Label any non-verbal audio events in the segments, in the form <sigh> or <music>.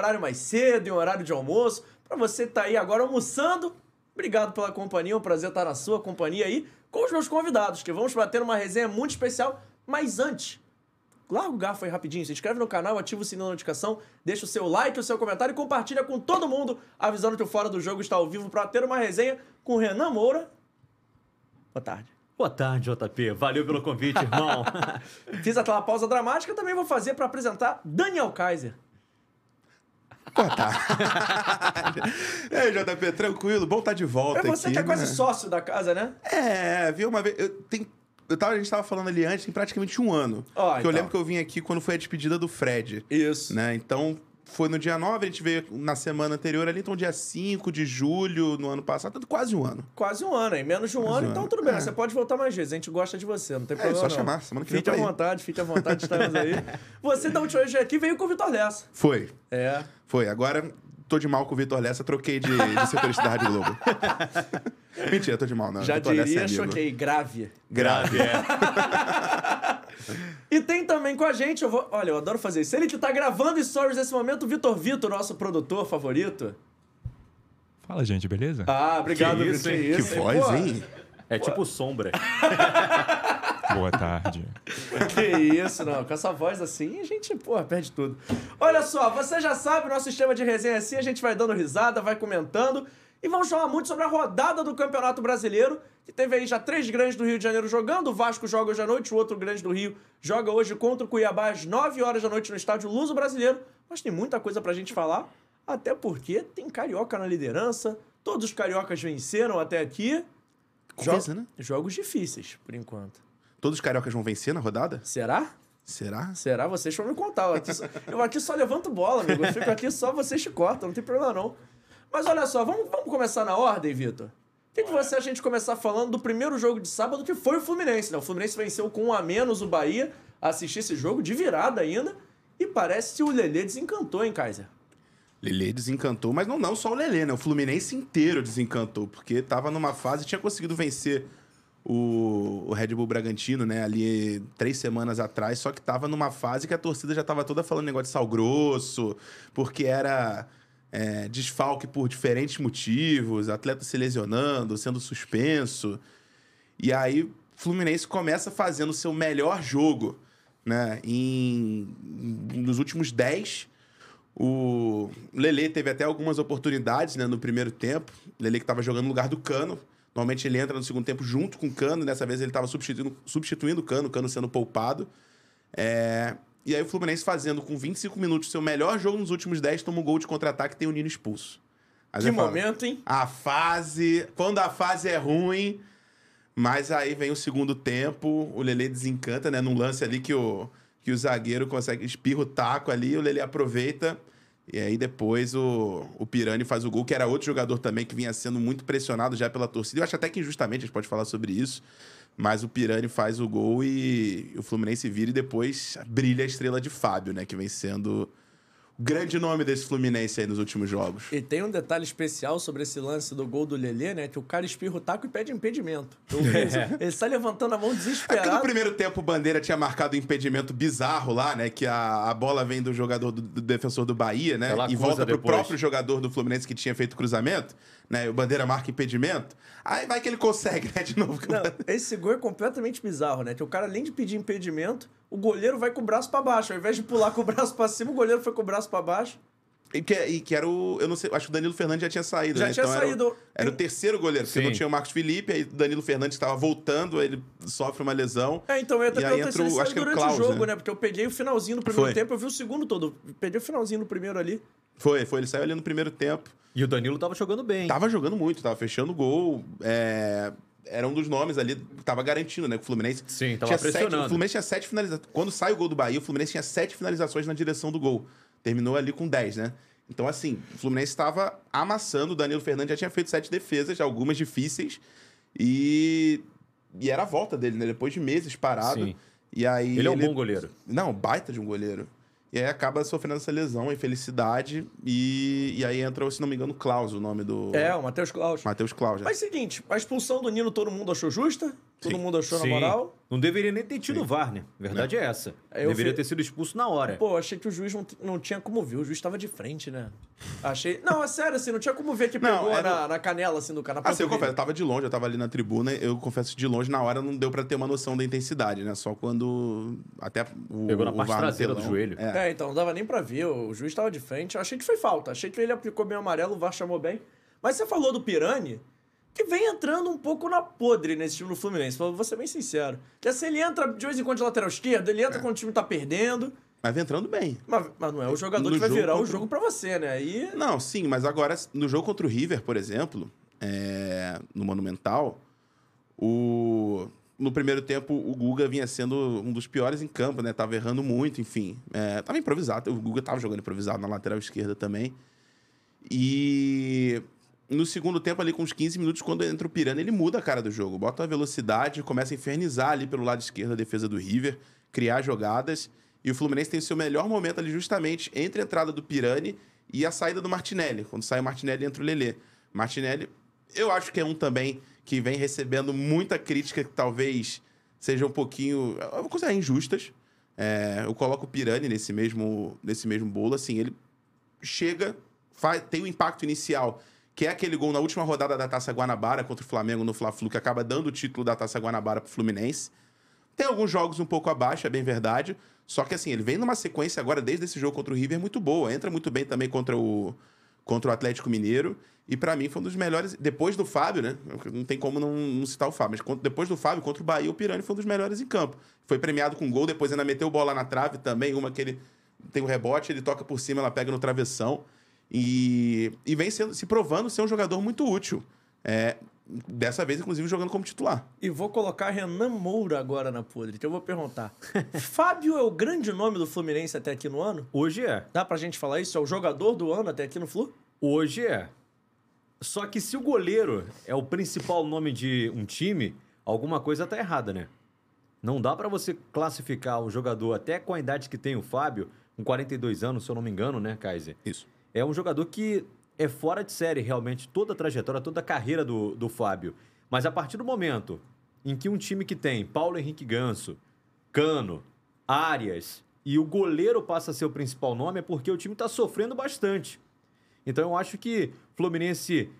horário mais cedo, em um horário de almoço. Para você que tá aí agora almoçando, obrigado pela companhia, é um prazer estar na sua companhia aí com os meus convidados, que vamos bater uma resenha muito especial. Mas antes, larga o garfo aí rapidinho, se inscreve no canal, ativa o sininho da notificação, deixa o seu like, o seu comentário e compartilha com todo mundo, avisando que o Fora do Jogo está ao vivo para ter uma resenha com Renan Moura. Boa tarde. Boa tarde, JP. Valeu pelo convite, irmão. <laughs> Fiz aquela pausa dramática, também vou fazer para apresentar Daniel Kaiser. Tarde. e aí, JP, tranquilo? Bom estar de volta É você aqui, que é quase né? sócio da casa, né? É, viu uma vez... Eu, tem, eu tava, a gente tava falando ali antes, tem praticamente um ano. Ó, que então. eu lembro que eu vim aqui quando foi a despedida do Fred. Isso. Né? Então, foi no dia 9, a gente veio na semana anterior ali, então dia 5 de julho, no ano passado, tanto quase um ano. Quase um ano, hein? Menos de um Quase ano, um então ano. tudo bem. É. Você pode voltar mais vezes. A gente gosta de você, não tem É, problema. só não. chamar, semana que vem Fique eu à tô aí. vontade, fique à vontade, estamos aí. <laughs> Você da última vez que veio aqui veio com o Vitor Lessa. Foi, É. foi. Agora tô de mal com o Vitor Lessa, troquei de, de setorista da Rádio Globo. <laughs> Mentira, tô de mal, não. Já Vitor Lessa é diria, amigo. choquei, grave. Grave. é. <laughs> E tem também com a gente, eu vou. Olha, eu adoro fazer isso. Ele que tá gravando stories nesse momento, o Vitor Vitor, nosso produtor favorito. Fala, gente, beleza? Ah, obrigado, Que isso, Vitor. Que isso, voz, Pô, hein? É tipo sombra. <laughs> Boa tarde. Que isso, não. Com essa voz assim, a gente, porra, perde tudo. Olha só, você já sabe, o nosso sistema de resenha é assim, a gente vai dando risada, vai comentando. E vamos falar muito sobre a rodada do Campeonato Brasileiro, que teve aí já três grandes do Rio de Janeiro jogando. O Vasco joga hoje à noite, o outro grande do Rio joga hoje contra o Cuiabá às 9 horas da noite no estádio Luso Brasileiro. Mas tem muita coisa pra gente falar, até porque tem carioca na liderança, todos os cariocas venceram até aqui. Coisa, né? Jogos difíceis, por enquanto. Todos os cariocas vão vencer na rodada? Será? Será? Será? Vocês vão me contar. Eu aqui, só, eu aqui só levanto bola, amigo. Eu fico aqui só vocês chicotam, não tem problema não. Mas olha só, vamos, vamos começar na ordem, Vitor? O que, que você acha a gente começar falando do primeiro jogo de sábado, que foi o Fluminense, né? O Fluminense venceu com um a menos o Bahia, assistir esse jogo de virada ainda, e parece que o Lelê desencantou, hein, Kaiser? Lelê desencantou, mas não, não só o Lelê, né? O Fluminense inteiro desencantou, porque tava numa fase, tinha conseguido vencer o, o Red Bull Bragantino, né? Ali três semanas atrás, só que tava numa fase que a torcida já tava toda falando negócio de sal grosso, porque era é, desfalque por diferentes motivos, atleta se lesionando, sendo suspenso. E aí, Fluminense começa fazendo o seu melhor jogo, né? Em, nos últimos 10. O Lele teve até algumas oportunidades né, no primeiro tempo. Lele que estava jogando no lugar do Cano. Normalmente ele entra no segundo tempo junto com o Cano. Dessa vez ele estava substituindo, substituindo o Cano, o Cano sendo poupado. É, E aí o Fluminense fazendo com 25 minutos seu melhor jogo nos últimos 10, toma um gol de contra-ataque e tem o Nino expulso. Aí Que fala, momento, hein? a fase. Quando a fase é ruim. Mas aí vem o segundo tempo, o Lele desencanta, né? Num lance ali que o, que o zagueiro consegue espirra o taco ali, o Lele aproveita. E aí depois o, o Pirani faz o gol, que era outro jogador também que vinha sendo muito pressionado já pela torcida. Eu acho até que injustamente a gente pode falar sobre isso. Mas o Pirani faz o gol e o Fluminense vira e depois brilha a estrela de Fábio, né? Que vem sendo grande nome desse Fluminense aí nos últimos jogos. E tem um detalhe especial sobre esse lance do gol do Lelê, né? Que o cara espirra o taco e pede impedimento. Então, <laughs> Ele está levantando a mão É que no desesperado. primeiro tempo o Bandeira tinha marcado um impedimento bizarro lá, né? Que a, a bola vem do jogador do, do defensor do Bahia, né? Ela e volta pro depois. próprio jogador do Fluminense que tinha feito cruzamento, né? E o Bandeira marca impedimento. Aí vai que ele consegue, né? De novo. Não, esse gol é completamente bizarro, né? Que o cara, além de pedir impedimento, o goleiro vai com o braço pra baixo. Ao invés de pular com o braço pra cima, o goleiro foi com o braço pra baixo. E que, e que era o. Eu não sei, acho que o Danilo Fernandes já tinha saído, Já né? tinha era o- saído. Era, o terceiro goleiro, porque Sim. não tinha o Marcos Felipe, aí o Danilo Fernandes estava voltando, aí ele sofre uma lesão. É, então eu ia até aí perguntar se entra ele o- saiu acho que o durante o Klaus, jogo, né? né? Porque eu peguei o finalzinho no primeiro Foi. tempo, eu vi o segundo todo. Peguei o finalzinho no primeiro ali. Foi, foi, ele saiu ali no primeiro tempo. E o Danilo tava jogando bem. Tava jogando muito, tava fechando gol. é, Era um dos nomes ali, tava garantindo, né? Que o Fluminense. Sim, tava tinha sete, pressionando. o Fluminense tinha sete finalizações. Quando sai o gol do Bahia, o Fluminense tinha sete finalizações na direção do gol. Terminou ali com 10, né? Então, assim, o Fluminense estava amassando. O Danilo Fernandes já tinha feito sete defesas, algumas difíceis. E. E era a volta dele, né? Depois de meses parado. Sim. E aí. Ele é um bom goleiro. Não, baita de um goleiro. E aí acaba sofrendo essa lesão, infelicidade. E, e aí entra, se não me engano, Klaus, o nome do. É, o Matheus Klaus. Matheus Klaus. Mas seguinte, a expulsão do Nino todo mundo achou justa? Todo Sim. mundo achou Sim. na moral. Não deveria nem ter tido VAR, né? A verdade é essa. É, eu deveria vi- ter sido expulso na hora. Pô, achei que o juiz não, não tinha como ver. O juiz tava de frente, né? Achei. Não, é sério, assim, não tinha como ver que Não, pegou era- na, na canela, assim, do cara. Assim, eu confesso, eu tava de longe, eu tava ali na tribuna, eu confesso que de longe, na hora, não deu pra ter uma noção da intensidade, né? Só quando até o Pegou na o parte traseira do joelho. É. É, então, não dava nem pra ver. O juiz tava de frente. Eu achei que foi falta. Achei que ele aplicou bem amarelo, o VAR chamou bem. Mas você falou do Pirani, que vem entrando um pouco na podre nesse time do Fluminense. Vou ser bem sincero. Que assim, ele entra de vez em quando de lateral esquerdo, ele entra quando o time tá perdendo. Mas vem entrando bem. Mas, mas não é o jogador No que vai virar o contra- jogo pra você, né? Aí. Não, sim, mas agora, no jogo contra o River, por exemplo, é, no Monumental, o... no primeiro tempo o Guga vinha sendo um dos piores em campo, né? Tava errando muito, enfim. É, tava improvisado, o Guga tava jogando improvisado na lateral esquerda também. E no segundo tempo, ali com uns 15 minutos, quando entra o Pirani, ele muda a cara do jogo. Bota a velocidade, começa a infernizar ali pelo lado esquerdo a defesa do River, criar jogadas. E o Fluminense tem seu melhor momento ali justamente entre a entrada do Pirani e a saída do Martinelli. Quando sai o Martinelli, entra o Lelê. Martinelli, eu acho que é um também que vem recebendo muita crítica que talvez seja um pouquinho... Considerar injustas. É, eu coloco o Pirani nesse mesmo, nesse mesmo bolo. Assim, ele chega, faz, tem o impacto inicial, que é aquele gol na última rodada da Taça Guanabara contra o Flamengo no Fla-Flu, que acaba dando o título da Taça Guanabara pro Fluminense. Tem alguns jogos um pouco abaixo, é bem verdade. Só que assim, ele vem numa sequência agora, desde esse jogo contra o River, muito boa. Entra muito bem também contra o, contra o Atlético Mineiro. E pra mim foi um dos melhores. Depois do Fábio, né? Não tem como não, não citar o Fábio. Mas depois do Fábio, contra o Bahia, o Pirani foi um dos melhores em campo. Foi premiado com gol, depois ainda meteu bola na trave também. Uma que ele tem um rebote, ele toca por cima, ela pega no travessão. E, e vem sendo, se provando ser um jogador muito útil. É, dessa vez, inclusive, jogando como titular. E vou colocar Renan Moura agora na podre. Então eu vou perguntar. <laughs> Fábio é o grande nome do Fluminense até aqui no ano? Hoje é. Dá pra gente falar isso? É o jogador do ano até aqui no Flu? Hoje é. Só que se o goleiro é o principal nome de um time, alguma coisa tá errada, né? Não dá pra você classificar o jogador até com a idade que tem o Fábio, com 42 anos, se eu não me engano, né, Kaiser? Isso. É um jogador que é fora de série, realmente, toda a trajetória, toda a carreira do, do Fábio. Mas a partir do momento em que um time que tem Paulo Henrique Ganso, Cano, Arias e o goleiro passa a ser o principal nome, é porque o time está sofrendo bastante. Então eu acho que Fluminense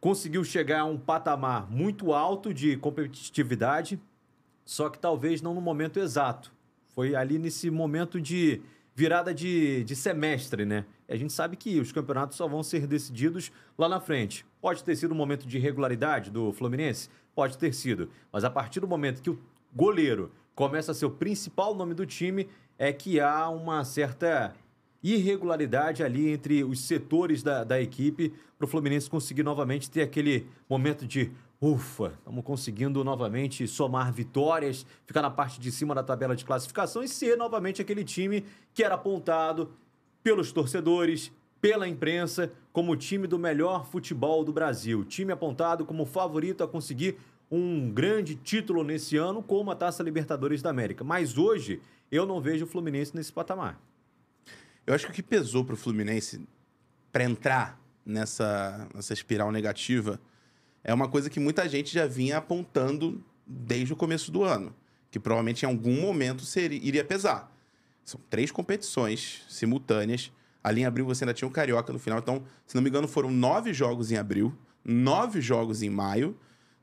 conseguiu chegar a um patamar muito alto de competitividade, só que talvez não no momento exato. Foi ali nesse momento de virada de, de semestre, né? A gente sabe que os campeonatos só vão ser decididos lá na frente. Pode ter sido um momento de irregularidade do Fluminense? Pode ter sido. Mas a partir do momento que o goleiro começa a ser o principal nome do time, é que há uma certa irregularidade ali entre os setores da, da equipe para o Fluminense conseguir novamente ter aquele momento de ufa, estamos conseguindo novamente somar vitórias, ficar na parte de cima da tabela de classificação e ser novamente aquele time que era apontado pelos torcedores, pela imprensa, como o time do melhor futebol do Brasil. Time apontado como favorito a conseguir um grande título nesse ano, como a Taça Libertadores da América. Mas hoje eu não vejo o Fluminense nesse patamar. Eu acho que o que pesou pro Fluminense para entrar nessa, nessa espiral negativa é uma coisa que muita gente já vinha apontando desde o começo do ano, que provavelmente em algum momento seria, iria pesar. São três competições simultâneas. Ali em abril você ainda tinha o Carioca no final. Então, se não me engano, foram nove jogos em abril, nove jogos em maio,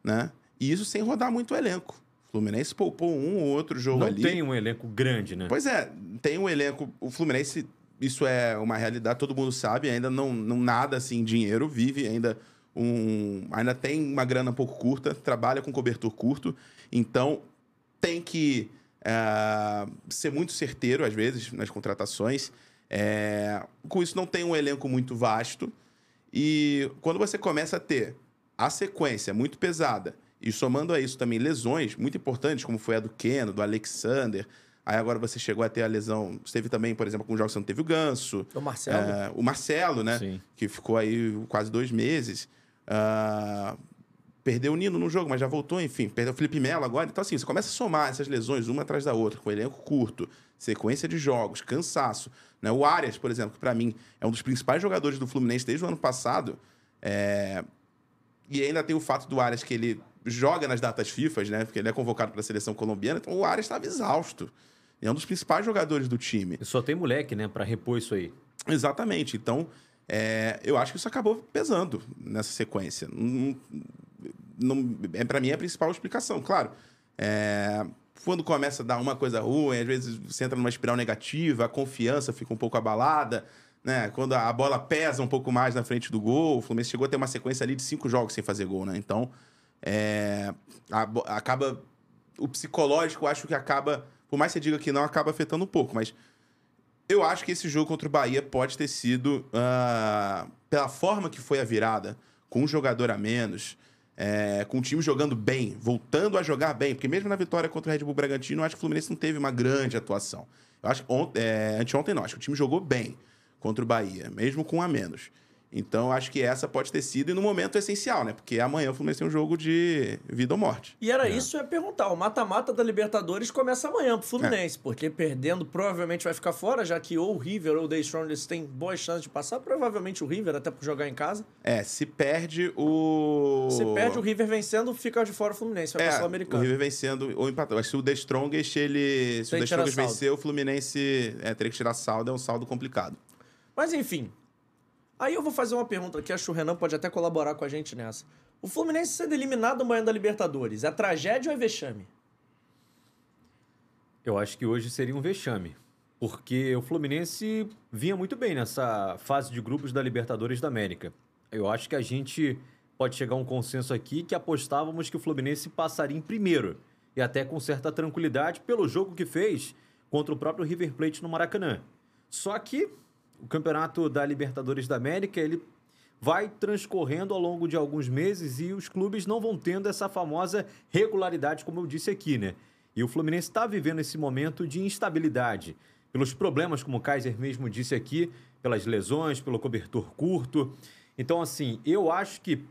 né? E isso sem rodar muito o elenco. O Fluminense poupou um ou outro jogo não ali. tem um elenco grande, né? Pois é, tem um elenco. O Fluminense, isso é uma realidade, todo mundo sabe, ainda não, não nada assim dinheiro, vive ainda um. Ainda tem uma grana um pouco curta, trabalha com cobertor curto, então tem que é, ser muito certeiro, às vezes, nas contratações. É, com isso, não tem um elenco muito vasto. E quando você começa a ter a sequência muito pesada, e somando a isso também lesões muito importantes, como foi a do Keno, do Alexander. Aí agora você chegou a ter a lesão. Você teve também, por exemplo, com jogos você não teve o Ganso. O Marcelo. É, o Marcelo, né? Sim. Que ficou aí quase dois meses. Ah, perdeu o Nino no jogo, mas já voltou, enfim. Perdeu o Felipe Melo agora. Então, assim, você começa a somar essas lesões uma atrás da outra, com elenco curto, sequência de jogos, cansaço. Né? O Arias, por exemplo, que para mim é um dos principais jogadores do Fluminense desde o ano passado. É, e ainda tem o fato do Arias que ele joga nas datas FIFA, né? Porque ele é convocado para a seleção colombiana, então o Arias estava exausto. É um dos principais jogadores do time. E Só tem moleque, né, pra repor isso aí. Exatamente. Então, é, eu acho que isso acabou pesando nessa sequência. Não, não, é, para mim é a principal explicação. Claro, é, quando começa a dar uma coisa ruim, às vezes você entra numa espiral negativa, a confiança fica um pouco abalada. Né? Quando a bola pesa um pouco mais na frente do gol, o Fluminense chegou a ter uma sequência ali de cinco jogos sem fazer gol, né? Então, é, a acaba. O psicológico, acho que acaba. Por mais que você diga que não, acaba afetando um pouco, mas eu acho que esse jogo contra o Bahia pode ter sido, ah, pela forma que foi a virada, com um jogador a menos, é, com o time jogando bem, voltando a jogar bem, porque mesmo na vitória contra o Red Bull Bragantino, eu acho que o Fluminense não teve uma grande atuação. Eu acho que é, anteontem não, acho que o time jogou bem contra o Bahia, mesmo com um a menos. Então, acho que essa pode ter sido, e no momento essencial, né? Porque amanhã o Fluminense tem um jogo de vida ou morte. E era isso que eu ia perguntar. O mata-mata da Libertadores começa amanhã pro Fluminense, porque perdendo provavelmente vai ficar fora, já que ou o River ou o The Strongest têm boas chances de passar. Provavelmente o River, até por jogar em casa. É, se perde o. Se perde o River vencendo, fica de fora o Fluminense, vai É, passar o o americano. River vencendo ou empatando. Que se o The Strongest, ele. Se Tem o The Strongest vencer, o Fluminense é, teria que tirar saldo, é um saldo complicado. Mas enfim. Aí eu vou fazer uma pergunta que acho que o Renan pode até colaborar com a gente nessa. O Fluminense sendo eliminado amanhã da Libertadores, é tragédia ou é vexame? Eu acho que hoje seria um vexame. Porque o Fluminense vinha muito bem nessa fase de grupos da Libertadores da América. Eu acho que a gente pode chegar a um consenso aqui que apostávamos que o Fluminense passaria em primeiro. E até com certa tranquilidade pelo jogo que fez contra o próprio River Plate no Maracanã. Só que o campeonato da Libertadores da América, ele vai transcorrendo ao longo de alguns meses e os clubes não vão tendo essa famosa regularidade, como eu disse aqui, né? E o Fluminense está vivendo esse momento de instabilidade, pelos problemas, como o Kaiser mesmo disse aqui, pelas lesões, pelo cobertor curto. Então, assim, eu acho que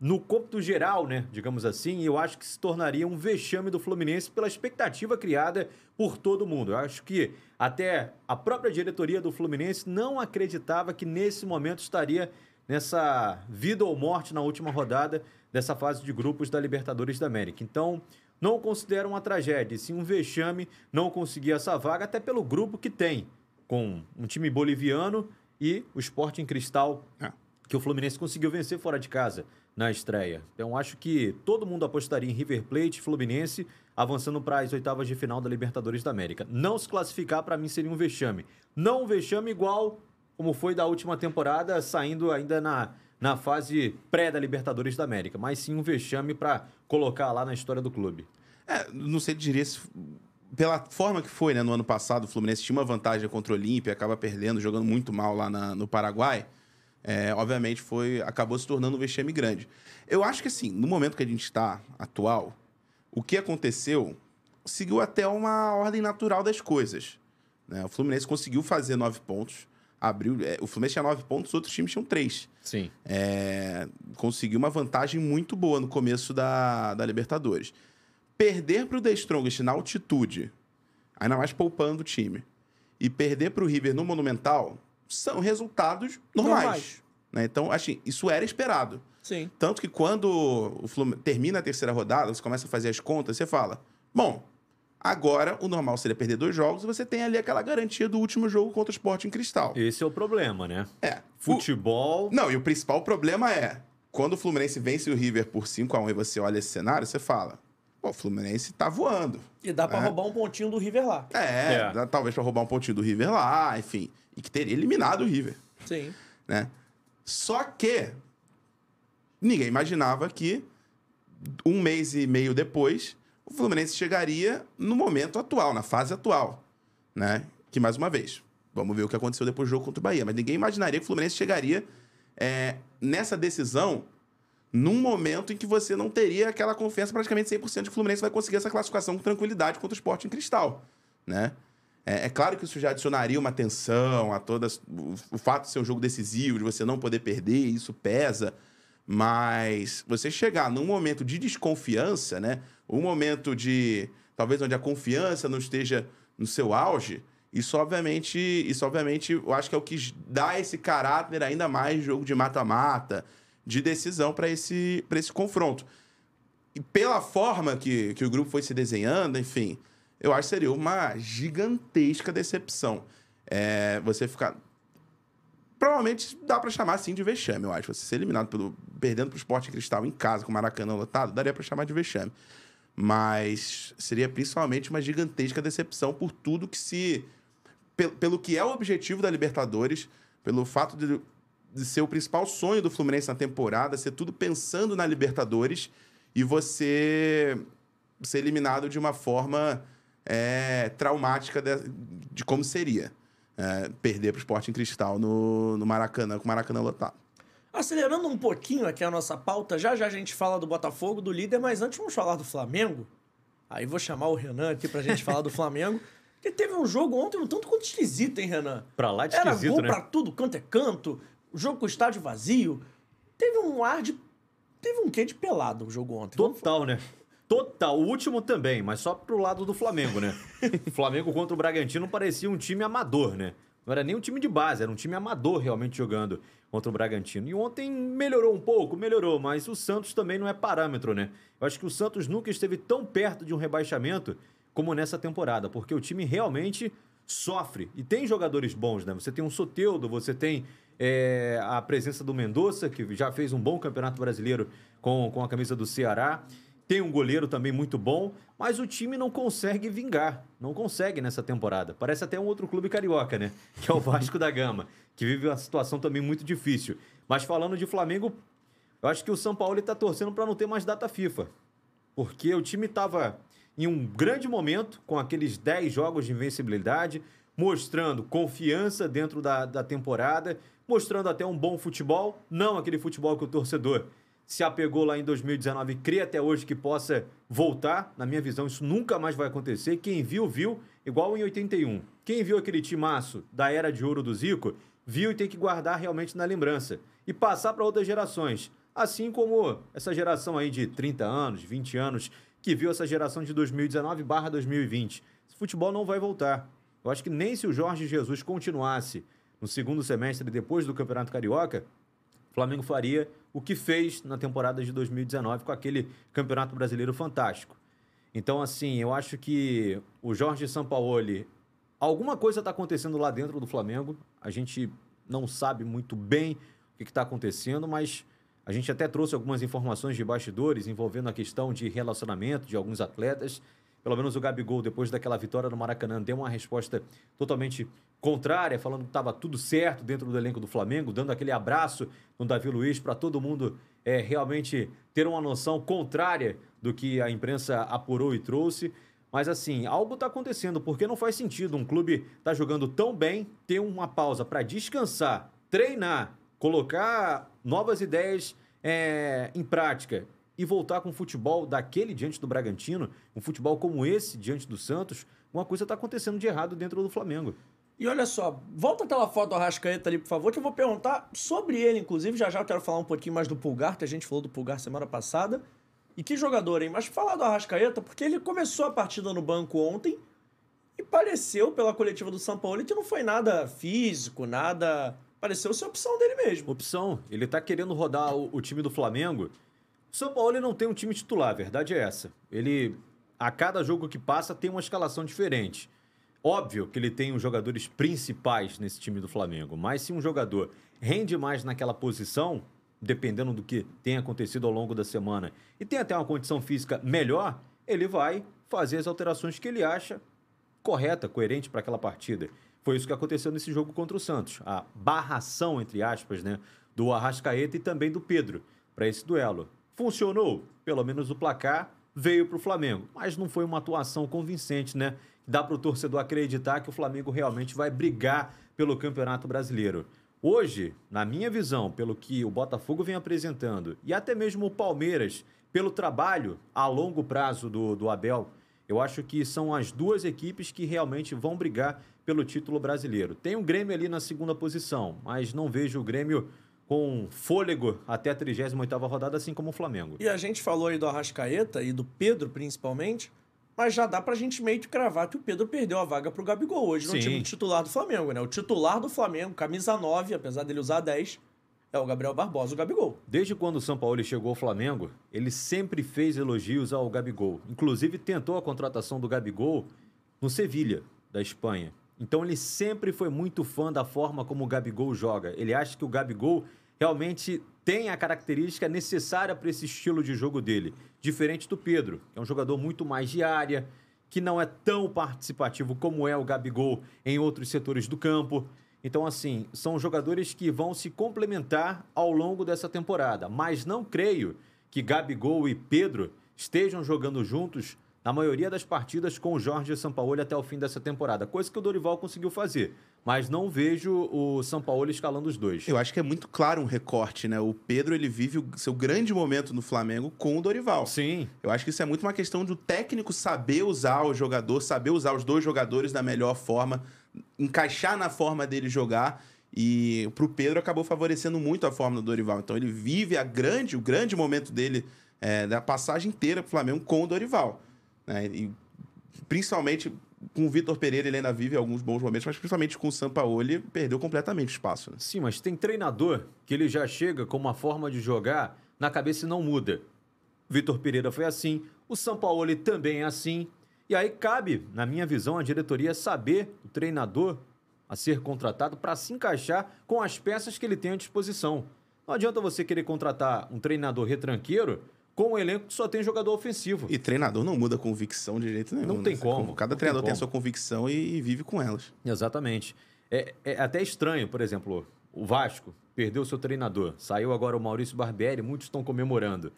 no cômputo geral, né, digamos assim, eu acho que se tornaria um vexame do Fluminense pela expectativa criada por todo mundo. Eu acho que até a própria diretoria do Fluminense não acreditava que nesse momento estaria nessa vida ou morte na última rodada dessa fase de grupos da Libertadores da América. Então, não considero uma tragédia, sim um vexame não conseguir essa vaga, até pelo grupo que tem, com um time boliviano e o Sporting Cristal É. que o Fluminense conseguiu vencer fora de casa na estreia. Então acho que todo mundo apostaria em River Plate Fluminense avançando para as oitavas de final da Libertadores da América. Não se classificar para mim seria um vexame. Não um vexame igual como foi da última temporada, saindo ainda na, na fase pré da Libertadores da América, mas sim um vexame para colocar lá na história do clube. É, não sei diria se. Pela forma que foi, né? No ano passado, o Fluminense tinha uma vantagem contra o Olímpia, acaba perdendo, jogando muito mal lá na- no Paraguai. É, obviamente, foi acabou se tornando um vexame grande. Eu acho que, assim, no momento que a gente está atual, o que aconteceu seguiu até uma ordem natural das coisas. né? O Fluminense conseguiu fazer nove pontos, abriu. é, o Fluminense tinha nove pontos, os outros times tinham três Sim. é, conseguiu uma vantagem muito boa no começo da, da Libertadores. Perder para o The Strongest na altitude, ainda mais poupando o time, e perder para o River no Monumental, são resultados normais. Normais. né? Então, assim, isso era esperado. Sim. Tanto que quando o Fluminense termina a terceira rodada, você começa a fazer as contas, você fala: bom, agora o normal seria perder dois jogos e você tem ali aquela garantia do último jogo contra o Sport em Cristal. Esse é o problema, né? É. O- Futebol. não, e o principal problema é, quando o Fluminense vence o River por 5 a 1 e você olha esse cenário, você fala, pô, o Fluminense tá voando. E dá pra É. roubar um pontinho do River lá. É, É. dá- talvez pra roubar um pontinho do River lá, enfim, e que teria eliminado o River, Sim. né? Só que ninguém imaginava que um mês e meio depois o Fluminense chegaria no momento atual, na fase atual, né? Que mais uma vez, vamos ver o que aconteceu depois do jogo contra o Bahia, mas ninguém imaginaria que o Fluminense chegaria é, nessa decisão num momento em que você não teria aquela confiança praticamente 100% de que o Fluminense vai conseguir essa classificação com tranquilidade contra o Sport em Cristal, né? É, é claro que isso já adicionaria uma tensão a todas o, o fato de ser um jogo decisivo, de você não poder perder, isso pesa, mas você chegar num momento de desconfiança, né? Um momento de talvez onde a confiança não esteja no seu auge, isso obviamente, isso obviamente, eu acho que é o que dá esse caráter ainda mais de jogo de mata-mata, de decisão para esse, esse confronto. e pela forma que, que o grupo foi se desenhando, enfim, eu acho que seria uma gigantesca decepção. É, você ficar. Provavelmente dá pra chamar assim de vexame, eu acho. Você ser eliminado pelo. perdendo pro Sport Cristal em casa, com o Maracanã lotado, daria pra chamar de vexame. Mas seria principalmente uma gigantesca decepção por tudo que se. Pelo, pelo que é o objetivo da Libertadores, pelo fato de, de ser o principal sonho do Fluminense na temporada, ser tudo pensando na Libertadores e você ser eliminado de uma forma é, traumática de, de como seria é, perder para o Sporting Cristal no, no Maracanã, com o Maracanã lotado. Acelerando um pouquinho aqui a nossa pauta, já já a gente fala do Botafogo, do líder, mas antes vamos falar do Flamengo. Aí vou chamar o Renan aqui pra gente falar do Flamengo. <laughs> Que teve um jogo ontem um tanto quanto esquisito, hein, Renan? Pra lá de Era esquisito, gol né? pra tudo, canto é canto, o jogo com o estádio vazio. Teve um ar de. Teve um quê de pelado o jogo ontem. Vamos- Total, né? Total. O último também, mas só pro lado do Flamengo, né? O <laughs> Flamengo contra o Bragantino parecia um time amador, né? Não era nem um time de base, era um time amador realmente jogando contra o Bragantino. E ontem melhorou um pouco, melhorou, mas o Santos também não é parâmetro, né? Eu acho que o Santos nunca esteve tão perto de um rebaixamento como nessa temporada, porque o time realmente sofre. E tem jogadores bons, né? Você tem um Soteudo, você tem é, a presença do Mendonça, que já fez um bom campeonato brasileiro com, com a camisa do Ceará. Tem um goleiro também muito bom, mas o time não consegue vingar. Não consegue nessa temporada. Parece até um outro clube carioca, né? Que é o Vasco da Gama, que vive uma situação também muito difícil. Mas falando de Flamengo, eu acho que o São Paulo está torcendo para não ter mais data FIFA. Porque o time estava em um grande momento, com aqueles 10 jogos de invencibilidade, mostrando confiança dentro da, da temporada, mostrando até um bom futebol, não aquele futebol que o torcedor se apegou lá em 2019 e crê até hoje que possa voltar. Na minha visão, isso nunca mais vai acontecer. Quem viu, viu, igual em 81. Quem viu aquele timaço da era de ouro do Zico, viu e tem que guardar realmente na lembrança e passar para outras gerações. Assim como essa geração aí de 30 anos, 20 anos, que viu essa geração de 2019 barra 2020. Esse futebol não vai voltar. Eu acho que nem se o Jorge Jesus continuasse no segundo semestre depois do Campeonato Carioca, Flamengo faria o que fez na temporada de 2019 com aquele Campeonato Brasileiro fantástico. Então, assim, eu acho que o Jorge Sampaoli, alguma coisa está acontecendo lá dentro do Flamengo. A gente não sabe muito bem o que está acontecendo, mas a gente até trouxe algumas informações de bastidores envolvendo a questão de relacionamento de alguns atletas. Pelo menos o Gabigol, depois daquela vitória no Maracanã, deu uma resposta totalmente contrária, falando que estava tudo certo dentro do elenco do Flamengo, dando aquele abraço no Davi Luiz para todo mundo é, realmente ter uma noção contrária do que a imprensa apurou e trouxe. Mas assim, algo está acontecendo, porque não faz sentido um clube estar jogando tão bem, ter uma pausa para descansar, treinar, colocar novas ideias é, em prática e voltar com um futebol daquele diante do Bragantino, um futebol como esse diante do Santos, uma coisa está acontecendo de errado dentro do Flamengo. E olha só, volta aquela foto do Arrascaeta ali, por favor, que eu vou perguntar sobre ele, inclusive. Já já eu quero falar um pouquinho mais do Pulgar, que a gente falou do Pulgar semana passada. E que jogador, hein? Mas falar do Arrascaeta, porque ele começou a partida no banco ontem e pareceu, pela coletiva do São Paulo, que não foi nada físico, nada. Pareceu ser opção dele mesmo. Opção, ele tá querendo rodar o, o time do Flamengo. O São Paulo não tem um time titular, a verdade é essa. Ele, a cada jogo que passa, tem uma escalação diferente. Óbvio que ele tem os jogadores principais nesse time do Flamengo, mas se um jogador rende mais naquela posição, dependendo do que tem acontecido ao longo da semana, e tem até uma condição física melhor, ele vai fazer as alterações que ele acha correta, coerente para aquela partida. Foi isso que aconteceu nesse jogo contra o Santos. A barração, entre aspas, né, do Arrascaeta e também do Pedro para esse duelo. Funcionou? Pelo menos o placar veio para o Flamengo, mas não foi uma atuação convincente, né? Dá para o torcedor acreditar que o Flamengo realmente vai brigar pelo Campeonato Brasileiro. Hoje, na minha visão, pelo que o Botafogo vem apresentando e até mesmo o Palmeiras, pelo trabalho a longo prazo do, do Abel, eu acho que são as duas equipes que realmente vão brigar pelo título brasileiro. Tem o Grêmio ali na segunda posição, mas não vejo o Grêmio com fôlego até a 38ª rodada, assim como o Flamengo. E a gente falou aí do Arrascaeta e do Pedro, principalmente, mas já dá pra gente meio que cravar que o Pedro perdeu a vaga pro Gabigol hoje no Sim. time titular do Flamengo, né? O titular do Flamengo, camisa 9, apesar dele usar 10, É o Gabriel Barbosa, o Gabigol. Desde quando o São Paulo chegou ao Flamengo, ele sempre fez elogios ao Gabigol. Inclusive tentou a contratação do Gabigol no Sevilha, da Espanha. Então ele sempre foi muito fã da forma como o Gabigol joga. Ele acha que o Gabigol realmente tem a característica necessária para esse estilo de jogo dele. Diferente do Pedro, que é um jogador muito mais de área, que não é tão participativo como é o Gabigol em outros setores do campo. Então, assim, são jogadores que vão se complementar ao longo dessa temporada. Mas não creio que Gabigol e Pedro estejam jogando juntos na maioria das partidas com o Jorge Sampaoli até o fim dessa temporada, coisa que o Dorival conseguiu fazer. Mas não vejo o Sampaoli escalando os dois. Eu acho que é muito claro um recorte, né? O Pedro, ele vive o seu grande momento no Flamengo com o Dorival. Sim. Eu acho que isso é muito uma questão do técnico saber usar o jogador, saber usar os dois jogadores da melhor forma, encaixar na forma dele jogar. E pro Pedro acabou favorecendo muito a forma do Dorival. Então ele vive a grande, o grande momento dele é, da passagem inteira pro Flamengo com o Dorival. Né? E principalmente com o Vitor Pereira, ele ainda vive alguns bons momentos, mas principalmente com o Sampaoli, perdeu completamente espaço. Né? Sim, mas tem treinador que ele já chega com uma forma de jogar na cabeça e não muda. Vitor Pereira foi assim, o Sampaoli também é assim. E aí cabe, na minha visão, a diretoria saber o treinador a ser contratado para se encaixar com as peças que ele tem à disposição. Não adianta você querer contratar um treinador retranqueiro com um elenco que só tem jogador ofensivo. E treinador não muda a convicção de jeito nenhum. Não né? tem como. Cada treinador tem, tem, a sua convicção e, e, vive com elas. Exatamente. É, é, até estranho, por exemplo, o Vasco perdeu seu treinador. Saiu agora o Maurício Barbieri, muitos estão comemorando.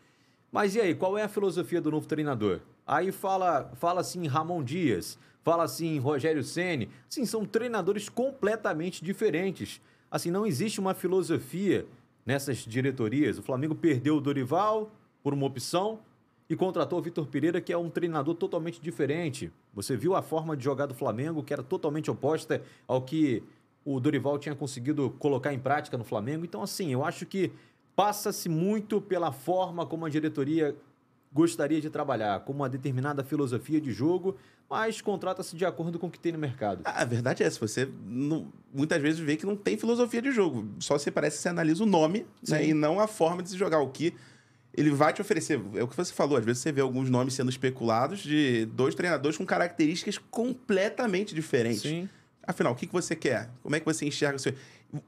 Mas e aí, qual é a filosofia do novo treinador? Aí fala, fala assim Ramon Dias, fala assim Rogério Ceni. Sim, são treinadores completamente diferentes. Assim, não existe uma filosofia nessas diretorias. O Flamengo perdeu o Dorival, por uma opção e contratou o Vitor Pereira, que é um treinador totalmente diferente. Você viu a forma de jogar do Flamengo, que era totalmente oposta ao que o Dorival tinha conseguido colocar em prática no Flamengo. Então, assim, eu acho que passa-se muito pela forma como a diretoria gostaria de trabalhar, com uma determinada filosofia de jogo, mas contrata-se de acordo com o que tem no mercado. A verdade é essa, você não, muitas vezes vê que não tem filosofia de jogo, só você parece que você analisa o nome né, e não a forma de se jogar. O que ele vai te oferecer. É o que você falou, às vezes você vê alguns nomes sendo especulados de dois treinadores com características completamente diferentes. Sim. Afinal, o que, que você quer? Como é que você enxerga o seu.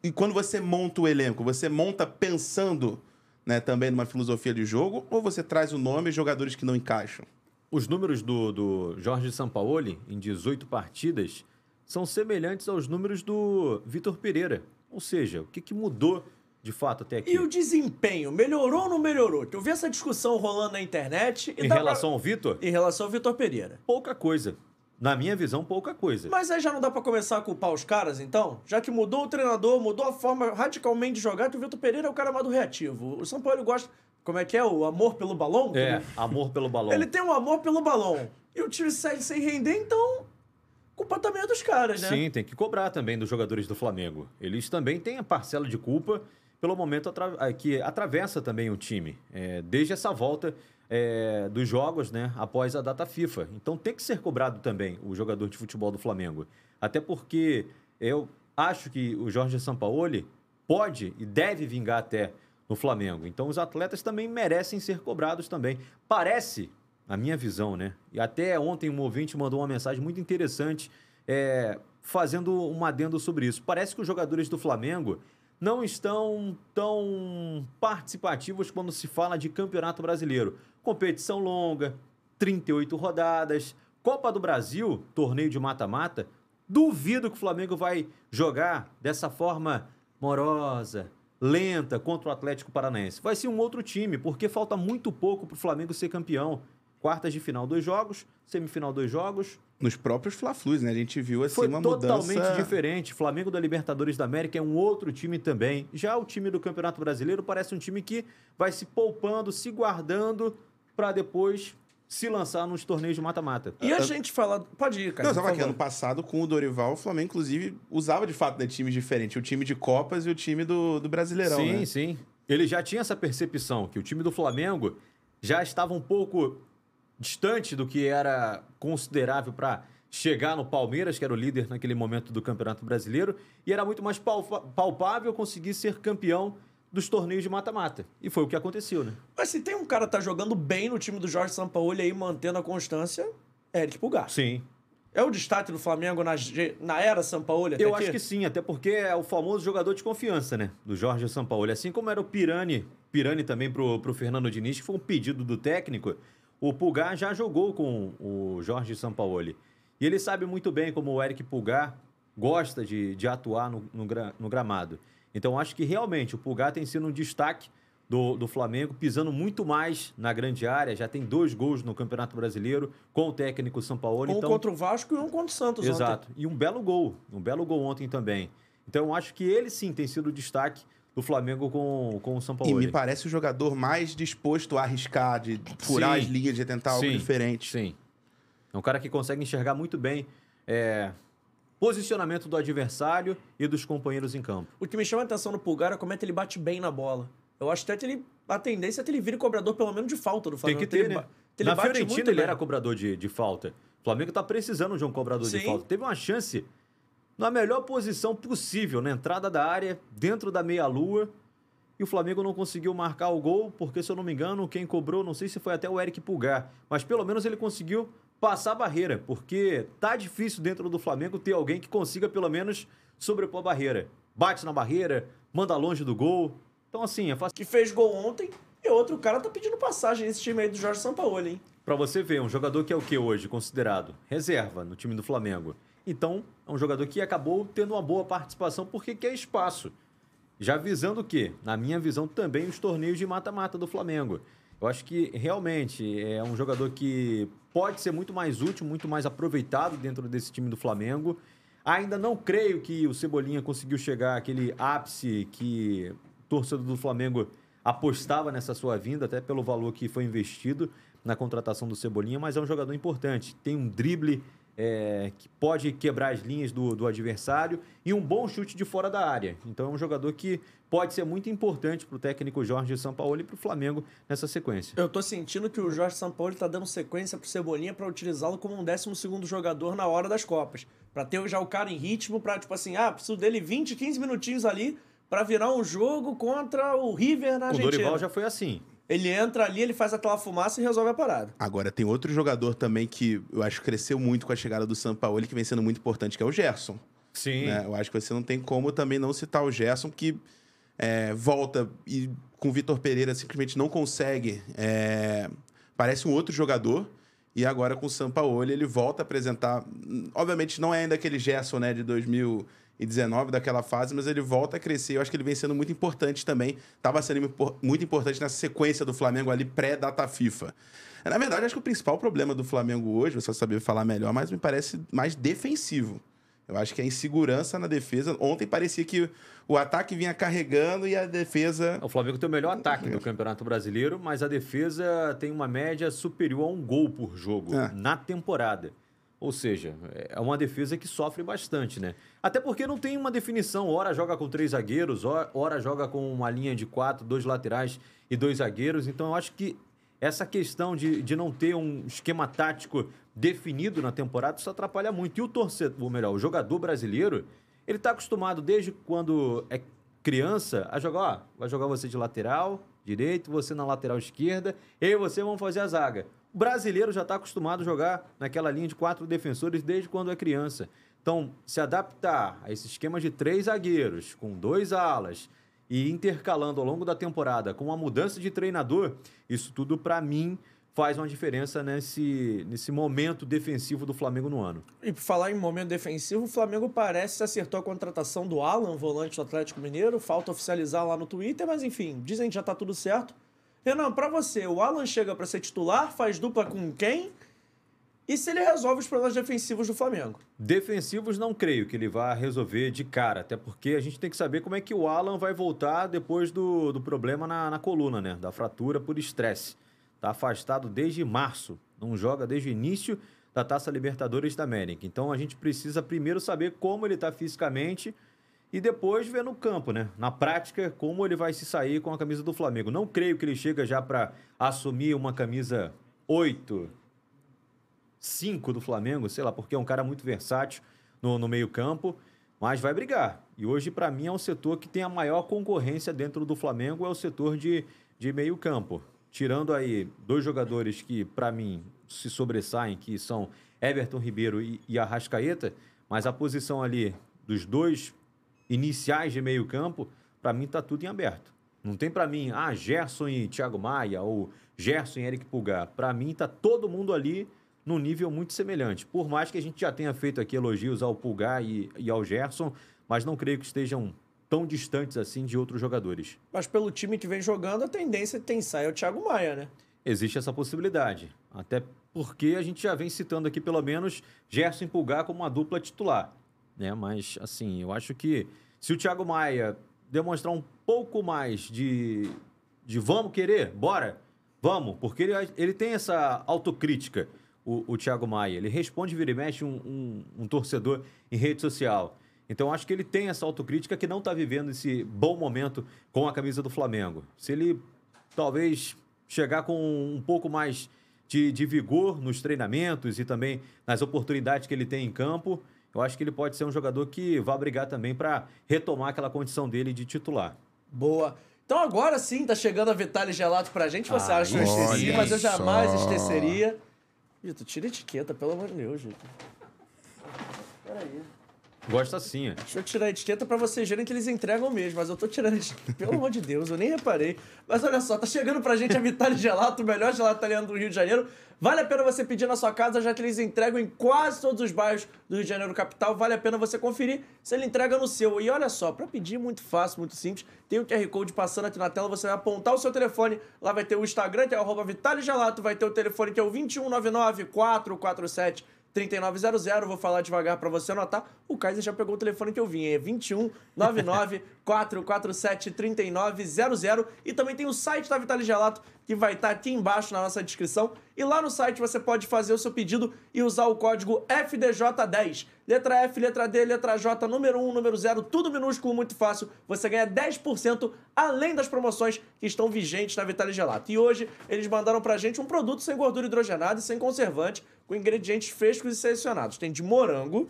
E quando você monta o elenco, você monta pensando né, também numa filosofia de jogo, ou você traz o nome e jogadores que não encaixam? Os números do, do Jorge Sampaoli, em 18 partidas, são semelhantes aos números do Vitor Pereira. Ou seja, o que, que mudou de fato até aqui. E o desempenho, melhorou ou não melhorou? Eu vi essa discussão rolando na internet. em relação pra... ao Vitor? Em relação ao Vitor Pereira. Pouca coisa. Na minha visão, pouca coisa. Mas aí já não dá para começar a culpar os caras, então? Já que mudou o treinador, mudou a forma radicalmente de jogar, que o Vitor Pereira é o cara mais do reativo. O São Paulo gosta. Como é que é? O amor pelo balão? É, amor pelo balão. Ele tem um amor pelo balão. E o time segue sem render, então. Culpa também é dos caras, né? Sim, tem que cobrar também dos jogadores do Flamengo. Eles também têm a parcela de culpa pelo momento atra eh, que atravessa também o time, é, desde essa volta é, dos jogos né, após a data FIFA. Então tem que ser cobrado também o jogador de futebol do Flamengo. Até porque eu acho que o Jorge Sampaoli pode e deve vingar até no Flamengo. Então os atletas também merecem ser cobrados também. Parece, na minha visão, né? E até ontem um ouvinte mandou uma mensagem muito interessante é, fazendo um adendo sobre isso. Parece que os jogadores do Flamengo não estão tão participativos quando se fala de Campeonato Brasileiro. Competição longa, 38 rodadas, Copa do Brasil, torneio de mata-mata. Duvido que o Flamengo vai jogar dessa forma morosa, lenta contra o Atlético Paranaense. Vai ser um outro time, porque falta muito pouco para o Flamengo ser campeão. Quartas de final, dois jogos. Semifinal, dois jogos nos próprios Fla-Flus, né? A gente viu assim Foi uma totalmente mudança... diferente. Flamengo da Libertadores da América é um outro time também. Já o time do Campeonato Brasileiro parece um time que vai se poupando, se guardando para depois se lançar nos torneios de mata-mata. E a gente fala. Pode ir, cara. Não, só que ano passado, com o Dorival, o Flamengo, inclusive, usava de fato né, times diferentes. O time de Copas e o time do, do Brasileirão. Sim, né? sim. Ele já tinha essa percepção que o time do Flamengo já estava um pouco distante do que era considerável para chegar no Palmeiras, que era o líder naquele momento do Campeonato Brasileiro, e era muito mais palpável conseguir ser campeão dos torneios de mata-mata. E foi o que aconteceu, né? Mas se tem um cara que tá jogando bem no time do Jorge Sampaoli aí, mantendo a constância, é Eric Pulgar. Sim. É o destaque do Flamengo na, na era Sampaoli até Eu aqui? acho que sim, até porque é o famoso jogador de confiança, né? Do Jorge Sampaoli. Assim como era o Pirani, Pirani também pro, pro Fernando Diniz, que foi um pedido do técnico, o Pulgar já jogou com o Jorge Sampaoli. E ele sabe muito bem como o Eric Pulgar gosta de, de atuar no, no, no gramado. Então acho que realmente o Pulgar tem sido um destaque do, do Flamengo, pisando muito mais na grande área. Já tem dois gols no Campeonato Brasileiro com o técnico Sampaoli. Um então... contra o Vasco e um contra o Santos Exato. ontem. E um belo gol. Um belo gol ontem também. Então acho que ele sim tem sido o destaque do Flamengo com, com o São Paulo. E me parece o jogador mais disposto a arriscar, de furar Sim. as linhas, de tentar algo Sim, diferente. Sim. É um cara que consegue enxergar muito bem é, posicionamento do adversário e dos companheiros em campo. O que me chama a atenção no Pulgar é como é que ele bate bem na bola. Eu acho até que ele, a tendência é que ele vire cobrador pelo menos de falta do Tem Flamengo. que ter, ele, né? ele Na bate Fiorentina muito ele bem. era cobrador de, de falta. O Flamengo tá precisando de um cobrador Sim. de falta. Teve uma chance na melhor posição possível, na entrada da área, dentro da meia-lua. E o Flamengo não conseguiu marcar o gol, porque, se eu não me engano, quem cobrou, não sei se foi até o Eric Pulgar, mas pelo menos ele conseguiu passar a barreira, porque tá difícil dentro do Flamengo ter alguém que consiga, pelo menos, sobrepor a barreira. Bate na barreira, manda longe do gol. Então, assim, é fácil. Que fez gol ontem e outro cara tá pedindo passagem nesse time aí do Jorge Sampaoli, hein? Pra você ver, um jogador que é o que hoje? Considerado reserva no time do Flamengo. Então, é um jogador que acabou tendo uma boa participação porque quer espaço. Já visando o quê? Na minha visão, também os torneios de mata-mata do Flamengo. Eu acho que realmente é um jogador que pode ser muito mais útil, muito mais aproveitado dentro desse time do Flamengo. Ainda não creio que o Cebolinha conseguiu chegar àquele ápice que o torcedor do Flamengo apostava nessa sua vinda, até pelo valor que foi investido na contratação do Cebolinha, mas é um jogador importante. Tem um drible é, que pode quebrar as linhas do, do adversário e um bom chute de fora da área. Então é um jogador que pode ser muito importante para o técnico Jorge Sampaoli e para o Flamengo nessa sequência. Eu tô sentindo que o Jorge Sampaoli tá dando sequência pro Cebolinha pra utilizá-lo como um 12 segundo jogador na hora das Copas. Pra ter já o cara em ritmo, pra tipo assim, ah, preciso dele 20, 15 minutinhos ali pra virar um jogo contra o River na O Argentina. Dorival já foi assim. Ele entra ali, ele faz aquela fumaça e resolve a parada. Agora, tem outro jogador também que eu acho que cresceu muito com a chegada do Sampaoli, que vem sendo muito importante, que é o Gerson. Sim. né? Eu acho que você não tem como também não citar o Gerson, que é, volta e com o Vitor Pereira simplesmente não consegue. é, parece um outro jogador. E agora com o Sampaoli ele volta a apresentar. Obviamente não é ainda aquele Gerson né, de 2019, daquela fase, mas ele volta a crescer. Eu acho que ele vem sendo muito importante também. Estava sendo muito importante nessa sequência do Flamengo ali pré-data FIFA. Na verdade, acho que o principal problema do Flamengo hoje, você vai saber falar melhor, mas me parece mais defensivo. Eu acho que a insegurança na defesa. Ontem parecia que o ataque vinha carregando e a defesa. O Flamengo tem o melhor ataque do Campeonato Brasileiro, mas a defesa tem uma média superior a um gol por jogo É. na temporada. Ou seja, é uma defesa que sofre bastante, né? Até porque não tem uma definição. Ora joga com três zagueiros, ora- joga com uma linha de quatro, dois laterais e dois zagueiros. Então eu acho que essa questão de, de não ter um esquema tático definido na temporada, isso atrapalha muito. E o torcedor, ou melhor, o jogador brasileiro, ele está acostumado desde quando é criança a jogar, ó, vai jogar você de lateral direito, você na lateral esquerda, e você vamos fazer a zaga. Brasileiro já está acostumado a jogar naquela linha de quatro defensores desde quando é criança. Então, se adaptar a esse esquema de três zagueiros, com dois alas, e intercalando ao longo da temporada com uma mudança de treinador, isso tudo, para mim, faz uma diferença nesse, nesse momento defensivo do Flamengo no ano. E por falar em momento defensivo, o Flamengo parece acertou a contratação do Alan, volante do Atlético Mineiro. Falta oficializar lá no Twitter, mas enfim, dizem que já tá tudo certo. Renan, pra você, o Alan chega pra ser titular, faz dupla com quem? E se ele resolve os problemas defensivos do Flamengo? Defensivos não creio que ele vá resolver de cara, até porque a gente tem que saber como é que o Alan vai voltar depois do, do problema na, na coluna, né? Da fratura por estresse. Tá afastado desde março, não joga desde o início da Taça Libertadores da América. Então a gente precisa primeiro saber como ele está fisicamente e depois ver no campo, né? Na prática, como ele vai se sair com a camisa do Flamengo. Não creio que ele chega já para assumir uma camisa 8, 5 do Flamengo, sei lá, porque é um cara muito versátil no, no meio-campo. mas vai brigar. E hoje, para mim, é um setor que tem a maior concorrência dentro do Flamengo, é o setor de, de meio campo. Tirando aí dois jogadores que, para mim, se sobressaem, que são Everton Ribeiro e, e Arrascaeta, mas a posição ali dos dois iniciais de meio campo, para mim tá tudo em aberto. Não tem para mim, ah, Gerson e Thiago Maia, ou Gerson e Eric Pulgar. Para mim tá todo mundo ali num nível muito semelhante. Por mais que a gente já tenha feito aqui elogios ao Pulgar e, e ao Gerson, mas não creio que estejam tão distantes assim de outros jogadores. Mas pelo time que vem jogando, a tendência tem sair é o Thiago Maia, né? Existe essa possibilidade. Até porque a gente já vem citando aqui, pelo menos, Gerson e Pulgar como uma dupla titular. Né? Mas, assim, eu acho que se o Thiago Maia demonstrar um pouco mais de, de vamos querer, bora, vamos, porque ele, ele tem essa autocrítica, o, o Thiago Maia. Ele responde, vira e mexe, um, um, um torcedor em rede social. Então, acho que ele tem essa autocrítica que não está vivendo esse bom momento com a camisa do Flamengo. Se ele talvez chegar com um pouco mais de, de vigor nos treinamentos e também nas oportunidades que ele tem em campo, eu acho que ele pode ser um jogador que vai brigar também para retomar aquela condição dele de titular. Boa. Então agora sim tá chegando a Vitale Gelato pra gente. Você ah, acha que eu esqueci, mas eu jamais só. esqueceria. Vitor, tira a etiqueta, pelo amor de Deus, Vitor. Peraí. Gosta sim. É. Deixa eu tirar a etiqueta pra vocês verem que eles entregam mesmo, mas eu tô tirando. Pelo amor de Deus, eu nem reparei. Mas olha só, tá chegando pra gente a Vitale Gelato, o melhor gelato italiano do Rio de Janeiro. Vale a pena você pedir na sua casa, já que eles entregam em quase todos os bairros do Rio de Janeiro capital. Vale a pena você conferir se ele entrega no seu. E olha só, para pedir muito fácil, muito simples, tem o QR Code passando aqui na tela, você vai apontar o seu telefone, lá vai ter o Instagram, que é o Vitale Gelato, vai ter o telefone que é o 2199 447 3900. Vou falar devagar para você anotar. O Kaiser já pegou o telefone que eu vim. É 21 99 447 3900. E também tem o site da Vitale Gelato, que vai estar tá aqui embaixo na nossa descrição. E lá no site você pode fazer o seu pedido e usar o código FDJ10. Letra F, letra D, letra J, número 1, número 0, tudo minúsculo, muito fácil. Você ganha 10% além das promoções que estão vigentes na Vitale Gelato. E hoje eles mandaram pra gente um produto sem gordura hidrogenada e sem conservante, com ingredientes frescos e selecionados. Tem de morango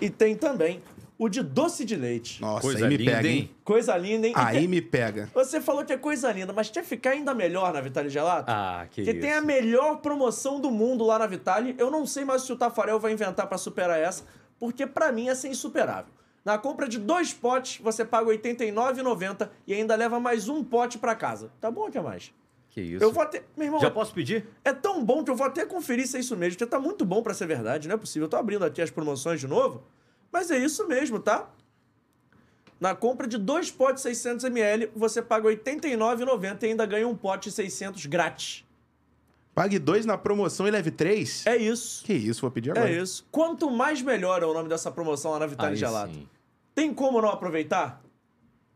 e tem também o de doce de leite. Nossa, coisa aí me linda, pega, hein? Coisa linda, hein? Aí me pega. Você falou que é coisa linda, mas quer ficar ainda melhor na Vitale Gelato? Ah, que Porque isso. tem a melhor promoção do mundo lá na Vitale. Eu não sei mais se o Tafarel vai inventar para superar essa, porque para mim essa é insuperável. Na compra de dois potes, você paga R$ 89,90 e ainda leva mais um pote para casa. Tá bom, o que mais? Que isso. Eu vou até. Meu irmão. Já posso pedir? É tão bom que eu vou até conferir se é isso mesmo, porque tá muito bom para ser verdade, não é possível. Eu tô abrindo aqui as promoções de novo, mas é isso mesmo, tá? Na compra de dois potes 600ml, você paga R$ 89,90 e ainda ganha um pote 600 grátis. Pague dois na promoção e leve três? É isso. Que isso, vou pedir agora. É isso. Quanto mais melhor é o nome dessa promoção lá na Vitale Gelato. Sim. Tem como não aproveitar?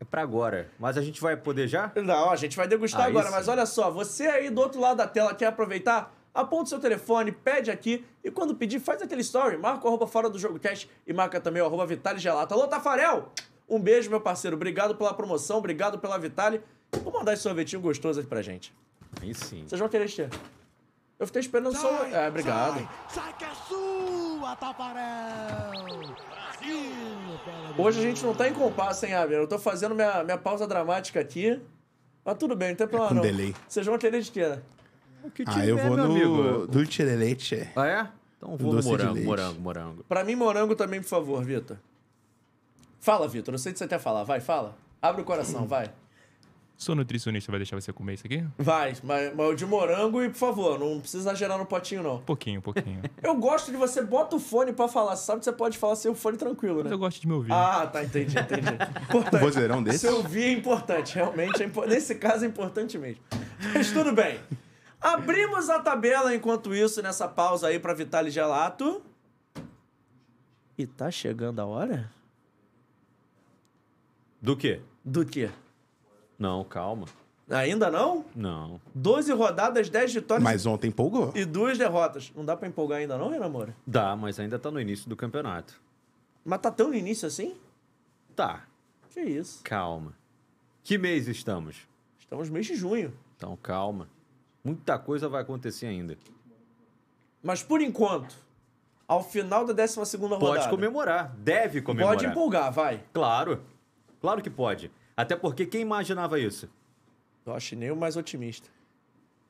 É pra agora. Mas a gente vai poder já? Não, a gente vai degustar aí agora. Mas olha só, você aí do outro lado da tela quer aproveitar? Aponta seu telefone, pede aqui e quando pedir, faz aquele story. Marca o arroba fora do jogo cast e marca também o arroba Vitale Gelato. Alô, Tafarel! Um beijo, meu parceiro. Obrigado pela promoção, obrigado pela Vitale. Vou mandar esse sorvetinho gostoso aqui pra gente. Aí sim. Vocês vão querer este? Eu fiquei esperando só. É, obrigado. Sai, sai que é sua, Tafarel! Hoje a gente não tá em compasso, hein, Abner? Eu tô fazendo minha, minha pausa dramática aqui. Mas tudo bem, não tem problema é com não. delay. Vocês vão querer de quê? Ah, eu é, vou no amigo? dulce de leite. Ah, é? Então vou no morango, morango, morango. Pra mim, morango também, por favor, Vitor. Fala, Vitor. Não sei o que você quer falar. Vai, fala. Abre o coração, <clears throat> vai. Sou nutricionista, vai deixar você comer isso aqui? Vai, mas, mas o de morango e, por favor, não precisa exagerar no potinho, não. Pouquinho, pouquinho. <laughs> eu gosto de você bota o fone pra falar. Você sabe que você pode falar sem o fone tranquilo, né? Mas eu gosto de me ouvir. Ah, tá, entendi, entendi. <laughs> Importante. Um vozeirão desse? Se ouvir é importante, realmente. É impo... Nesse caso é importante mesmo. Mas tudo bem. Abrimos a tabela enquanto isso, nessa pausa aí pra Vitale Gelato. E tá chegando a hora? Do quê? Do quê? Não, calma. Ainda não? Não. 12 rodadas, 10 vitórias. Mas ontem empolgou. E duas derrotas. Não dá pra empolgar ainda não, Renan Moura? Dá, mas ainda tá no início do campeonato. Mas tá tão no início assim? Tá. Que isso. Calma. Que mês estamos? Estamos no mês de junho. Então calma. Muita coisa vai acontecer ainda. Mas por enquanto, ao final da 12 segunda rodada. Pode comemorar, deve comemorar. Pode empolgar, vai. Claro, claro que pode. Até porque quem imaginava isso? Eu acho nem o mais otimista.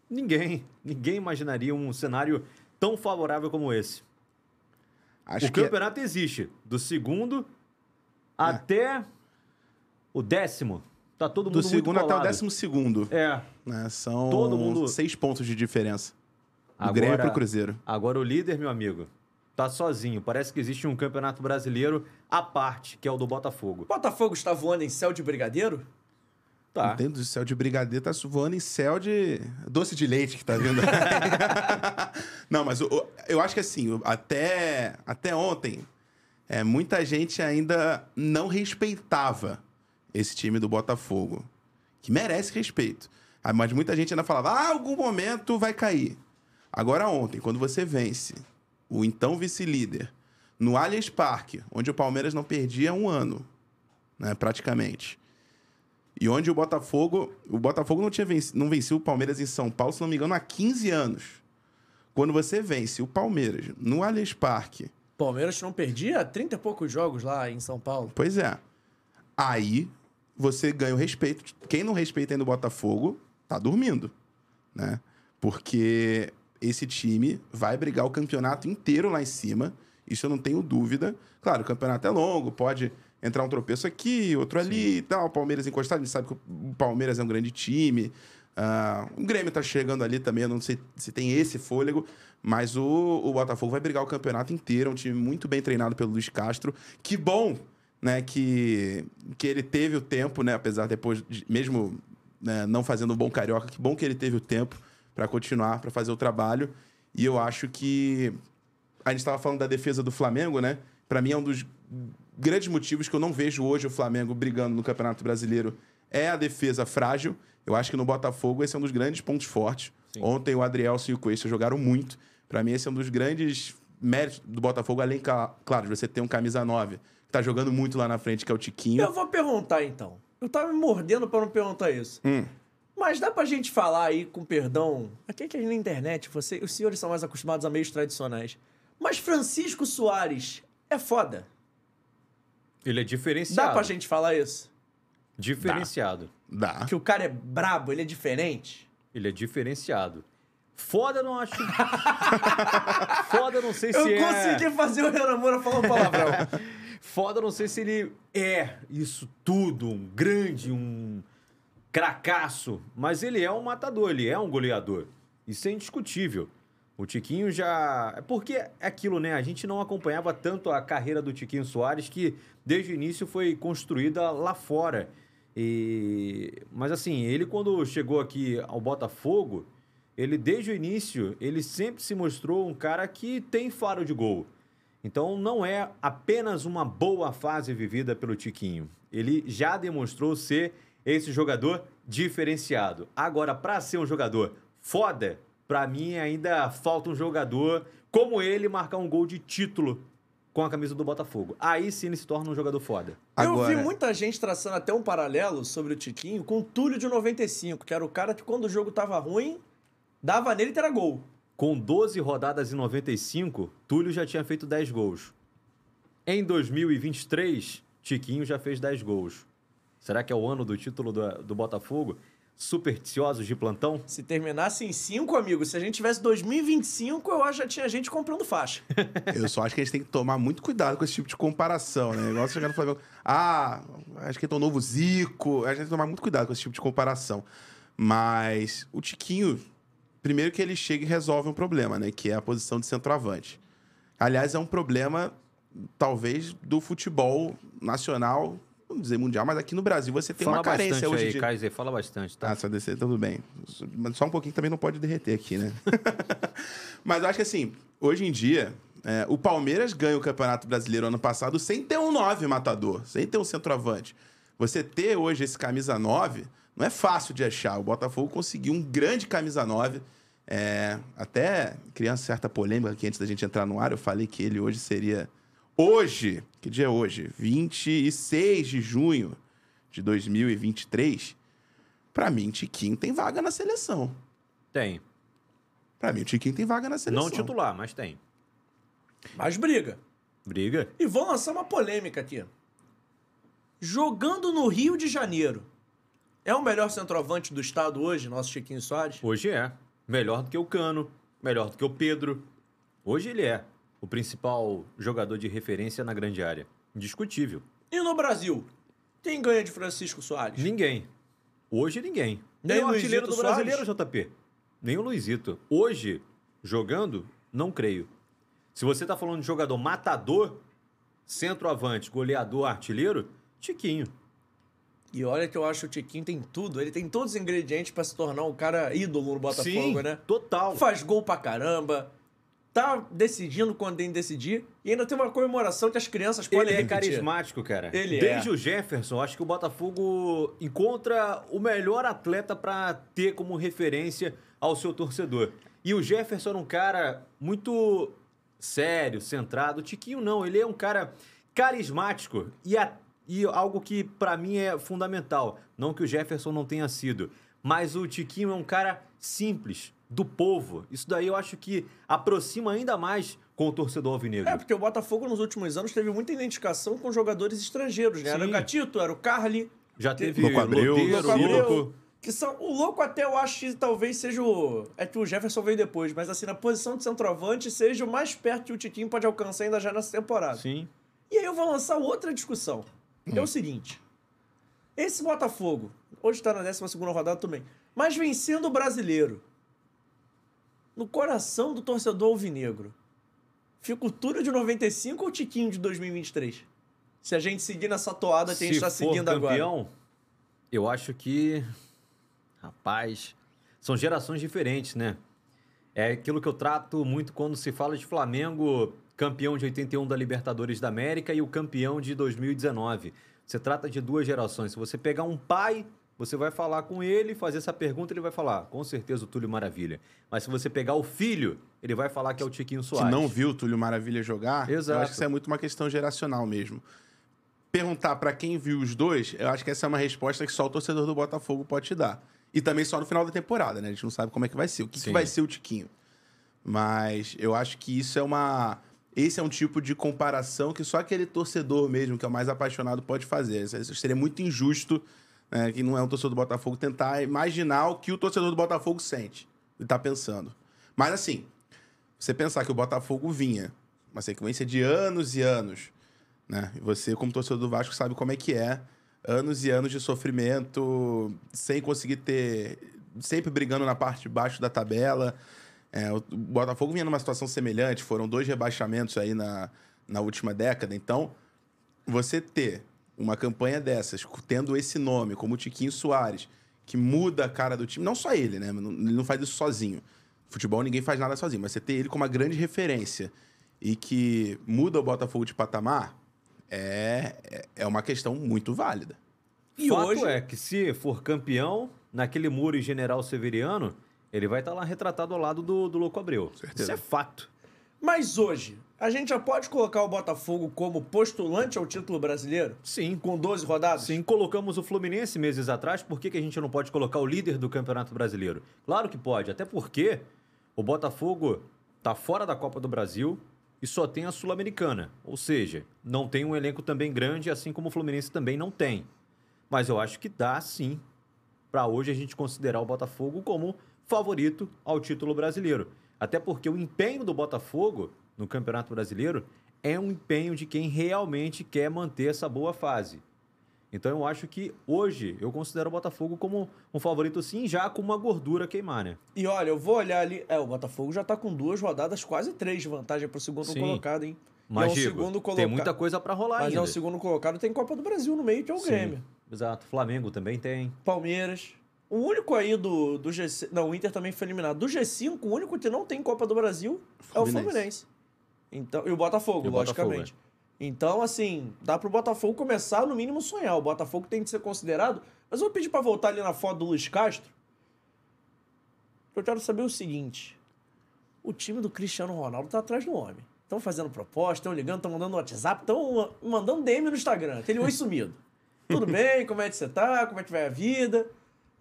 Ninguém. Ninguém imaginaria um cenário tão favorável como esse. Acho o que é- campeonato existe. Do segundo até o décimo. Tá todo mundo do muito segundo até o décimo segundo. É. né? São Todo mundo- seis pontos de diferença. Do Agora- Grêmio pro Cruzeiro. Agora o líder, meu amigo, tá sozinho. Parece que existe um campeonato brasileiro à parte, que é o do Botafogo. O Botafogo está voando em céu de brigadeiro? Tá. Tem do céu de brigadeiro, tá voando em céu de doce de leite que tá vindo. <laughs> Não, mas o- eu acho que assim, até, até ontem, é, muita gente ainda não respeitava esse time do Botafogo, que merece respeito. Ah, Mas muita gente ainda falava, ah, algum momento vai cair. Agora ontem, quando você vence o então vice-líder no Allianz Parque, onde o Palmeiras não perdia um ano, né, praticamente. E onde o Botafogo. O Botafogo não, tinha venci, não venceu o Palmeiras em São Paulo, se não me engano, há 15 anos. Quando você vence o Palmeiras no Allianz Parque, Palmeiras não perdia 30 e poucos jogos lá em São Paulo. pois é. Aí você ganha o respeito. Quem não respeita ainda o Botafogo, tá dormindo. Né? Porque esse time vai brigar o campeonato inteiro lá em cima. Isso eu não tenho dúvida. Claro, o campeonato é longo, pode entrar um tropeço aqui, outro ali e tal. O Palmeiras encostado, a gente sabe que o Palmeiras é um grande time. Ah, o Grêmio tá chegando ali também, eu não sei se tem esse fôlego, mas o, o Botafogo vai brigar o campeonato inteiro. É um time muito bem treinado pelo Luiz Castro. Que bom, né, que, que ele teve o tempo, né, apesar depois, de, mesmo né, não fazendo um bom carioca, que bom que ele teve o tempo para continuar, para fazer o trabalho. E eu acho que a gente estava falando da defesa do Flamengo, né? Para mim é um dos grandes motivos que eu não vejo hoje o Flamengo brigando no Campeonato Brasileiro é a defesa frágil. Eu acho que no Botafogo esse é um dos grandes pontos fortes. Ontem o Adrielson e o Cuesta jogaram muito. Para mim esse é um dos grandes méritos do Botafogo, além, claro, de você ter um camisa 9 que tá jogando muito lá na frente, que é o Tiquinho. Eu vou perguntar então. Eu tava me mordendo pra não perguntar isso. Hum. Mas dá pra gente falar aí, com perdão, aqui que é na internet, você, os senhores são mais acostumados a meios tradicionais. Mas Francisco Soares é foda. Ele é diferenciado. Dá pra gente falar isso? Diferenciado. Dá. Que o cara é brabo, ele é diferente. Ele é diferenciado. Foda eu não acho. <laughs> Foda eu não sei se Eu é. consegui fazer o Renan Moura falar um palavrão. <laughs> Foda eu não sei se ele é isso tudo, um grande, um cracaço. Mas ele é um matador, ele é um goleador. Isso é indiscutível. O Tiquinho já. É porque é aquilo, né? A gente não acompanhava tanto a carreira do Tiquinho Soares, que desde o início foi construída lá fora. E... Mas assim, ele quando chegou aqui ao Botafogo, ele desde o início, ele sempre se mostrou um cara que tem faro de gol. Então não é apenas uma boa fase vivida pelo Tiquinho. Ele já demonstrou ser esse jogador diferenciado. Agora, para ser um jogador foda, para mim ainda falta um jogador como ele marcar um gol de título com a camisa do Botafogo. Aí sim ele se torna um jogador foda. Eu vi Agora- muita gente traçando até um paralelo sobre o Tiquinho com o Túlio de 95, que era o cara que quando o jogo tava ruim, dava nele e era gol. Com 12 rodadas em 95, Túlio já tinha feito 10 gols. Em 2023, Tiquinho já fez 10 gols. Será que é o ano do título do, do Botafogo? Supersticiosos de plantão? Se terminasse em 5, amigo, se a gente tivesse 2025, eu acho que já tinha gente comprando faixa. <laughs> Eu só acho que a gente tem que tomar muito cuidado com esse tipo de comparação, né? Igual você chegar no Flamengo. Ah, acho que é o novo Zico. A gente tem que tomar muito cuidado com esse tipo de comparação. Mas o Tiquinho, primeiro que ele chega e resolve um problema, né? Que é a posição de centroavante. Aliás, é um problema, talvez, do futebol nacional, vamos dizer mundial, mas aqui no Brasil você tem fala uma carência hoje aí, de... Kaiser, fala bastante, tá? Tá, só descer, tudo bem. Mas só um pouquinho também não pode derreter aqui, né? <laughs> Mas eu acho que assim, hoje em dia, é, o Palmeiras ganha o Campeonato Brasileiro ano passado sem ter um 9 matador, sem ter um centroavante. Você ter hoje esse camisa 9 não é fácil de achar. O Botafogo conseguiu um grande camisa 9. É, até uma certa polêmica aqui antes da gente entrar no ar. Eu falei que ele hoje seria. Hoje, que dia é hoje? 26 de junho de 2023. Pra mim, Tiquinho tem vaga na seleção. Tem. Pra mim, o Tiquinho tem vaga na seleção. Não titular, mas tem. Mas briga. Briga. E vou lançar uma polêmica aqui. Jogando no Rio de Janeiro, é o melhor centroavante do estado hoje, nosso Chiquinho Soares? Hoje é. Melhor do que o Cano, melhor do que o Pedro. Hoje ele é o principal jogador de referência na grande área. Indiscutível. E no Brasil? Quem ganha de Francisco Soares? Ninguém. Hoje ninguém. Nem Nem o artilheiro do Luizito brasileiro, JP. Nem o Luizito. Hoje, jogando, não creio. Se você tá falando de jogador matador, centroavante, goleador, artilheiro, Tiquinho. E olha que eu acho que o Tiquinho tem tudo. Ele tem todos os ingredientes pra se tornar um cara ídolo no Botafogo, Sim, né? total. Faz gol pra caramba. Tá decidindo quando tem que decidir. E ainda tem uma comemoração que as crianças podem Ele é repetir. carismático, cara. Ele Desde é. o Jefferson, acho que o Botafogo encontra o melhor atleta pra ter como referência ao seu torcedor. E o Jefferson era um cara muito sério, centrado. O Tiquinho não, ele é um cara carismático e, a- e algo que pra mim é fundamental. Não que o Jefferson não tenha sido, mas o Tiquinho é um cara simples, do povo. Isso daí eu acho que aproxima ainda mais com o torcedor alvinegro. É, porque o Botafogo nos últimos anos teve muita identificação com jogadores estrangeiros, né? Era o Sim. Gatito, era o Carly, Já teve Louco Abreu, Louco. que são... O Louco até eu acho que talvez seja o... É que o Jefferson veio depois, mas assim, na posição de centroavante, seja o mais perto que o Tiquinho pode alcançar ainda já nessa temporada. Sim. E aí eu vou lançar outra discussão. É o seguinte. Esse Botafogo, hoje tá na 12 rodada também, mas vencendo o brasileiro, no coração do torcedor alvinegro, fica o Túlio de 95 ou o Tiquinho de 2023? Se a gente seguir nessa toada que a gente tá for seguindo agora. campeão, eu acho que... Rapaz, são gerações diferentes, né? É aquilo que eu trato muito quando se fala de Flamengo, campeão de 81 da Libertadores da América e o campeão de 2019. Você trata de duas gerações. Se você pegar um pai, você vai falar com ele, fazer essa pergunta, ele vai falar, com certeza o Túlio Maravilha. Mas se você pegar o filho, ele vai falar que é o Tiquinho que Soares. não viu o Túlio Maravilha jogar, eu Exato. acho que isso é muito uma questão geracional mesmo. Perguntar pra quem viu os dois, eu acho que essa é uma resposta que só o torcedor do Botafogo pode te dar. E também só no final da temporada, né? A gente não sabe como é que vai ser. O que, que vai ser o Tiquinho? Mas eu acho que isso é uma. Esse é um tipo de comparação que só aquele torcedor mesmo, que é o mais apaixonado, pode fazer. Isso seria muito injusto, né, que não é um torcedor do Botafogo, tentar imaginar o que o torcedor do Botafogo sente e tá pensando. Mas assim, você pensar que o Botafogo vinha, uma sequência de anos e anos, né? E você, como torcedor do Vasco, sabe como é que é. Anos e anos de sofrimento, sem conseguir ter. sempre brigando na parte de baixo da tabela. É, o Botafogo vinha numa situação semelhante, foram dois rebaixamentos aí na, na última década. Então, você ter uma campanha dessas, tendo esse nome, como o Tiquinho Soares, que muda a cara do time, não só ele, né? Não- Ele não faz isso sozinho. Futebol ninguém faz nada sozinho, mas você ter ele como uma grande referência e que muda o Botafogo de patamar é, é- é uma questão muito válida. E Fato hoje- é que se for campeão, naquele muro em General Severiano, ele vai estar lá retratado ao lado do, do Louco Abreu. Certeza. Isso é fato. Mas hoje, a gente já pode colocar o Botafogo como postulante ao título brasileiro? Sim. Com 12 rodadas? Sim, colocamos o Fluminense meses atrás, por que, que a gente não pode colocar o líder do Campeonato Brasileiro? Claro que pode, até porque o Botafogo tá fora da Copa do Brasil e só tem a Sul-Americana. Ou seja, não tem um elenco também grande, assim como o Fluminense também não tem. Mas eu acho que dá sim para hoje a gente considerar o Botafogo como favorito ao título brasileiro. Até porque o empenho do Botafogo no Campeonato Brasileiro é um empenho de quem realmente quer manter essa boa fase. Então eu acho que hoje eu considero o Botafogo como um favorito sim, já com uma gordura queimar, né? E olha, eu vou olhar ali. É, o Botafogo já tá com duas rodadas, quase três de vantagem pro segundo Sim. colocado, hein? E Mas é o digo, segundo tem colocado. muita coisa para rolar Mas ainda. é o segundo colocado, tem Copa do Brasil no meio, que é o Sim, Grêmio. Exato. Flamengo também tem. Palmeiras. O único aí do, do G5. Não, o Inter também foi eliminado. Do G5, o único que não tem Copa do Brasil é o Fluminense. Fluminense. Então, e o Botafogo, E o Botafogo, logicamente. Então, assim, dá pro Botafogo começar, no mínimo, sonhar. O Botafogo tem que ser considerado. Mas eu vou pedir pra voltar ali na foto do Luiz Castro. Eu quero saber o seguinte: o time do Cristiano Ronaldo tá atrás do homem. Estão fazendo proposta, estão ligando, estão mandando WhatsApp, estão mandando DM no Instagram. Aquele oi sumido. <laughs> Tudo bem? Como é que você tá? Como é que vai a vida?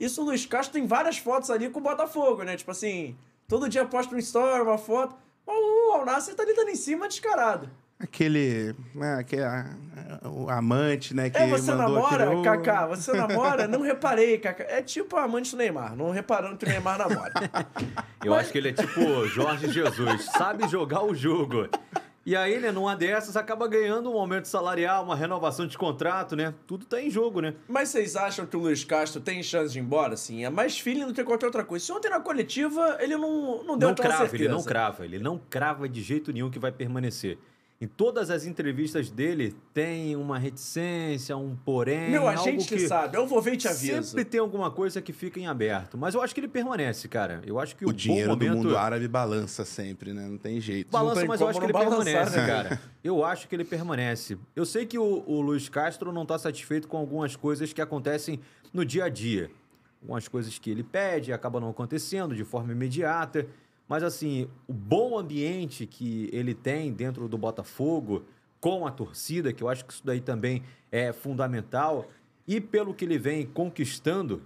Isso o Luiz Castro tem várias fotos ali com o Botafogo, né? Tipo assim, todo dia posta um story, uma foto. O Al Nassr tá ali dando em cima descarado. Aquele. Né, aquele a- a- o amante, né? Que É, você mandou namora, aquele, "Ô, Kaká? Você <laughs> namora? Não reparei, Kaká. É tipo a amante do Neymar, não reparando que o Neymar namora. <laughs> Eu Mas- acho que ele é tipo Jorge Jesus, sabe jogar o jogo. E aí, né, numa dessas, acaba ganhando um aumento salarial, uma renovação de contrato, né? Tudo tá em jogo, né? Mas vocês acham que o Luiz Castro tem chance de ir embora? Sim, é mais feeling do que qualquer outra coisa. Se ontem na coletiva ele não, não deu não crava, certeza. ele não crava, ele não crava de jeito nenhum que vai permanecer. Em todas as entrevistas dele tem uma reticência, um porém, Meu, a gente que... sabe. Eu vou ver e te aviso. Sempre tem alguma coisa que fica em aberto. Mas eu acho que ele permanece, cara. Eu acho que o, O dinheiro momento... do mundo árabe balança sempre, né? Não tem jeito. Balança, tem mas eu acho que ele balançar, permanece, né? cara. Eu acho que ele permanece. Eu sei que o, o Luiz Castro não tá satisfeito com algumas coisas que acontecem no dia a dia. Algumas coisas que ele pede acabam não acontecendo de forma imediata. Mas, assim, o bom ambiente que ele tem dentro do Botafogo, com a torcida, que eu acho que isso daí também é fundamental, e pelo que ele vem conquistando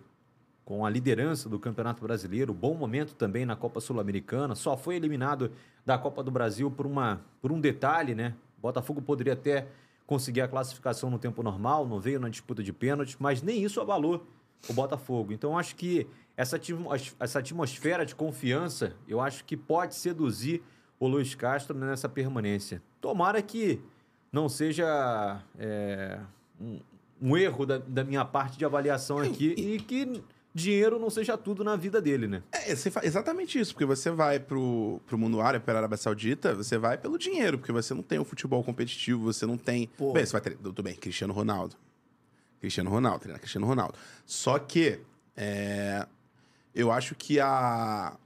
com a liderança do Campeonato Brasileiro, bom momento também na Copa Sul-Americana, só foi eliminado da Copa do Brasil por, uma, por um detalhe, né? O Botafogo poderia até conseguir a classificação no tempo normal, não veio na disputa de pênaltis, mas nem isso abalou o Botafogo. Então acho que essa, essa atmosfera de confiança, eu acho que pode seduzir o Luiz Castro nessa permanência. Tomara que não seja é, um, um erro da, da minha parte de avaliação aqui e que dinheiro não seja tudo na vida dele, né? É, exatamente isso, porque você vai pro, pro mundo árabe, para a Arábia Saudita, você vai pelo dinheiro, porque você não tem o futebol competitivo, você não tem. Pô. Bem, você vai. Tudo bem, Cristiano Ronaldo. Cristiano Ronaldo, treinar Cristiano Ronaldo. Só que é, eu acho que a.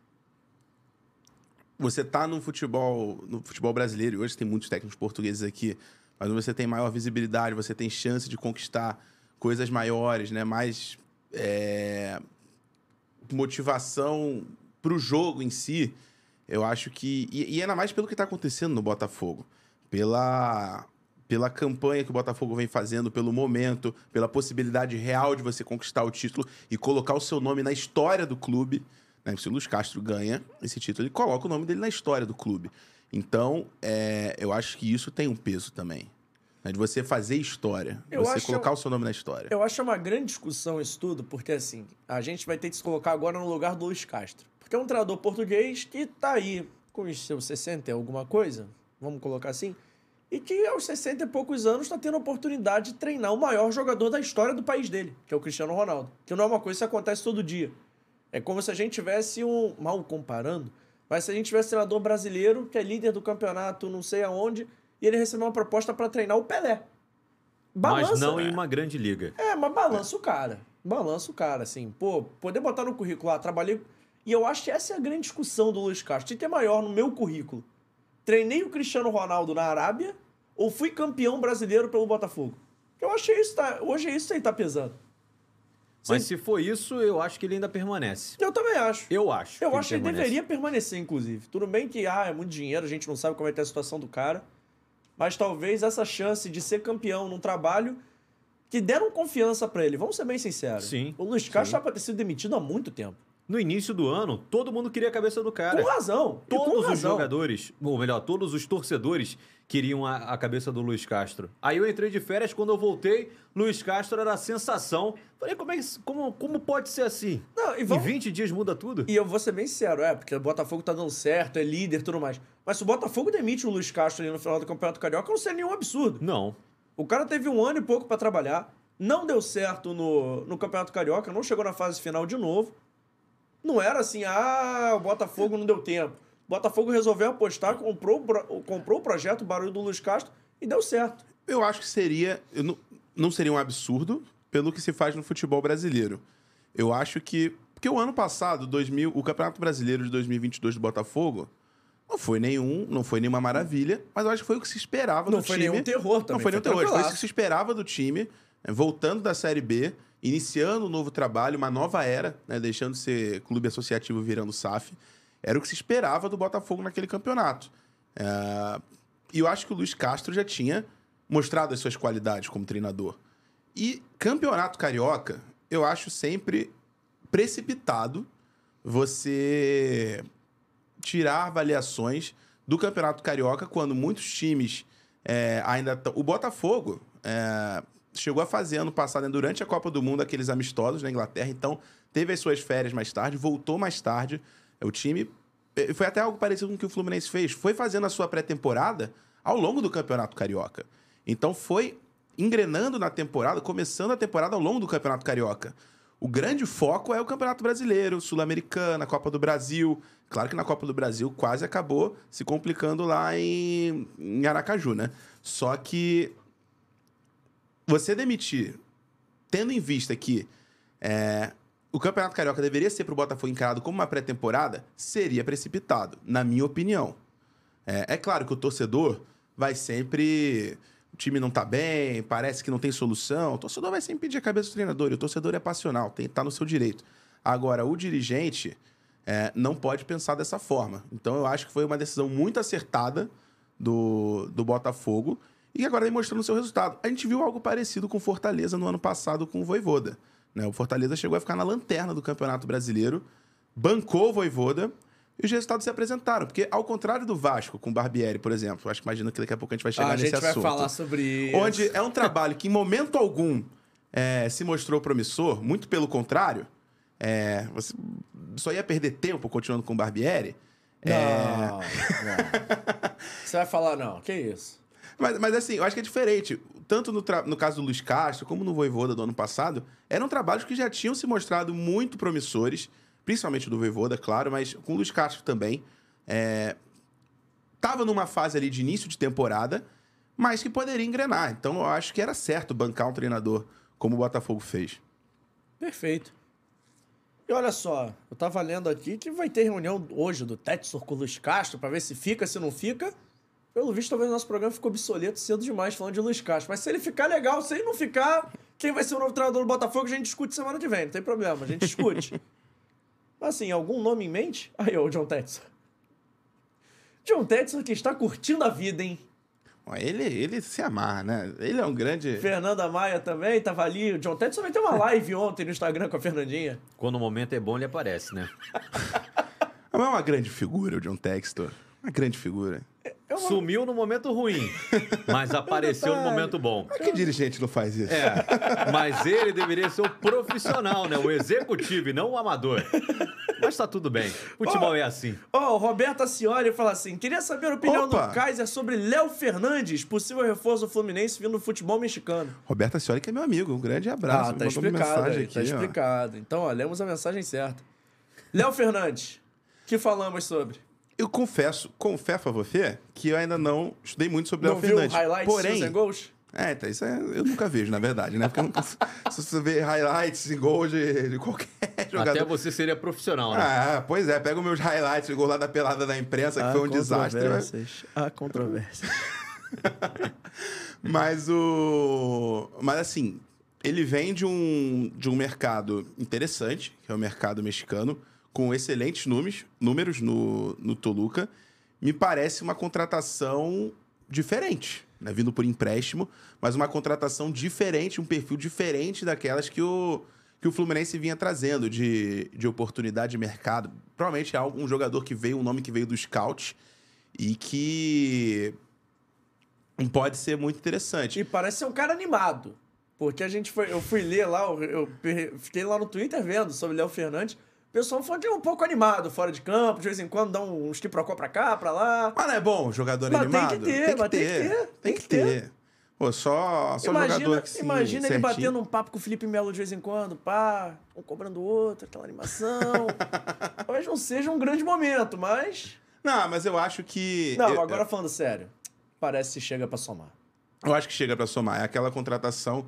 Você tá no futebol, no futebol brasileiro, e hoje tem muitos técnicos portugueses aqui, mas você tem maior visibilidade, você tem chance de conquistar coisas maiores, né? Mais é, motivação pro jogo em si. Eu acho que. E, e ainda mais pelo que tá acontecendo no Botafogo. Pela, pela campanha que o Botafogo vem fazendo, pelo momento, pela possibilidade real de você conquistar o título e colocar o seu nome na história do clube. Né? Se o Luiz Castro ganha esse título, ele coloca o nome dele na história do clube. Então, é, eu acho que isso tem um peso também. né? De você fazer história. Eu você acho- colocar o seu nome na história. Eu acho uma grande discussão isso tudo, porque assim, a gente vai ter que se colocar agora no lugar do Luiz Castro. Porque é um treinador português que tá aí com os seus 60 e alguma coisa, vamos colocar assim, e que aos 60 e poucos anos está tendo a oportunidade de treinar o maior jogador da história do país dele, que é o Cristiano Ronaldo. Que não é uma coisa que acontece todo dia. É como se a gente tivesse um. Mal comparando, mas se a gente tivesse um treinador brasileiro que é líder do campeonato, não sei aonde, e ele recebeu uma proposta para treinar o Pelé. mas não né? em uma grande liga. É, mas balança o cara. Balança o cara, assim. Pô, poder botar no currículo, ah, trabalhei. E eu acho que essa é a grande discussão do Luiz Castro. Tem que ter maior no meu currículo. Treinei o Cristiano Ronaldo na Arábia ou fui campeão brasileiro pelo Botafogo? Eu acho que isso tá, hoje é isso aí tá pesando. Mas Sim. se for isso, eu acho que ele ainda permanece. Eu também acho. Eu acho. Eu que acho que ele permanece. deveria permanecer, inclusive. Tudo bem que ah, é muito dinheiro, a gente não sabe como vai ter a situação do cara. Mas talvez essa chance de ser campeão num trabalho que deram confiança pra ele. Vamos ser bem sinceros. Sim, O Luiz Castro já pra ter sido demitido há muito tempo. No início do ano, todo mundo queria a cabeça do cara. Com razão. e com Todos os razão. jogadores, ou melhor, todos os torcedores queriam a, a cabeça do Luiz Castro. Aí eu entrei de férias, quando eu voltei, Luiz Castro era a sensação. Falei, como, é que, como, como pode ser assim? Não, e Em vamos- 20 dias muda tudo? E eu vou ser bem sincero, é, porque o Botafogo tá dando certo, é líder e tudo mais. Mas se o Botafogo demite o Luiz Castro ali no final do Campeonato Carioca, não seria nenhum absurdo. Não. O cara teve um ano e pouco pra trabalhar, não deu certo no, no Campeonato Carioca, não chegou na fase final de novo. Não era assim, ah, o Botafogo não deu tempo. O Botafogo resolveu apostar, comprou, comprou o projeto, o barulho do Luiz Castro, e deu certo. Eu acho que seria. não, não seria um absurdo pelo que se faz no futebol brasileiro. Eu acho que. Porque o ano passado, 2000, o Campeonato Brasileiro de 2022 do Botafogo não foi nenhum, não foi nenhuma maravilha, mas eu acho que foi o que se esperava Não do foi time. nenhum terror também, Não foi nenhum foi terror, foi o que se esperava do time, né, voltando da Série B, iniciando um novo trabalho, uma nova era, né, deixando de ser clube associativo virando SAF. Era o que se esperava do Botafogo naquele campeonato. É, E eu acho que o Luiz Castro já tinha mostrado as suas qualidades como treinador. E campeonato carioca, eu acho sempre precipitado você tirar avaliações do Campeonato Carioca, quando muitos times é, ainda. O Botafogo é, chegou a fazer ano passado, né, durante a Copa do Mundo, aqueles amistosos na Inglaterra, então teve as suas férias mais tarde, voltou mais tarde. O time. eh, Foi até algo parecido com o que o Fluminense fez. Foi fazendo a sua pré-temporada ao longo do Campeonato Carioca. Então foi engrenando na temporada, começando a temporada ao longo do Campeonato Carioca. O grande foco é o Campeonato Brasileiro, Sul-Americana, Copa do Brasil. Claro que na Copa do Brasil quase acabou se complicando lá em, em Aracaju, né? Só que você demitir, tendo em vista que é, o Campeonato Carioca deveria ser para o Botafogo encarado como uma pré-temporada, seria precipitado, na minha opinião. É, é claro que o torcedor vai sempre. O time não tá bem, parece que não tem solução. O torcedor vai sempre pedir a cabeça do treinador. E o torcedor é passional, tem, tá no seu direito. Agora, o dirigente é, não pode pensar dessa forma. Então, eu acho que foi uma decisão muito acertada do, do Botafogo e agora vem mostrando o seu resultado. A gente viu algo parecido com o Fortaleza no ano passado com o Voivoda. Né? O Fortaleza chegou a ficar na lanterna do Campeonato Brasileiro, bancou o Voivoda e os resultados se apresentaram. Porque, ao contrário do Vasco, com o Barbieri, por exemplo, acho que imagino que daqui a pouco a gente vai chegar Ah, a nesse gente vai assunto. falar sobre isso. Onde é um trabalho que, em momento algum, é, se mostrou promissor, muito pelo contrário, é, você só ia perder tempo continuando com o Barbieri. É, Não, não. Você vai falar, não, que isso? Mas, mas assim, eu acho que é diferente. Tanto no, no caso do Luiz Castro, como no Voivoda do ano passado, eram trabalhos que já tinham se mostrado muito promissores, principalmente do Voivoda, claro, mas com o Luiz Castro também. É, tava numa fase ali de início de temporada, mas que poderia engrenar. Então eu acho que era certo bancar um treinador como o Botafogo fez. Perfeito. E olha só, eu tava lendo aqui que vai ter reunião hoje do Tetsor com o Luiz Castro pra ver se fica, se não fica. Pelo visto, talvez o nosso programa ficou obsoleto cedo demais falando de Luiz Castro. Mas se ele ficar legal, se ele não ficar, quem vai ser o novo treinador do Botafogo, a gente discute semana que vem, não tem problema, a gente discute. <laughs> Mas assim, algum nome em mente? Aí, ó, o John Tetson. John Tetson que está curtindo a vida, hein? Ele, ele se amarra, né? Ele é um grande. Fernanda Maia também tava ali. O John Tetson vai ter uma live ontem no Instagram com a Fernandinha. Quando o momento é bom, ele aparece, né? <laughs> É uma grande figura, o John Textor. Uma grande figura. É uma- Sumiu no momento ruim, <laughs> mas apareceu no momento bom. Mas que dirigente não faz isso? É, mas ele deveria ser o profissional, né? O executivo e não o amador. Mas tá tudo bem. Futebol é assim. Ó, o Roberto Acioli fala assim: queria saber a opinião Opa! do Kaiser sobre Léo Fernandes, possível reforço do Fluminense vindo do futebol mexicano. Roberto Ascioli, que é meu amigo. Um grande abraço. Ah, tá explicado. Aí, tá aqui, ó. explicado. Então, ó, lemos a mensagem certa. Léo Fernandes, que falamos sobre? Eu confesso, confesso a você que eu ainda não estudei muito sobre Não Léo viu Fernandes. highlights Porém, Porém... gols? é, então, isso é, eu nunca vejo, na verdade, né? Porque eu nunca, <laughs> se você vê highlights e gols de, de qualquer <laughs> jogador. Até você seria profissional, né? Ah, pois é, pega os meus highlights, o gol lá da pelada da imprensa, que foi um desastre. mas- Controvérsias. Há controvérsias. <laughs> Mas o. Mas assim, ele vem de um, de um mercado interessante, que é o mercado mexicano, com excelentes números, números no, no Toluca. Me parece uma contratação diferente, né? Vindo por empréstimo, mas uma contratação diferente, um perfil diferente daquelas que o, que o Fluminense vinha trazendo de, de oportunidade de mercado. Provavelmente é algum jogador que veio, um nome que veio do scout e que pode ser muito interessante. E parece ser um cara animado. Porque a gente foi. Eu fui ler lá, eu, eu fiquei lá no Twitter vendo sobre Léo Fernandes. O pessoal que é um pouco animado fora de campo, de vez em quando dá uns quiprocó pra cá, pra lá. Mas não é bom jogador Mas tem que animado? ter, mas tem que ter, Tem que ter. Pô, só, só imagina jogador que sim, imagina ele certinho. batendo um papo com o Felipe Melo de vez em quando, pá, um cobrando o outro, aquela animação. <laughs> Talvez não seja um grande momento, mas. Não, mas eu acho que... Não, eu, agora falando sério. Parece que chega pra somar. Eu acho que chega pra somar. É aquela contratação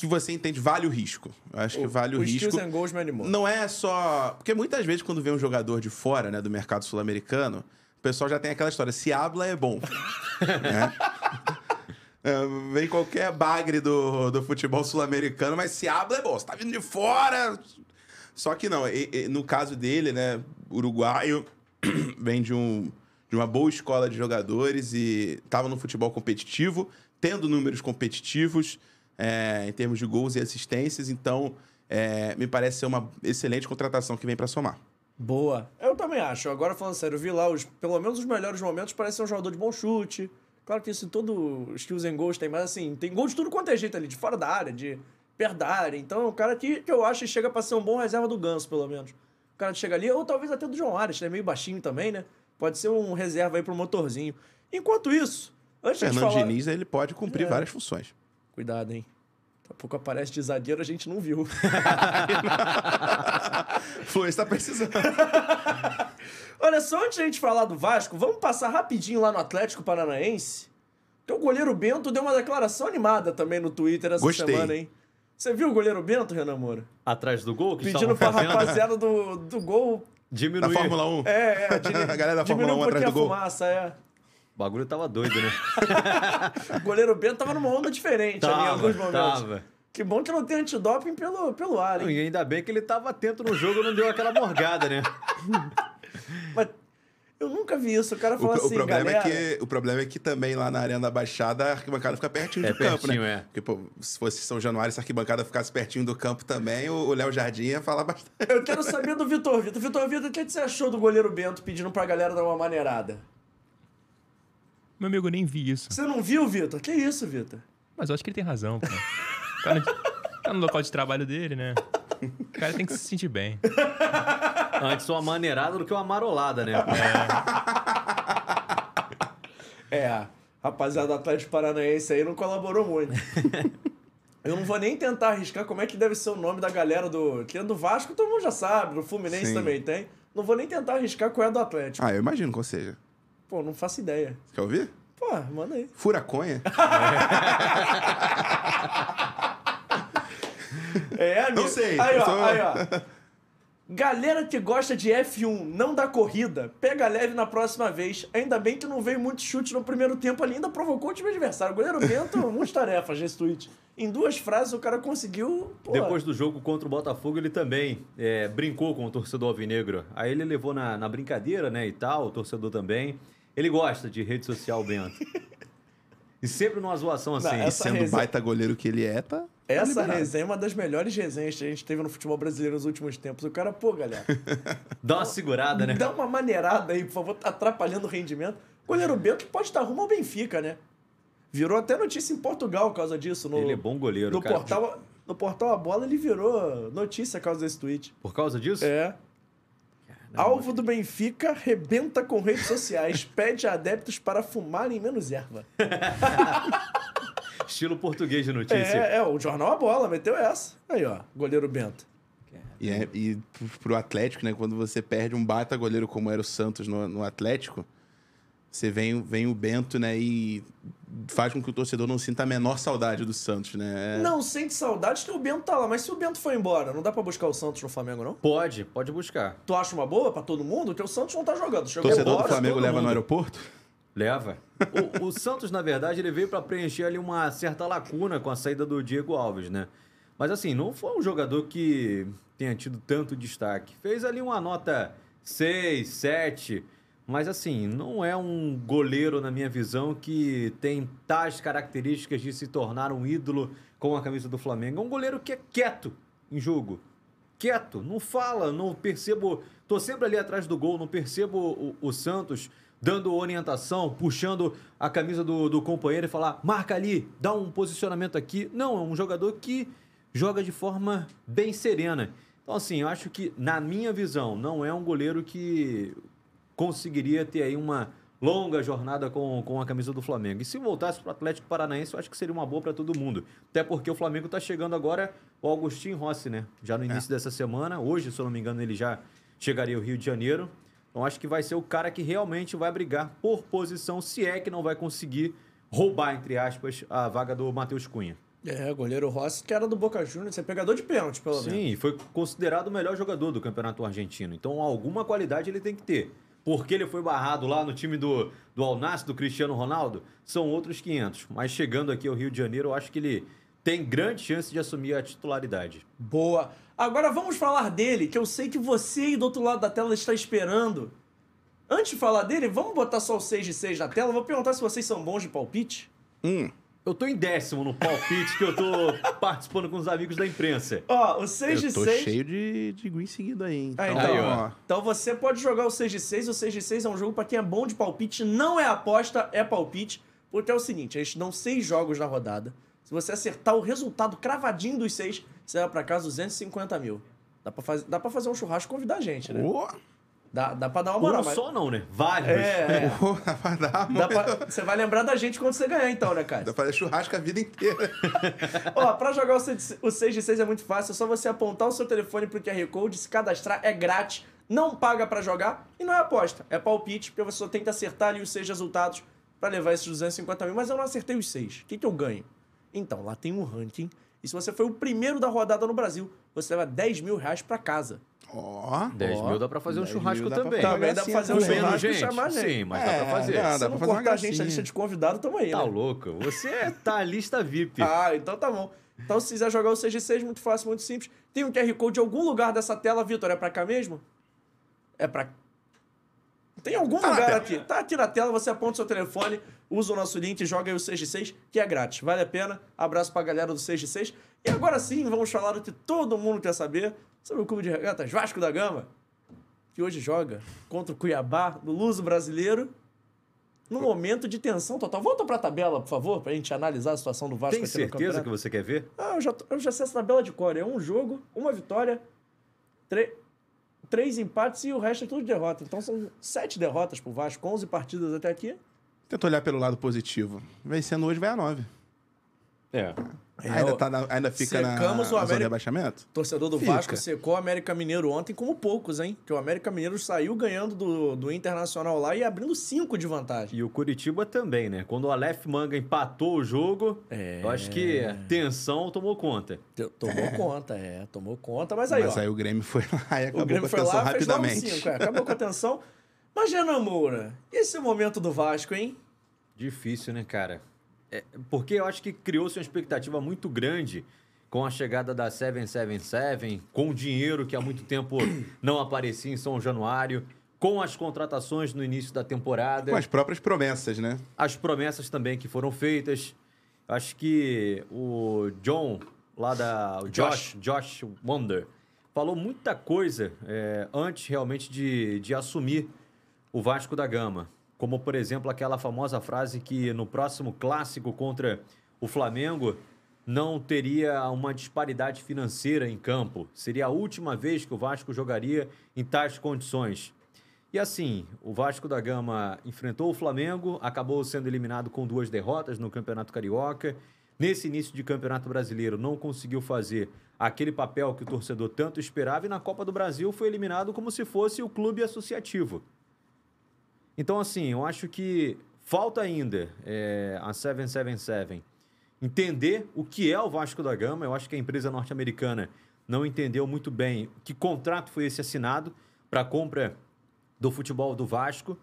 que você entende, vale o risco. Eu acho que vale o, o risco. Skills and Goals me animou. Não é só... Porque muitas vezes quando vem um jogador de fora, né, do mercado sul-americano, o pessoal já tem aquela história, se habla é bom. <laughs> né? É, Vem qualquer bagre do, do futebol sul-americano, mas se habla é bom. Você tá vindo de fora. Só que não, e- e no caso dele, né, uruguaio, <clears throat> vem de, um, de uma boa escola de jogadores e estava no futebol competitivo, tendo números competitivos é, em termos de gols e assistências. Então, é, me parece ser uma excelente contratação que vem para somar. Boa. Eu, também acho. Agora, falando sério, eu vi lá, os, pelo menos os melhores momentos, parece ser um jogador de bom chute. Claro que isso em todo skills and goals tem, mas assim, tem gol de tudo quanto é jeito ali, de fora da área, de perto da área. Então é um cara que, que eu acho que chega pra ser um bom reserva do Ganso, pelo menos. O cara que chega ali, ou talvez até do João Arias, que é meio baixinho também, né? Pode ser um reserva aí pro motorzinho. Enquanto isso, antes de Fernando falar... Diniz, ele pode cumprir É. várias funções. Cuidado, hein? Daqui a pouco aparece de zagueiro, a gente não viu. <laughs> Fluminense tá precisando. <laughs> Olha só, antes de a gente falar do Vasco, vamos passar rapidinho lá no Atlético Paranaense. Que o goleiro Bento deu uma declaração animada também no Twitter essa Gostei. semana, hein? Você viu o goleiro Bento, Renan Moura? Atrás do gol que Pedindo pra fazendo, rapaziada do, do gol. Diminuir. Fórmula 1. É, é, dire- <laughs> A galera da Fórmula 1 um pouquinho atrás do a gol. fumaça, é. O bagulho tava doido, né? <laughs> O goleiro Bento tava numa onda diferente ali em tava, alguns momentos. tava. Que bom que não tem antidoping pelo, pelo ar, hein? E ainda bem que ele tava atento no jogo e não deu aquela morgada, né? <laughs> Mas eu nunca vi isso. O cara O, fala o assim, problema galera... é que, o problema é que também lá na Arena da Baixada a arquibancada fica pertinho É do campo, pertinho, né? é. Porque, pô, se fosse São Januário, se a arquibancada ficasse pertinho do campo também, o o Léo Jardim ia falar bastante. Eu quero saber do Vitor Vitor. Vitor Vitor, o que que você achou do goleiro Bento pedindo pra galera dar uma maneirada? Meu amigo, eu nem vi isso. Você não viu, Vitor? Que isso, Vitor? Mas eu acho que ele tem razão, pô. Tá no, tá no local de trabalho dele, né? O cara tem que se sentir bem. Antes uma maneirada do que uma marolada, né? É, rapaziada do Atlético Paranaense aí não colaborou muito. Eu não vou nem tentar arriscar como é que deve ser o nome da galera do. Que é do Vasco, todo mundo já sabe, do Fluminense Sim. também tem. Não vou nem tentar arriscar qual é a do Atlético. Ah, eu imagino qual seja. Pô, não faço ideia. Quer ouvir? Pô, manda aí. Furaconha? <laughs> É, amigo. Não sei, Aí, ó, tô- aí, ó. Galera que gosta de F1, não da corrida, pega leve na próxima vez. Ainda bem que não veio muito chute no primeiro tempo ali, ainda provocou o time adversário. O goleiro Bento, <laughs> muitas tarefas nesse tweet. Em duas frases o cara conseguiu. pô, Depois do jogo contra o Botafogo, ele também é, brincou com o torcedor alvinegro. Aí ele levou na, na brincadeira, né, e tal, o torcedor também. Ele gosta de rede social, Bento. <laughs> E sempre numa zoação assim. Não, E sendo resenha- baita goleiro que ele é, tá. tá Essa liberado. resenha é uma das melhores resenhas que a gente teve no futebol brasileiro nos últimos tempos. O cara, pô, galera, <laughs> Dá uma segurada, né? dá uma maneirada aí, por favor, tá atrapalhando o rendimento. Goleiro Bento pode estar rumo ao Benfica, né? Virou até notícia em Portugal por causa disso. No, Ele é bom goleiro, no cara. portal, no portal A Bola ele virou notícia por causa desse tweet. Por causa disso? É. Alvo do Benfica rebenta com redes sociais, <laughs> pede a adeptos para fumarem menos erva. <laughs> Estilo português de notícia. É, é, o jornal A Bola meteu essa. Aí, ó, goleiro Bento. E, é, e pro Atlético, né? Quando você perde um baita goleiro como era o Santos no, no Atlético, você vem, vem o Bento, né? E faz com que o torcedor não sinta a menor saudade do Santos, né? É- Não sente saudade que o Bento tá lá, mas se o Bento foi embora, não dá pra buscar o Santos no Flamengo, não? Pode, pode buscar. Tu acha uma boa pra todo mundo? Porque o Santos não tá jogando. O Chegou torcedor embora, do Flamengo leva mundo. no aeroporto? Leva. O, o Santos, na verdade, ele veio para preencher ali uma certa lacuna com a saída do Diego Alves, né? Mas assim, não foi um jogador que tenha tido tanto destaque. Fez ali uma nota 6, 7, mas assim, não é um goleiro, na minha visão, que tem tais características de se tornar um ídolo com a camisa do Flamengo. É um goleiro que é quieto em jogo. Quieto, não fala, não percebo. Tô sempre ali atrás do gol, não percebo o, o Santos dando orientação, puxando a camisa do, do companheiro e falar, marca ali, dá um posicionamento aqui. Não, é um jogador que joga de forma bem serena. Então, assim, eu acho que, na minha visão, não é um goleiro que conseguiria ter aí uma longa jornada com, com a camisa do Flamengo. E se voltasse para o Atlético Paranaense, eu acho que seria uma boa para todo mundo. Até porque o Flamengo está chegando agora o Augustinho Rossi, né? Já no início dessa semana. Hoje, se eu não me engano, ele já chegaria ao Rio de Janeiro. Então acho que vai ser o cara que realmente vai brigar por posição, se é que não vai conseguir roubar, entre aspas, a vaga do Matheus Cunha. É, goleiro Rossi, que era do Boca Juniors, é pegador de pênalti, pelo menos. Sim, foi considerado o melhor jogador do campeonato argentino. Então, alguma qualidade ele tem que ter. Porque ele foi barrado lá no time do, do Al Nassr, do Cristiano Ronaldo, são outros 500. Mas chegando aqui ao Rio de Janeiro, eu acho que ele tem grande chance de assumir a titularidade. Boa. Agora vamos falar dele, que eu sei que você aí do outro lado da tela está esperando. Antes de falar dele, vamos botar só o 6 de 6 na tela. Vou perguntar se vocês são bons de palpite. Hum, Eu tô em décimo no palpite que eu tô <laughs> participando com os amigos da imprensa. Ó, o 6 de Eu tô 6. cheio de, de green seguido aí, hein? Ah, Então, então, Aí, ó. Então você pode jogar o 6 de 6. O 6 de 6 é um jogo pra quem é bom de palpite. Não é aposta, é palpite. Porque é o seguinte, eles dão seis jogos na rodada. Se você acertar o resultado cravadinho dos seis, você vai pra casa 250 mil. Dá pra, faz... dá pra fazer um churrasco e convidar a gente, né? Ô, Dá, dá pra dar uma moral. Um mas- só não, né? Vários. É, é. <laughs> Pô, vai dar, Dá pra- Você vai lembrar da gente quando você ganhar, então, né, cara? Dá pra fazer churrasco a vida inteira. <laughs> Ó, pra jogar o 6 o 6 de 6 é muito fácil, é só você apontar o seu telefone pro QR Code, se cadastrar, é grátis, não paga pra jogar e não é aposta, é palpite, porque você só tem que acertar ali os seis resultados pra levar esses 250 mil, mas eu não acertei os seis. O que, que eu ganho? Então, lá tem um ranking, e se você foi o primeiro da rodada no Brasil, você leva 10 mil reais pra casa. Ó. 10 Ó, mil dá pra fazer um 10 churrasco mil dá pra também. Também dá pra fazer um também. menos churrasco e gente? chamar a gente. Sim, mas dá É, pra fazer. dá, Se dá não pra fazer uma cortar a gente na gracinha. lista de convidado, tamo aí, Tá né? louco? Você tá lista VIP. <laughs> Ah, então tá bom. Então, se quiser jogar o 6 de 6, muito fácil, muito simples. Tem um QR Code em algum lugar dessa tela, Vitor. É pra cá mesmo? É pra. Tem algum Tá lugar aqui. Tá aqui na tela, você aponta o seu telefone, usa o nosso link, joga aí o 6 de 6, que é grátis. Vale a pena. Abraço pra galera do 6 de 6. E agora sim, vamos falar do que todo mundo quer saber sobre o Clube de Regatas Vasco da Gama, que hoje joga contra o Cuiabá, no Luso Brasileiro. No momento de tensão total. Volta pra tabela, por favor, pra gente analisar a situação do Vasco Tem aqui no certeza campeonato. que você quer ver? Ah, eu já, eu já sei essa tabela de cor. É um jogo, uma vitória, tre- três empates e o resto é tudo derrota. Então são sete derrotas pro Vasco, 11 partidas até aqui. Tenta olhar pelo lado positivo. Vencendo hoje vai a 9. É. ainda, o- tá na- ainda fica na, secamos o na zona de América- rebaixamento? Torcedor do Fica. Vasco secou o América Mineiro ontem como poucos, hein? Que o América Mineiro saiu ganhando do, do Internacional lá e abrindo cinco de vantagem. E o Curitiba também, né? Quando o Aleph Manga empatou o jogo, É. eu acho que a tensão tomou conta. Te- Tomou conta, é, tomou conta. Mas aí, Mas ó. aí o Grêmio foi lá e acabou O Grêmio com foi a tensão lá, rapidamente. cinco, é, acabou com a tensão. Mas, Renan Moura, esse momento do Vasco, hein? Difícil, né, cara? É, porque eu acho que criou-se uma expectativa muito grande com a chegada da 777, com o dinheiro que há muito tempo não aparecia em São Januário, com as contratações no início da temporada. Com as próprias promessas, né? as promessas também que foram feitas. Acho que o John, lá da. O Josh, Josh Wonder, falou muita coisa é, antes realmente de, de assumir o Vasco da Gama. Como, por exemplo, aquela famosa frase que no próximo clássico contra o Flamengo não teria uma disparidade financeira em campo. Seria a última vez que o Vasco jogaria em tais condições. E assim, o Vasco da Gama enfrentou o Flamengo, acabou sendo eliminado com duas derrotas no Campeonato Carioca. Nesse início de Campeonato Brasileiro, não conseguiu fazer aquele papel que o torcedor tanto esperava e na Copa do Brasil foi eliminado como se fosse o clube associativo. Então, assim, eu acho que falta ainda é, a 777 entender o que é o Vasco da Gama. Eu acho que a empresa norte-americana não entendeu muito bem que contrato foi esse assinado para compra do futebol do Vasco.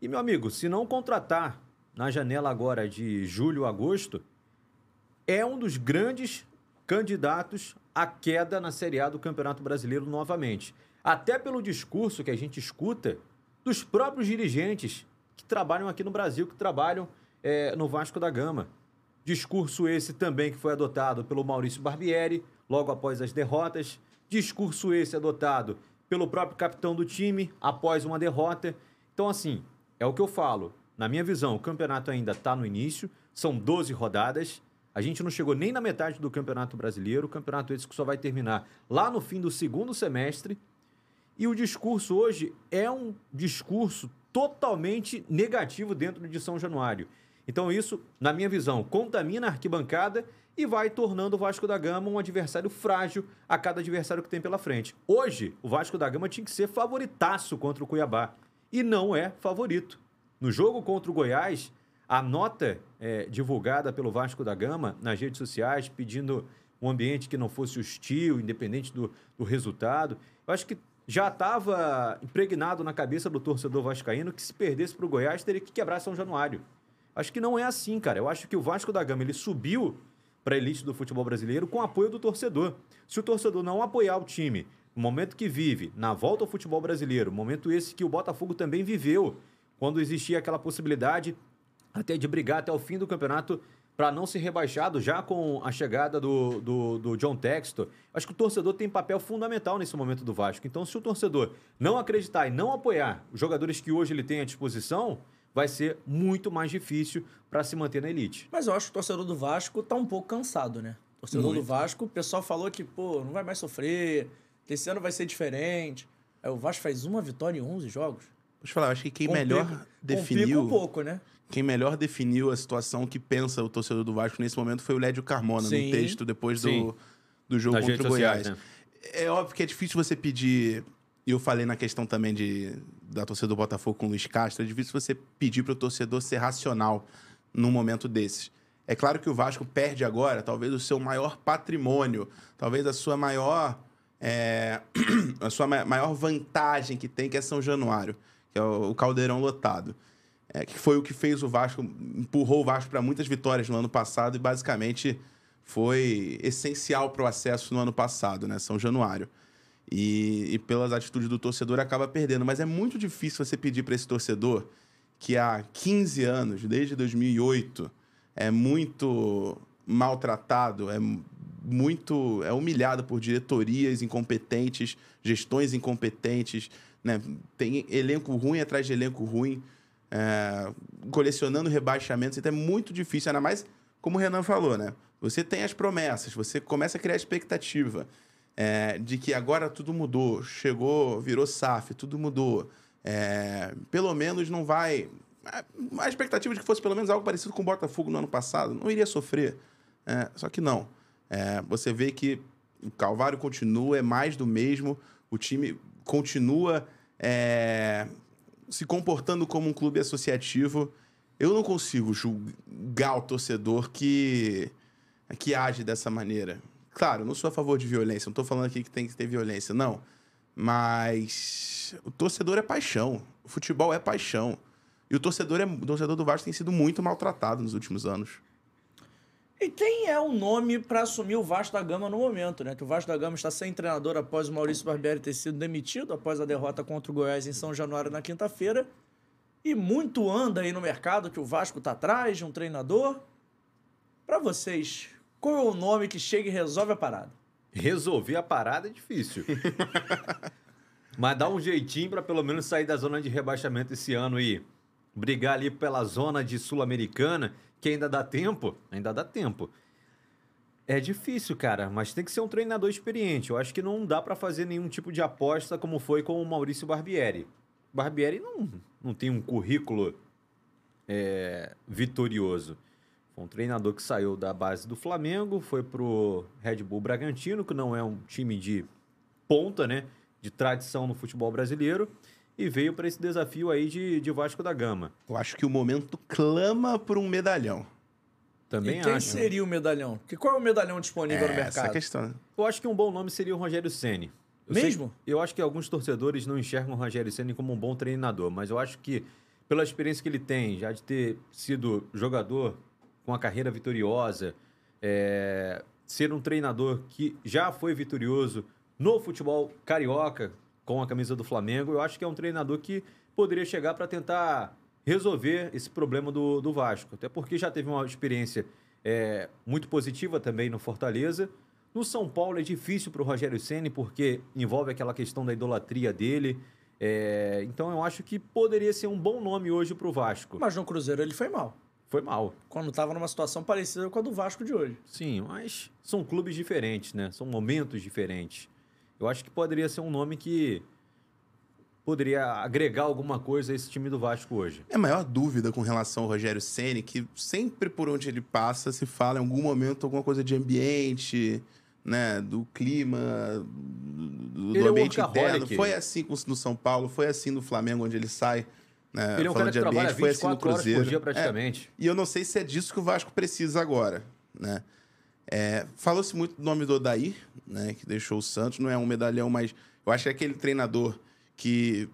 E, meu amigo, se não contratar na janela agora de julho, agosto, é um dos grandes candidatos à queda na Série A do Campeonato Brasileiro novamente. Até pelo discurso que a gente escuta dos próprios dirigentes que trabalham aqui no Brasil, que trabalham eh, no Vasco da Gama. Discurso esse também que foi adotado pelo Maurício Barbieri, logo após as derrotas. Discurso esse adotado pelo próprio capitão do time, após uma derrota. Então, assim, é o que eu falo. Na minha visão, o campeonato ainda está no início, são 12 rodadas. A gente não chegou nem na metade do Campeonato Brasileiro. O campeonato esse que só vai terminar lá no fim do segundo semestre. E o discurso hoje é um discurso totalmente negativo dentro de São Januário. Então, isso, na minha visão, contamina a arquibancada e vai tornando o Vasco da Gama um adversário frágil a cada adversário que tem pela frente. Hoje, o Vasco da Gama tinha que ser favoritaço contra o Cuiabá. E não é favorito. No jogo contra o Goiás, a nota eh, divulgada pelo Vasco da Gama nas redes sociais, pedindo um ambiente que não fosse hostil, independente do, do resultado, eu acho que já estava impregnado na cabeça do torcedor vascaíno que se perdesse para o Goiás teria que quebrar São Januário. Acho que não é assim, cara. Eu acho que o Vasco da Gama ele subiu para a elite do futebol brasileiro com apoio do torcedor. Se o torcedor não apoiar o time no momento que vive, na volta ao futebol brasileiro, momento esse que o Botafogo também viveu, quando existia aquela possibilidade até de brigar até o fim do campeonato para não ser rebaixado já com a chegada do, do, do John Textor. Acho que o torcedor tem papel fundamental nesse momento do Vasco. Então, se o torcedor não acreditar e não apoiar os jogadores que hoje ele tem à disposição, vai ser muito mais difícil para se manter na elite. Mas eu acho que o torcedor do Vasco tá um pouco cansado, né? O torcedor do Vasco, o pessoal falou que, pô, não vai mais sofrer, que esse ano vai ser diferente. Aí o Vasco faz uma vitória em 11 jogos. Deixa eu falar, eu acho que quem Complica- melhor Complica definiu. um pouco, né? Quem melhor definiu a situação que pensa o torcedor do Vasco nesse momento foi o Lédio Carmona, Sim. no texto depois Sim. do, do jogo contra o Goiás. sociais, né? É óbvio que é difícil você pedir. E eu falei na questão também de, da torcida do Botafogo com o Luiz Castro, é difícil você pedir para o torcedor ser racional num momento desses. É claro que o Vasco perde agora, talvez o seu maior patrimônio, talvez a sua maior. é, <clears throat> a sua ma- maior vantagem que tem, que é São Januário, que é o caldeirão lotado. É, que foi o que fez o Vasco, empurrou o Vasco para muitas vitórias no ano passado e basicamente foi essencial para o acesso no ano passado, né? São Januário. E, e pelas atitudes do torcedor acaba perdendo. Mas é muito difícil você pedir para esse torcedor que há 15 anos, desde 2008, é muito maltratado, é muito é humilhado por diretorias incompetentes, gestões incompetentes, né? Tem elenco ruim atrás de elenco ruim, é, colecionando rebaixamentos. Então é muito difícil, ainda mais como o Renan falou, né? Você tem as promessas, você começa a criar expectativa é, de que agora tudo mudou, chegou, virou SAF, tudo mudou. É, pelo menos não vai. A- expectativa de que fosse pelo menos algo parecido com o Botafogo no ano passado, não iria sofrer. É, só que não. É, você vê que o Calvário continua, é mais do mesmo, o time continua é, se comportando como um clube associativo. Eu não consigo julgar o torcedor que, que age dessa maneira. Claro, não sou a favor de violência, não estou falando aqui que tem que ter violência, não. Mas o torcedor é paixão. O futebol é paixão. E o torcedor, é, o torcedor do Vasco tem sido muito maltratado nos últimos anos. E quem é o nome para assumir o Vasco da Gama no momento, né? Que o Vasco da Gama está sem treinador após o Maurício Barbieri ter sido demitido após a derrota contra o Goiás em São Januário na quinta-feira. E muito anda aí no mercado que o Vasco tá atrás de um treinador. Para vocês, qual é o nome que chega e resolve a parada? Resolver a parada é difícil. <laughs> Mas dá um jeitinho para pelo menos sair da zona de rebaixamento esse ano e brigar ali pela zona de Sul-Americana, que ainda dá tempo, ainda dá tempo. É difícil, cara, mas tem que ser um treinador experiente. Eu acho que não dá para fazer nenhum tipo de aposta como foi com o Maurício Barbieri. Barbieri não, não tem um currículo é, vitorioso. Foi um treinador que saiu da base do Flamengo, foi pro Red Bull Bragantino, que não é um time de ponta, né? De tradição no futebol brasileiro, e veio para esse desafio aí de, de Vasco da Gama. Eu acho que o momento clama por um medalhão. Também e quem acho. seria o medalhão? Que qual é o medalhão disponível no É, essa é a mercado? questão. né? Eu acho que um bom nome seria o Rogério Ceni. Eu sei- Mesmo? eu acho que alguns torcedores não enxergam o Rogério Ceni como um bom treinador, mas eu acho que pela experiência que ele tem, já de ter sido jogador com a carreira vitoriosa, é, ser um treinador que já foi vitorioso no futebol carioca com a camisa do Flamengo, eu acho que é um treinador que poderia chegar para tentar resolver esse problema do, do Vasco. Até porque já teve uma experiência é, muito positiva também no Fortaleza. No São Paulo é difícil para o Rogério Ceni porque envolve aquela questão da idolatria dele. É, então eu acho que poderia ser um bom nome hoje para o Vasco. Mas no Cruzeiro ele foi mal. Foi mal. Quando estava numa situação parecida com a do Vasco de hoje. Sim, mas são clubes diferentes, né? São momentos diferentes. Eu acho que poderia ser um nome que poderia agregar alguma coisa a esse time do Vasco hoje. Minha maior dúvida com relação ao Rogério Ceni, que sempre por onde ele passa se fala em algum momento alguma coisa de ambiente, né, do clima, do, do é um ambiente workaholic. interno. Foi assim no São Paulo, foi assim no Flamengo onde ele sai. Né, Ele é um falando cara que de trabalha ambiente, foi assim no 24 horas por Cruzeiro. dia É, praticamente. e eu não sei se é disso que o Vasco precisa agora, né? É, Falou-se muito do nome do Odair, né? Que deixou o Santos. Não é um medalhão, mas eu acho que é aquele treinador que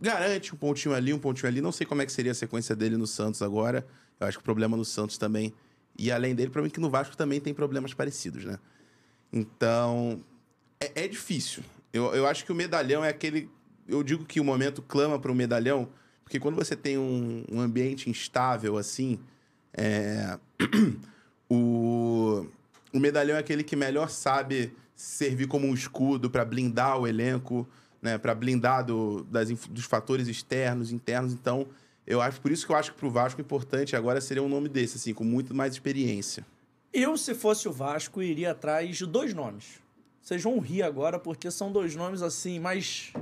garante um pontinho ali, um pontinho ali. Não sei como é que seria a sequência dele no Santos agora. Eu acho que o problema no Santos também. E além dele, para mim que no Vasco também tem problemas parecidos, né? Então, é, é difícil. Eu, eu acho que o medalhão é aquele. Eu digo que o momento clama para o medalhão, porque quando você tem um, um ambiente instável assim, é, <clears throat> O, o medalhão é aquele que melhor sabe servir como um escudo para blindar o elenco, né? Para blindar do- das dos fatores externos, internos. Então, eu acho por isso que eu acho que Vasco o importante agora seria um nome desse, assim, com muito mais experiência. Eu, se fosse o Vasco, iria atrás de dois nomes. Vocês vão rir agora porque são dois nomes assim, mais.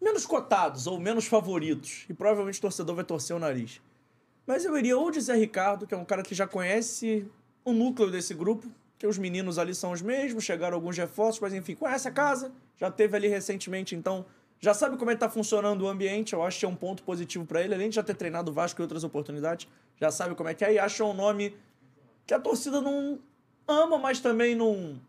menos cotados ou menos favoritos. E provavelmente o torcedor vai torcer o nariz. Mas eu iria ou de Zé Ricardo, que é um cara que já conhece o núcleo desse grupo, que os meninos ali são os mesmos, chegaram alguns reforços, mas enfim, conhece a casa, já teve ali recentemente, então já sabe como é que tá funcionando o ambiente, eu acho que é um ponto positivo para ele, além de já ter treinado o Vasco em outras oportunidades, já sabe como é que é e acha um nome que a torcida não ama, mas também não,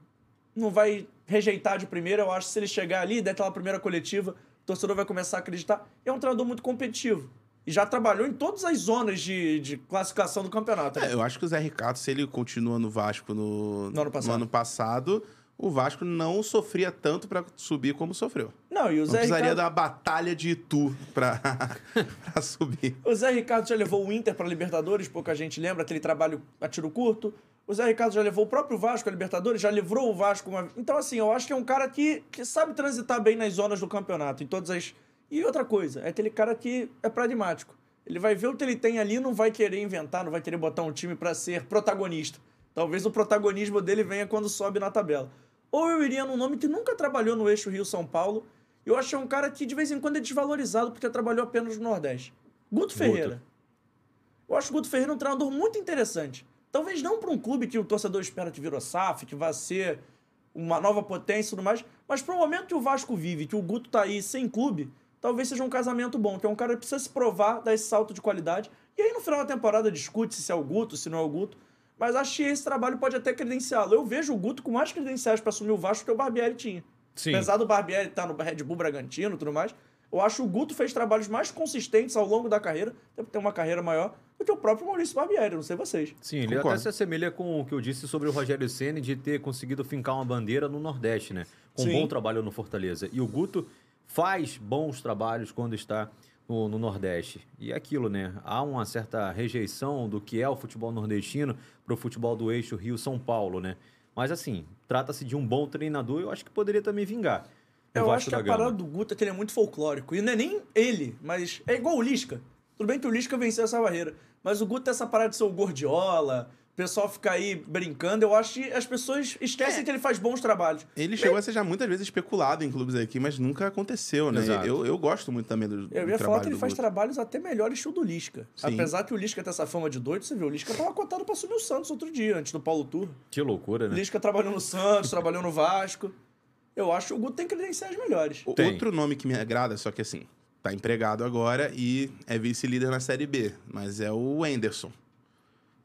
não vai rejeitar de primeira. Eu acho que se ele chegar ali, der aquela primeira coletiva, o torcedor vai começar a acreditar. É um treinador muito competitivo. E já trabalhou em todas as zonas de, de classificação do campeonato. né? É, eu acho que o Zé Ricardo, se ele continua no Vasco no, No ano passado. ano passado, o Vasco não sofria tanto para subir como sofreu. Não, e o Não Zé precisaria Ricardo... da batalha de Itu pra <laughs> subir. O Zé Ricardo já levou o Inter para Libertadores, pouca gente lembra, aquele trabalho a tiro curto. O Zé Ricardo já levou o próprio Vasco a Libertadores, já livrou o Vasco uma... Então, assim, eu acho que é um cara que, que sabe transitar bem nas zonas do campeonato, em todas as... E outra coisa, é aquele cara que é pragmático. Ele vai ver o que ele tem ali, não vai querer inventar, não vai querer botar um time para ser protagonista. Talvez o protagonismo dele venha quando sobe na tabela. Ou eu iria num nome que nunca trabalhou no eixo Rio-São Paulo. Eu acho que é um cara que de vez em quando é desvalorizado porque trabalhou apenas no Nordeste. Guto Ferreira. Eu acho o Guto Ferreira um treinador muito interessante. Talvez não para um clube que o torcedor espera que virou SAF, que vai ser uma nova potência e tudo mais, mas para o momento que o Vasco vive, que o Guto tá aí sem clube, talvez seja um casamento bom, que é um cara que precisa se provar, dar esse salto de qualidade. E aí no final da temporada discute se é o Guto, se não é o Guto. Mas acho que esse trabalho pode até credenciá-lo. Eu vejo o Guto com mais credenciais para assumir o Vasco que o Barbieri tinha. Sim. Apesar do Barbieri estar no Red Bull Bragantino e tudo mais, eu acho que o Guto fez trabalhos mais consistentes ao longo da carreira, até porque tem uma carreira maior, do que o próprio Maurício Barbieri, não sei vocês. Sim, ele Concordo. até se assemelha com o que eu disse sobre o Rogério Ceni de ter conseguido fincar uma bandeira no Nordeste, né? Com um Sim. bom trabalho no Fortaleza. E o Guto faz bons trabalhos quando está no, no Nordeste. E é aquilo, né? Há uma certa rejeição do que é o futebol nordestino para o futebol do eixo Rio-São Paulo, né? Mas assim, trata-se de um bom treinador e eu acho que poderia também vingar. no Eu acho que a Gama. parada do Guto é que ele é muito folclórico. E não é nem ele, mas é igual o Lisca. Tudo bem que o Lisca venceu essa barreira. Mas o Guto tem essa parada de ser o gordiola, o pessoal fica aí brincando. Eu acho que as pessoas esquecem É. que ele faz bons trabalhos. Ele chegou a ser já muitas vezes especulado em clubes aqui, mas nunca aconteceu, né? Exato. Eu, eu gosto muito também do, do Eu ia falar trabalho que ele do faz Guto. trabalhos até melhores que o do Lisca. Sim. Apesar que o Lisca tem essa fama de doido, você viu, o Lisca tava cotado pra subir o Santos outro dia, antes do Paulo Turro. Que loucura, O né? Lisca trabalhou no Santos, trabalhou no Vasco. Eu acho que o Guto tem credenciais melhores. O- Tem. Outro nome que me agrada, só que assim, tá empregado agora e é vice-líder na Série B, mas é o Enderson.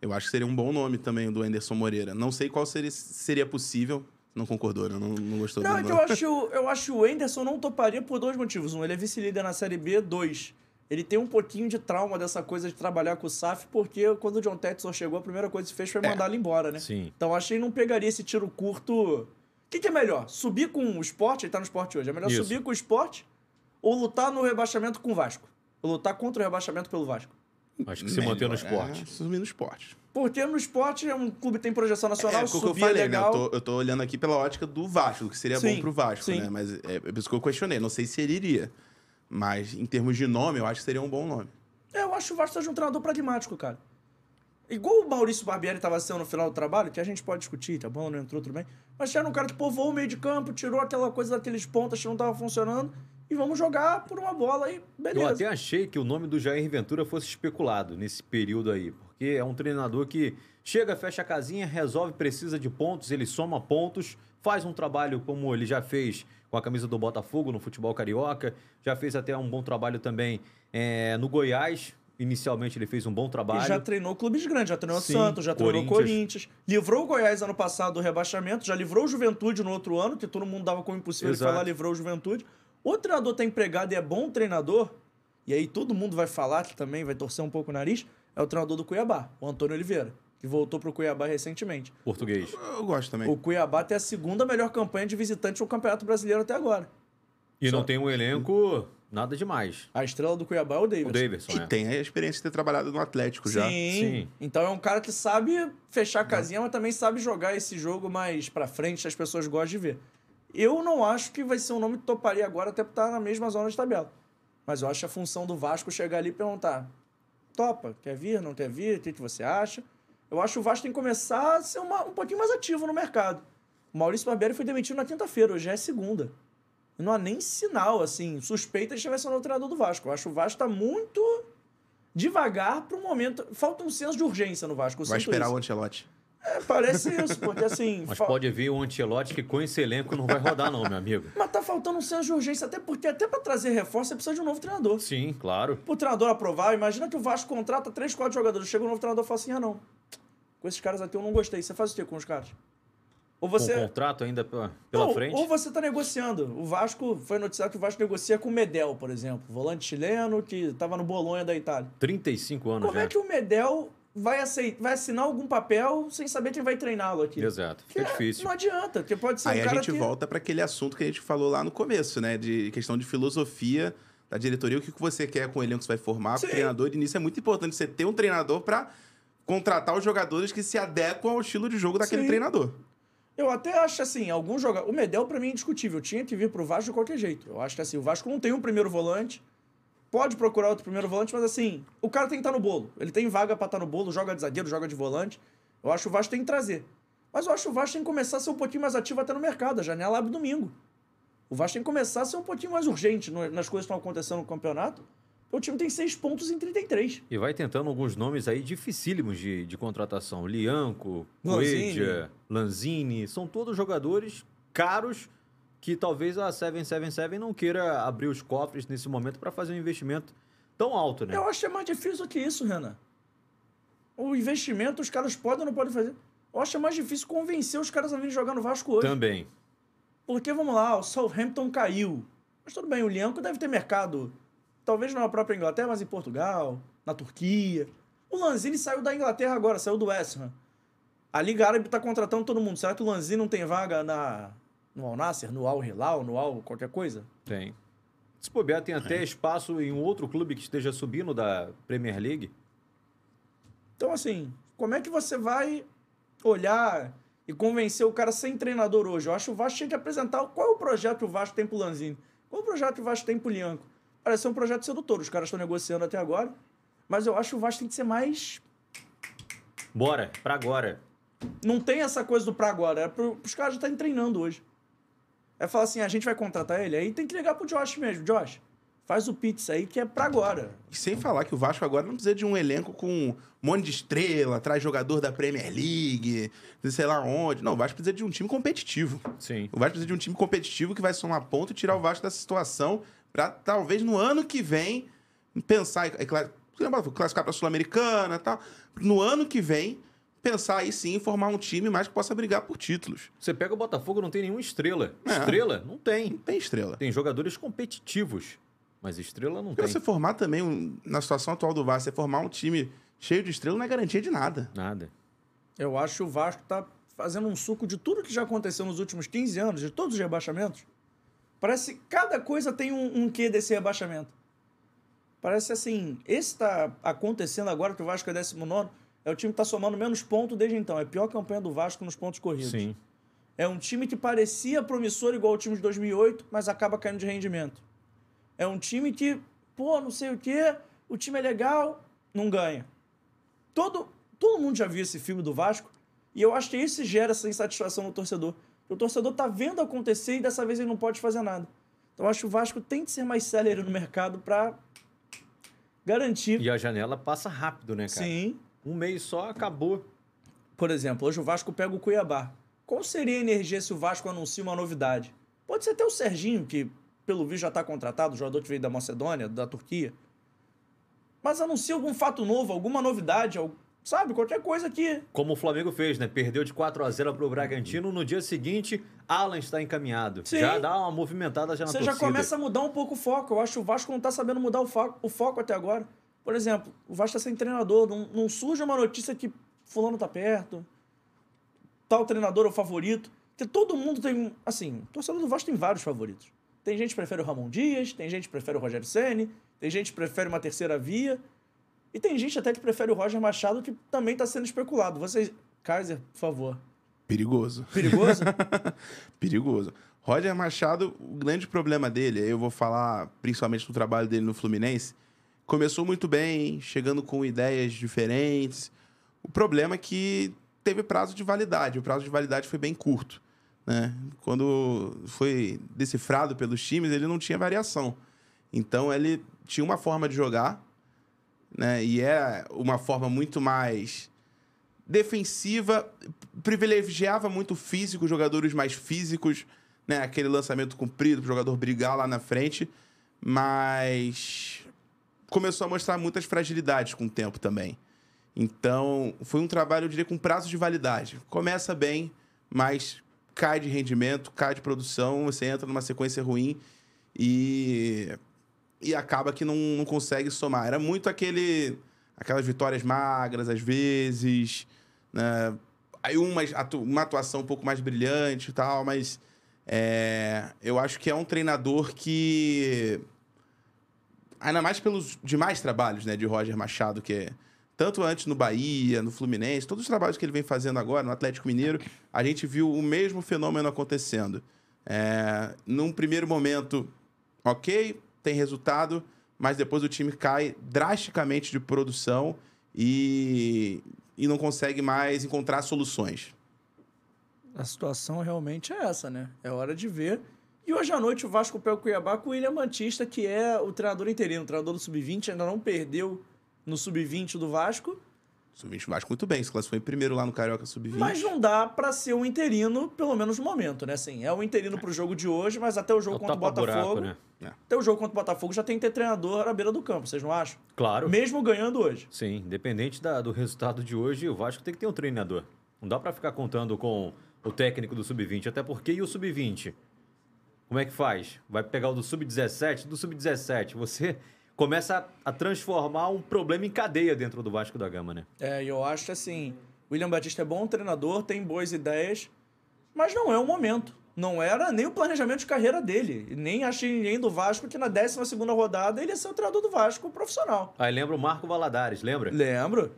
Eu acho que seria um bom nome também, o do Enderson Moreira. Não sei qual seria, seria possível. Não concordou, né? Não, não gostou Não, do é que eu acho, eu acho que o Enderson não toparia por dois motivos. Um, ele é vice-líder na Série B. Dois, ele tem um pouquinho de trauma dessa coisa de trabalhar com o SAF, porque quando o John Tetson chegou, a primeira coisa que fez foi mandar ele embora, né? Sim. Então acho que ele não pegaria esse tiro curto. O que, que é melhor? Subir com o esporte? Ele tá no esporte hoje. É melhor Isso. subir com o esporte ou lutar no rebaixamento com o Vasco? Ou lutar contra o rebaixamento pelo Vasco? Acho que se manter no Melhor, esporte. É, subir no esporte. Porque no esporte é um clube que tem projeção nacional, É, o que eu subir é falei, legal. né? Eu tô, eu tô olhando aqui pela ótica do Vasco, que seria Sim, bom pro Vasco, sim. né? Mas é, é por isso que eu questionei. Não sei se ele iria. Mas em termos de nome, eu acho que seria um bom nome. É, eu acho o Vasco seja um treinador pragmático, cara. Igual o Maurício Barbieri estava sendo no final do trabalho, que a gente pode discutir, tá bom, não entrou, tudo bem. Mas tinha um cara que povoou o meio de campo, tirou aquela coisa daqueles pontas que não tava funcionando e vamos jogar por uma bola e beleza. Eu até achei que o nome do Jair Ventura fosse especulado nesse período aí, porque é um treinador que chega, fecha a casinha, resolve, precisa de pontos, ele soma pontos, faz um trabalho como ele já fez com a camisa do Botafogo no futebol carioca, já fez até um bom trabalho também é, no Goiás. Inicialmente ele fez um bom trabalho. E já treinou clubes grandes, já treinou Sim, Santos, já treinou Corinthians. Corinthians. Livrou o Goiás ano passado do rebaixamento, já livrou o Juventude no outro ano, que todo mundo dava como impossível Exato. ele falar, livrou o Juventude. O treinador tá empregado e é bom treinador, e aí todo mundo vai falar que também vai torcer um pouco o nariz, é o treinador do Cuiabá, o Antônio Oliveira, que voltou pro Cuiabá recentemente. Português. Eu gosto também. O Cuiabá tem a segunda melhor campanha de visitante no Campeonato Brasileiro até agora. E não Só- tem um elenco Nada demais. A estrela do Cuiabá é o Davidson. O Davidson, E é. tem a experiência de ter trabalhado no Atlético já. Sim. Sim. Então é um cara que sabe fechar a casinha, mas também sabe jogar esse jogo mais pra frente, as pessoas gostam de ver. Eu não acho que vai ser um nome que toparia agora, até estar na mesma zona de tabela. Mas eu acho a função do Vasco chegar ali e perguntar: topa, quer vir, não quer vir? O que, que você acha? Eu acho que o Vasco tem que começar a ser uma- um pouquinho mais ativo no mercado. O Maurício Barbieri foi demitido na quinta-feira, hoje já é segunda. E não há nem sinal, assim, suspeita de vai ser o treinador do Vasco. Eu acho que o Vasco tá muito devagar para um momento. Falta um senso de urgência no Vasco. Vai esperar isso. o Ancelotti. É, parece isso, porque assim. <laughs> Mas fa- pode vir o Ancelotti que com esse elenco não vai rodar, não, meu amigo. Mas tá faltando um senso de urgência, até porque até para trazer reforço você precisa de um novo treinador. Sim, claro. O treinador aprovar, imagina que o Vasco contrata três, quatro jogadores, chega um novo treinador e fala assim: ah, não. Com esses caras aqui eu não gostei. Você faz o quê com os caras? Ou Com você. o contrato ainda pela, Não, frente. Ou você tá negociando. O Vasco, foi noticiado que o Vasco negocia com o Medel, por exemplo, volante chileno que tava no Bolonha da Itália. 35 anos Como já. é que o Medel vai, aceit- vai assinar algum papel sem saber quem vai treiná-lo aqui? Exato. Fica É, difícil. Não adianta, porque pode ser Aí um a gente que... volta para aquele assunto que a gente falou lá no começo, né? De questão de filosofia da diretoria, o que que você quer com o elenco que você vai formar, Sim. o treinador. E nisso é muito importante você ter um treinador para contratar os jogadores que se adequam ao estilo de jogo daquele Sim. treinador. Eu até acho assim, alguns jogadores... O Medel, pra mim, é indiscutível. Tinha que vir pro Vasco de qualquer jeito. Eu acho que assim, o Vasco não tem um primeiro volante. Pode procurar outro primeiro volante, mas assim, o cara tem que estar no bolo. Ele tem vaga pra estar no bolo, joga de zagueiro, joga de volante. Eu acho que o Vasco tem que trazer. Mas eu acho que o Vasco tem que começar a ser um pouquinho mais ativo até no mercado. A janela abre domingo. O Vasco tem que começar a ser um pouquinho mais urgente nas coisas que estão acontecendo no campeonato. O time tem seis pontos em 33. E vai tentando alguns nomes aí dificílimos de, de contratação. Lianco, Lanzini. Coelho, Lanzini. São todos jogadores caros que talvez a 777 não queira abrir os cofres nesse momento para fazer um investimento tão alto, né? Eu acho que é mais difícil do que isso, Renan. O investimento os caras podem ou não podem fazer. Eu acho que é mais difícil convencer os caras a virem jogar no Vasco hoje. Também. Porque, vamos lá, o Southampton caiu. Mas tudo bem, o Lianco deve ter mercado. Talvez não na própria Inglaterra, mas em Portugal, na Turquia. O Lanzini saiu da Inglaterra agora, saiu do West Ham. A Liga Árabe tá contratando todo mundo. Será que o Lanzini não tem vaga na, no Al Nasser, no Al Hilal, no Al qualquer coisa? Tem. Se bobear, tem até espaço em um outro clube que esteja subindo da Premier League. Então, assim, como é que você vai olhar e convencer o cara sem treinador hoje? Eu acho que o Vasco tinha que apresentar qual é o projeto que o Vasco tem pro Lanzini. Qual é o projeto que o Vasco tem pro Lianco? Parece ser um projeto sedutor. Os caras estão negociando até agora. Mas eu acho que o Vasco tem que ser mais. Bora, pra agora. Não tem essa coisa do pra agora. É pro, pros caras já estarem treinando hoje. É falar assim: a gente vai contratar ele. Aí tem que ligar pro Josh mesmo. Josh, faz o pizza aí que é pra agora. E sem falar que o Vasco agora não precisa de um elenco com um monte de estrela, traz jogador da Premier League, de sei lá onde. Não, o Vasco precisa de um time competitivo. Sim. O Vasco precisa de um time competitivo que vai somar ponto e tirar o Vasco dessa situação para talvez no ano que vem pensar em em cla- classificar para a Sul-Americana e tal. No ano que vem pensar aí sim em formar um time mais que possa brigar por títulos. Você pega o Botafogo, não tem nenhuma estrela. É. Estrela? Não tem. Não tem estrela. Tem jogadores competitivos, mas estrela não Porque tem. você formar também, um- na situação atual do Vasco, você formar um time cheio de estrela não é garantia de nada. Nada. Eu acho que o Vasco tá fazendo um suco de tudo que já aconteceu nos últimos 15 anos, de todos os rebaixamentos. Parece que cada coisa tem um, um quê desse rebaixamento. Parece assim, esse tá acontecendo agora que o Vasco é 19 é o time que tá somando menos pontos desde então. É a pior campanha do Vasco nos pontos corridos. Sim. É um time que parecia promissor igual o time de 2008, mas acaba caindo de rendimento. É um time que, pô, não sei o quê, o time é legal, não ganha. Todo, todo mundo já viu esse filme do Vasco e eu acho que isso gera essa insatisfação no torcedor. O torcedor tá vendo acontecer e dessa vez ele não pode fazer nada. Então eu acho que o Vasco tem que ser mais célere no mercado para garantir. E a janela passa rápido, né, cara? Sim. Um mês só, acabou. Por exemplo, hoje o Vasco pega o Cuiabá. Qual seria a energia se o Vasco anuncia uma novidade? Pode ser até o Serginho, que pelo visto já está contratado, o jogador que veio da Macedônia, da Turquia. Mas anuncia algum fato novo, alguma novidade, sabe? Qualquer coisa que. Como o Flamengo fez, né? Perdeu de 4 a 0 pro Bragantino. No dia seguinte, Alan está encaminhado. Sim. Já dá uma movimentada já na Você já torcida. começa a mudar um pouco o foco. Eu acho que o Vasco não está sabendo mudar o foco, o foco até agora. Por exemplo, o Vasco está sem treinador. Não, não surge uma notícia que fulano tá perto, tal treinador é o favorito. Porque todo mundo tem. Assim, o torcedor do Vasco tem vários favoritos. Tem gente que prefere o Ramon Dias, tem gente que prefere o Rogério Ceni, tem gente que prefere uma terceira via. E tem gente até que prefere o Roger Machado, que também está sendo especulado. Vocês. Kaiser, por favor. Perigoso. Perigoso? <laughs> Perigoso. Roger Machado, o grande problema dele, aí eu vou falar principalmente do trabalho dele no Fluminense, começou muito bem, chegando com ideias diferentes. O problema é que teve prazo de validade. O prazo de validade foi bem curto. Né? Quando foi decifrado pelos times, ele não tinha variação. Então ele tinha uma forma de jogar, né? E é uma forma muito mais defensiva, privilegiava muito o físico, jogadores mais físicos, né? Aquele lançamento comprido para o jogador brigar lá na frente, mas começou a mostrar muitas fragilidades com o tempo também. Então, foi um trabalho, eu diria, com prazo de validade. Começa bem, mas cai de rendimento, cai de produção, você entra numa sequência ruim e, e acaba que não, não consegue somar. Era muito aquele aquelas vitórias magras, às vezes, né? Aí uma, uma atuação um pouco mais brilhante e tal, mas é, eu acho que é um treinador que ainda mais pelos demais trabalhos né, de Roger Machado, que é tanto antes no Bahia, no Fluminense, todos os trabalhos que ele vem fazendo agora no Atlético Mineiro, a gente viu o mesmo fenômeno acontecendo. É, num primeiro momento, ok, tem resultado, mas depois o time cai drasticamente de produção e, e não consegue mais encontrar soluções. A situação realmente é essa, né? É hora de ver. E hoje à noite o Vasco pega o Cuiabá com o William Mantista, que é o treinador interino, o treinador do Sub-20, ainda não perdeu no Sub-20 do Vasco, Sub-20 Vasco muito bem, se classificou em primeiro lá no Carioca Sub-20. mas não dá pra ser um interino, pelo menos no momento, né? Assim, é o interino pro jogo de hoje, mas até o É jogo o contra o Botafogo, né? até o jogo contra o Botafogo já tem que ter treinador à beira do campo, vocês não acham? Claro. Mesmo ganhando hoje. Sim, independente da- do resultado de hoje, o Vasco tem que ter um treinador. Não dá pra ficar contando com o técnico do Sub-20, até porque e o Sub-20? Como é que faz? Vai pegar o do Sub-17? Do Sub-17, você começa a, a transformar um problema em cadeia dentro do Vasco da Gama, né? É, eu acho que assim, o William Batista é bom treinador, tem boas ideias, mas não é o momento. Não era nem o planejamento de carreira dele. Nem achei ninguém do Vasco que na 12 segunda rodada ele ia ser o treinador do Vasco profissional. Aí lembra o Marco Valadares, lembra? Lembro.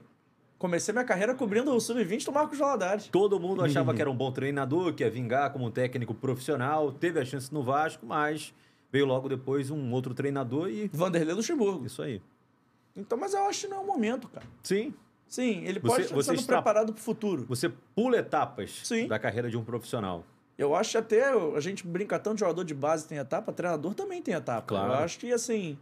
Comecei minha carreira cobrindo o Sub-20 do Marcos Valadares. Todo mundo achava <laughs> que era um bom treinador, que ia vingar como um técnico profissional, teve a chance no Vasco, mas veio logo depois um outro treinador e Vanderlei Luxemburgo. isso aí. Então, mas eu acho que não é o momento, cara. Sim, Sim, ele Você- pode estar você sendo extra- preparado para o futuro. você pula etapas Sim. da carreira de um profissional. Eu acho que até a gente brinca tanto de jogador de base tem etapa, treinador também tem etapa. Claro. Eu acho que assim,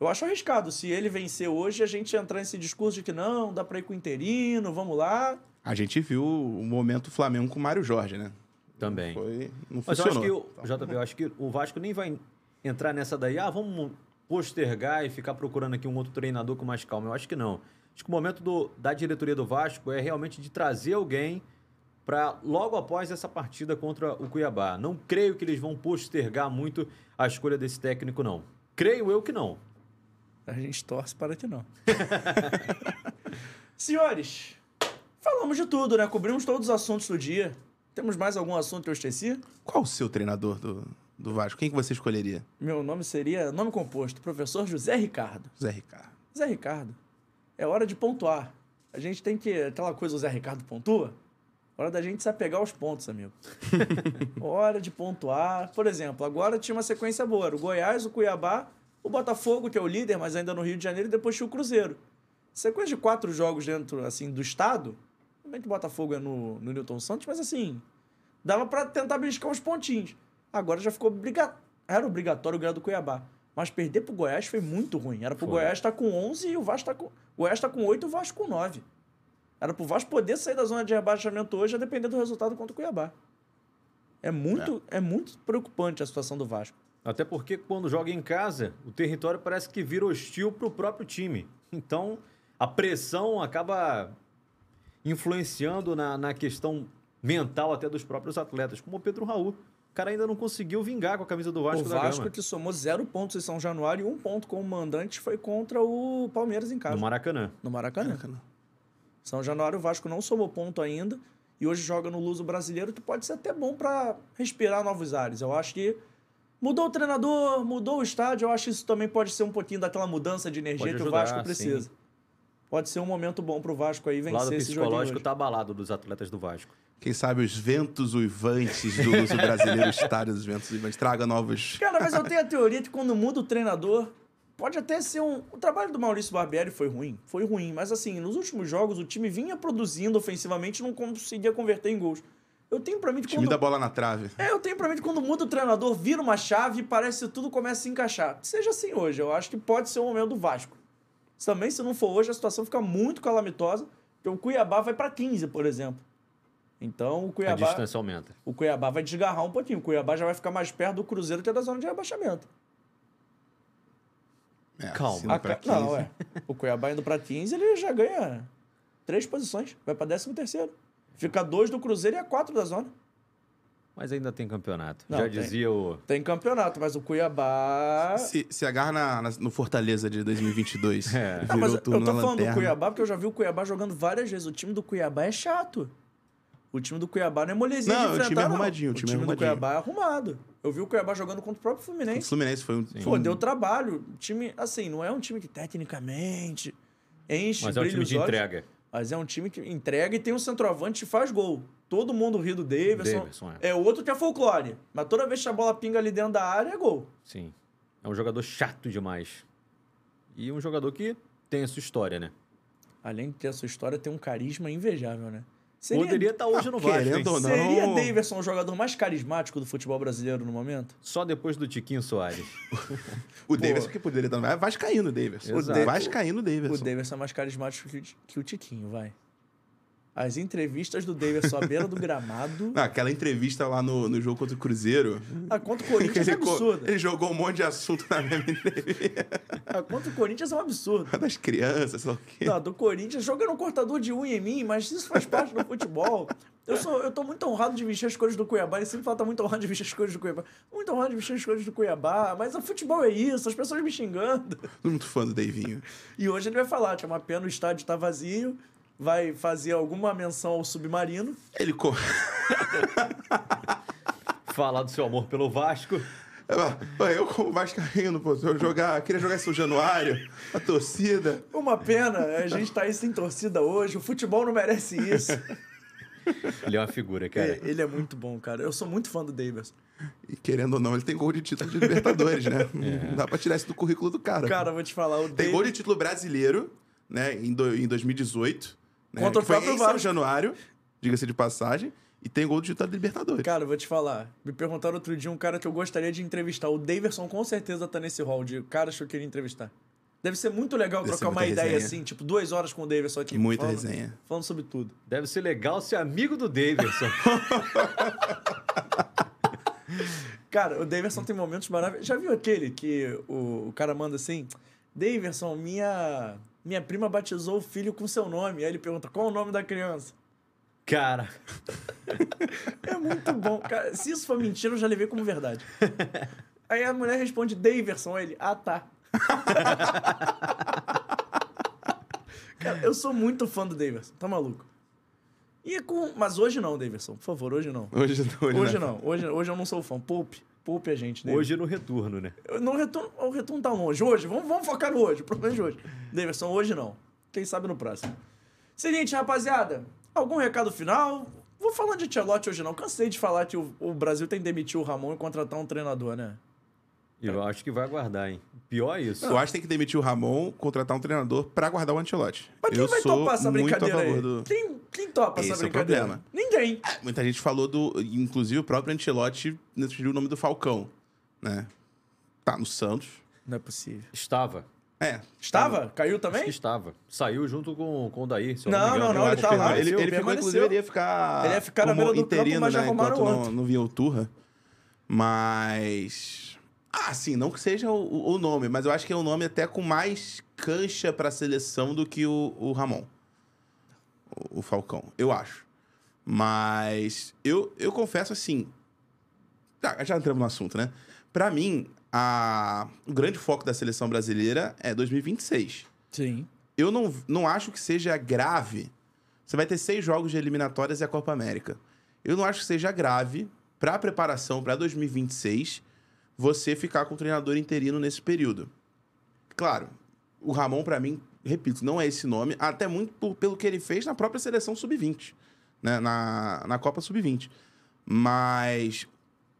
eu acho arriscado. Se ele vencer hoje, a gente entrar nesse discurso de que não, dá pra ir com o interino, vamos lá. A gente viu o momento Flamengo com o Mário Jorge, né? Também. Foi, não Mas eu acho que, o, JP, eu acho que o Vasco nem vai entrar nessa daí, ah, vamos postergar e ficar procurando aqui um outro treinador com mais calma. Eu acho que não. Acho que o momento do- da diretoria do Vasco é realmente de trazer alguém para logo após essa partida contra o Cuiabá. Não creio que eles vão postergar muito a escolha desse técnico, não. Creio eu que não. A gente torce para que não. <laughs> Senhores, falamos de tudo, né? Cobrimos todos os assuntos do dia. Temos mais algum assunto que eu esqueci? Qual o seu treinador do, do Vasco? Quem que você escolheria? Meu nome seria, nome composto, professor José Ricardo. Zé Ricardo. Zé Ricardo, é hora de pontuar. A gente tem que. Aquela coisa o Zé Ricardo pontua. Hora da gente se apegar aos pontos, amigo. <laughs> hora de pontuar. Por exemplo, agora tinha uma sequência boa. Era o Goiás, o Cuiabá, o Botafogo, que é o líder, mas ainda no Rio de Janeiro, e depois tinha o Cruzeiro. Sequência de quatro jogos dentro, assim, do estado. Que o Botafogo é no, no Newton Santos, mas assim, dava pra tentar beliscar uns pontinhos. Agora já ficou obrigatório. Era obrigatório ganhar do Cuiabá. Mas perder pro Goiás foi muito ruim. Era pro Foi. Goiás estar com 11 e o Vasco tá com. O Goiás tá com 8 e o Vasco com 9. Era pro Vasco poder sair da zona de rebaixamento hoje a depender do resultado contra o Cuiabá. É muito, é. muito preocupante a situação do Vasco. Até porque quando joga em casa, o território parece que vira hostil para o próprio time. Então, a pressão acaba influenciando na, na questão mental até dos próprios atletas, como o Pedro Raul. O cara ainda não conseguiu vingar com a camisa do Vasco o da Vasco Gama. que somou zero pontos em São Januário e um ponto como mandante foi contra o Palmeiras em casa. No Maracanã. No Maracanã. São Januário, o Vasco não somou ponto ainda e hoje joga no Luso Brasileiro, que pode ser até bom para respirar novos ares. Eu acho que Mudou o treinador, mudou o estádio. Eu acho que isso também pode ser um pouquinho daquela mudança de energia Pode que ajudar, o Vasco precisa. sim. Pode ser um momento bom pro Vasco aí O vencer lado esse jogo. psicológico tá abalado dos atletas do Vasco. Quem sabe os ventos uivantes do uso brasileiro, o estádio dos ventos uivantes, traga novos. Cara, mas eu tenho a teoria que quando muda o treinador, pode até ser um. O trabalho do Maurício Barbieri foi ruim. Foi ruim. Mas assim, nos últimos jogos, o time vinha produzindo ofensivamente e não conseguia converter em gols. Eu tenho pra mim que Time quando. da bola na trave. É, eu tenho pra mim que quando muda o treinador, vira uma chave e parece que tudo começa a se encaixar. Seja assim hoje, eu acho que pode ser o momento do Vasco. Também, se não for hoje, a situação fica muito calamitosa, porque o Cuiabá vai pra 15, por exemplo. Então, o A Cuiabá, distância aumenta. o Cuiabá vai desgarrar um pouquinho. O Cuiabá já vai ficar mais perto do Cruzeiro que é da zona de rebaixamento. É, Calma. A pra ca- Não, 15. é. O Cuiabá indo pra 15, ele já ganha três posições. Vai pra 13 terceiro. Fica dois do Cruzeiro e a quatro da zona. Mas ainda tem campeonato. Não, Já tem. dizia o. Tem campeonato, mas o Cuiabá... Se, se agarra na- na- no Fortaleza de 2022. <laughs> É. Virou mas eu tô na falando do lanterna. Cuiabá porque eu já vi o Cuiabá jogando várias vezes. O time do Cuiabá é chato. O time do Cuiabá não é molezinha Não, de o time enfrentar, é não. arrumadinho, o O time time, é do arrumadinho. Cuiabá é arrumado. Eu vi o Cuiabá jogando contra o próprio O Fluminense. Fluminense foi um. Pô, deu trabalho. O time, assim, não é um time que tecnicamente enche, Mas é um time de olhos. entrega. Mas é um time que entrega e tem um centroavante que faz gol. Todo mundo ri do Davidson. Davidson, é. é. outro que é folclore. Mas toda vez que a bola pinga ali dentro da área, é gol. Sim. É um jogador chato demais. E um jogador que tem a sua história, né? Além de ter a sua história, tem um carisma invejável, né? Seria, Poderia estar hoje no Vasco. querendo hein? ou não. seria Davidson o jogador mais carismático do futebol brasileiro no momento? Só depois do Tiquinho Soares. <laughs> O Davidson que poderia dar. Vai Vascaíno o Davidson. Exato. O Vascaíno o O Davidson. Davidson é mais carismático que o, que o Tiquinho, vai. As entrevistas do Davidson à beira do gramado. Ah, aquela entrevista lá no, no jogo contra o Cruzeiro. A contra o Corinthians é Ele, absurda. ele jogou um monte de assunto na mesma entrevista. A contra o Corinthians é um absurdo. <laughs> Das crianças, sei lá o quê. Não, do Corinthians, jogando um cortador de unha em mim, mas isso faz parte do futebol. Eu, sou, eu tô muito honrado de vestir as cores do Cuiabá. Ele sempre fala que tá muito honrado de vestir as cores do Cuiabá. Muito honrado de vestir as cores do Cuiabá. Mas o futebol é isso, as pessoas me xingando. Muito fã do Davinho. E hoje ele vai falar, tinha uma pena, o estádio tá vazio. Vai fazer alguma menção ao submarino. Ele. Co... <laughs> Falar do seu amor pelo Vasco. Eu, como Vascaíno, pô, eu jogar, queria jogar São Januário, a torcida. Uma pena, a gente tá aí sem torcida hoje. O futebol não merece isso. Ele é uma figura, cara. É, Ele é muito bom, cara. Eu sou muito fã do Davis. E querendo ou não, ele tem gol de título de Libertadores, né? <laughs> É. Não dá pra tirar isso do currículo do cara. Cara, eu vou te falar, o tem Davis... gol de título brasileiro, né? Em, do- em 2018. Né, Contra o próprio em São Vasco. Januário, diga-se de passagem. E tem gol de título de Libertadores. Cara, eu vou te falar. Me perguntaram outro dia um cara que eu gostaria de entrevistar. O Daverson com certeza tá nesse hall de caras que eu queria entrevistar. Deve ser muito legal Deve trocar uma ideia resenha. assim, tipo, duas horas com o Daverson aqui. Muita falando, resenha. Falando sobre tudo. Deve ser legal ser amigo do Davidson. <laughs> Cara, o Daverson tem momentos maravilhosos. Já viu aquele que o, o cara manda assim? Daverson, minha, minha prima batizou o filho com seu nome. Aí ele pergunta, qual o nome da criança? Cara, É muito bom. Cara, se isso for mentira, eu já levei como verdade. Aí a mulher responde Daverson, aí ele, ah tá. Cara, eu sou muito fã do Daverson, tá maluco? E com... Mas hoje não, Daverson, por favor, hoje não. Hoje, hoje, Hoje né? não, hoje, hoje eu não sou fã. Poupe, poupe a gente. Daverson. hoje no retorno, né? Não retorno, o retorno tá longe. Hoje, vamos, vamos focar no hoje, pelo menos hoje. Daverson, hoje não. Quem sabe no próximo. Seguinte, rapaziada, algum recado final? Vou falar de Tchelote hoje não. Cansei de falar que o, o Brasil tem que demitir o Ramon e contratar um treinador, né? Eu acho que vai aguardar, hein? Pior é isso. Eu acho que tem que demitir o Ramon, contratar um treinador pra guardar o Ancelotti. Mas quem eu vai sou topar essa muito a brincadeira favor aí? do... Quem, quem topa Esse é essa o brincadeira? problema. Ninguém. Muita gente falou do... Inclusive o próprio Ancelotti sugeriu o nome do Falcão, né? Tá no Santos. Não é possível. Estava. É. Estava? Caiu Acho também? que estava. Saiu junto com, com o Daí. Se eu Não, não, não, não, ele tá lá. Ele, ele ficou, inclusive, ele ia ficar. Ele ia ficar na beira do campo, interino, mas já né, arrumaram enquanto outro. não, não vinha o Turra. Mas. Ah, sim, não que seja o, o nome, mas eu acho que é um nome até com mais cancha pra seleção do que o, o Ramon. O, o Falcão, eu acho. Mas eu, eu confesso assim. Ah, já entramos no assunto, né? Pra mim, a, o grande foco da seleção brasileira é 2026 Sim. eu não, não acho que seja grave. Você vai ter seis jogos de eliminatórias e a Copa América. Eu não acho que seja grave para a preparação para 2026 você ficar com o treinador interino nesse período. Claro, o Ramon, para mim, repito, não é esse nome, até muito por- pelo que ele fez na própria seleção sub-20, né? na, na Copa sub-20. Mas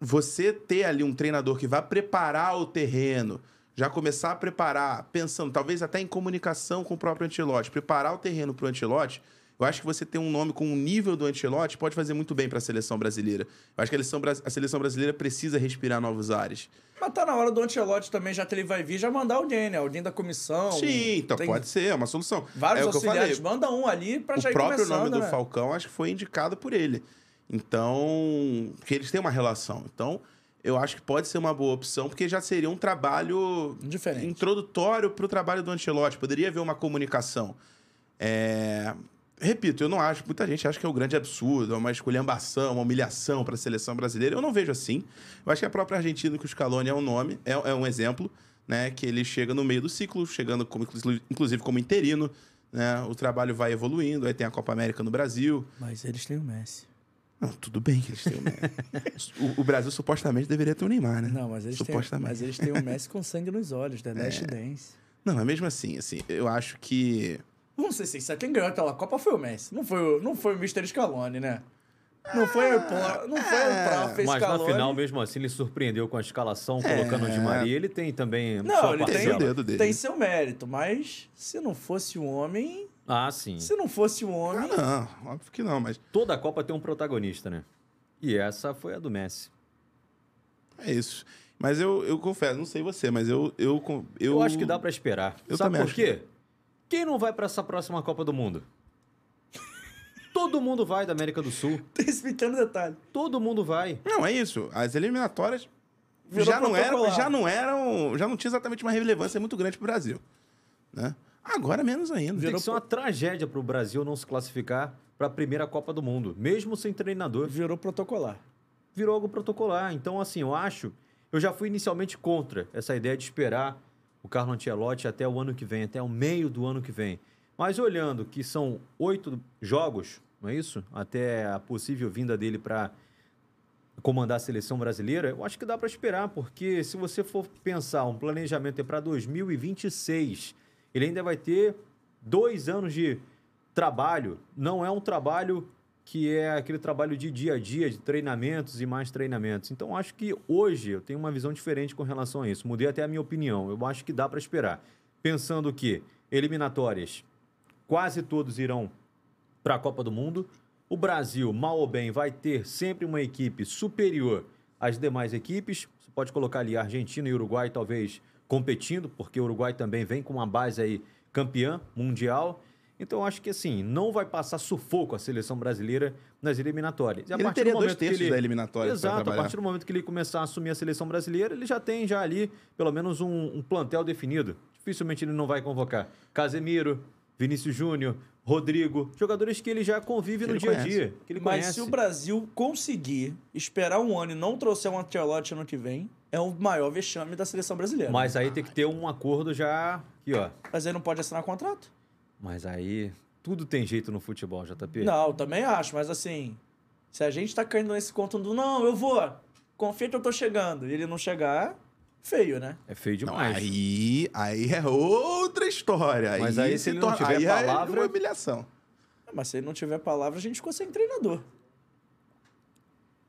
você ter ali um treinador que vai preparar o terreno, já começar a preparar, pensando talvez até em comunicação com o próprio Ancelotti, preparar o terreno para o Ancelotti, eu acho que você ter um nome com o nível do Ancelotti pode fazer muito bem para a seleção brasileira. Eu acho que a seleção, a seleção brasileira precisa respirar novos ares. Mas tá na hora do Ancelotti também, já que ele vai vir, já mandar alguém, né? Alguém da comissão. Sim, então Tem pode ser, é uma solução. Vários é o auxiliares. Manda um ali pra já o ir próprio começando, nome do né? Falcão acho que foi indicado por ele. Então, que eles têm uma relação. Então, eu acho que pode ser uma boa opção, porque já seria um trabalho Diferente. introdutório para o trabalho do Ancelotti. Poderia haver uma comunicação. É, Repito, eu não acho, muita gente acha que é um grande absurdo, é uma esculhambação, uma humilhação para a seleção brasileira. Eu não vejo assim. Eu acho que a própria Argentina, que o Scaloni é um nome, é, é um exemplo, né? Que ele chega no meio do ciclo, chegando como, inclu- inclusive como interino, né? O trabalho vai evoluindo, aí tem a Copa América no Brasil. Mas eles têm o Messi. Não, tudo bem que eles têm o Messi. <laughs> o, o Brasil supostamente deveria ter o Neymar, né? Não, mas eles, têm, supostamente. mas eles têm o Messi com sangue nos olhos, É. The Last Dance. Não, mas mesmo assim, assim, eu acho que Vamos ser sinceros, quem ganhou aquela Copa foi o Messi. Não foi o, não foi o Mr. Scaloni, né? Não foi o, Pro- não foi o prof. Mas Scaloni. na final, mesmo assim, ele surpreendeu com a escalação, colocando o Di Maria. Ele tem também Não, sua ele tem, o dedo dele. tem seu mérito, mas se não fosse o homem... Ah, sim. Se não fosse o Ah, homem... não, óbvio que não, mas Toda a Copa tem um protagonista, né? E essa foi a do Messi. é isso. Mas eu, eu confesso, não sei você, mas eu. Eu, eu, Eu, acho que dá pra esperar. Eu Sabe também por acho quê? Quem não vai pra essa próxima Copa do Mundo? Todo mundo vai da América do Sul. Tem esse pequeno detalhe. Todo mundo vai. Não, é isso. As eliminatórias Virou já não, eram, já não eram. Já não tinha exatamente uma relevância muito grande pro Brasil. Né? Agora menos ainda. Tem Virou que ser uma tragédia pro Brasil não se classificar pra primeira Copa do Mundo, mesmo sem treinador. Virou protocolar. virou algo protocolar. Então, assim, eu acho. Eu já fui inicialmente contra essa ideia de esperar o Carlo Ancelotti até o ano que vem, até o meio do ano que vem. Mas olhando que são oito jogos, não é isso? Até a possível vinda dele para comandar a seleção brasileira, eu acho que dá para esperar, porque se você for pensar um planejamento é para 2026, ele ainda vai ter dois anos de trabalho. Não é um trabalho que é aquele trabalho de dia a dia, de treinamentos e mais treinamentos. Então, acho que hoje eu tenho uma visão diferente com relação a isso. Mudei até a minha opinião. Eu acho que dá para esperar. Pensando que eliminatórias, quase todos irão para a Copa do Mundo. O Brasil, mal ou bem, vai ter sempre uma equipe superior às demais equipes. Você pode colocar ali Argentina e Uruguai, talvez, competindo, porque o Uruguai também vem com uma base aí campeã mundial. Então, acho que assim, não vai passar sufoco a seleção brasileira nas eliminatórias. E a Ele partir teria do dois que terços ele- da eliminatória Exato, a partir do momento que ele começar a assumir a seleção brasileira, ele já tem já ali pelo menos um, um plantel definido. Dificilmente ele não vai convocar Casemiro, Vinícius Júnior, Rodrigo, jogadores que ele já convive no ele dia a dia, que ele Mas conhece. se o Brasil conseguir esperar um ano e não trouxer um Ancelotti ano que vem, é o maior vexame da seleção brasileira. Mas aí tem que ter um acordo já aqui, ó. Mas ele não pode assinar contrato? Mas aí tudo tem jeito no futebol, JP. Não, eu também acho, mas assim, se a gente tá caindo nesse conto do não, eu vou, confia que eu tô chegando, e ele não chegar, feio, né? É feio Não, demais. aí, aí é outra história. Mas aí, se ele não tiver aí palavra- É uma humilhação. Mas se ele não tiver palavra, a gente ficou sem treinador.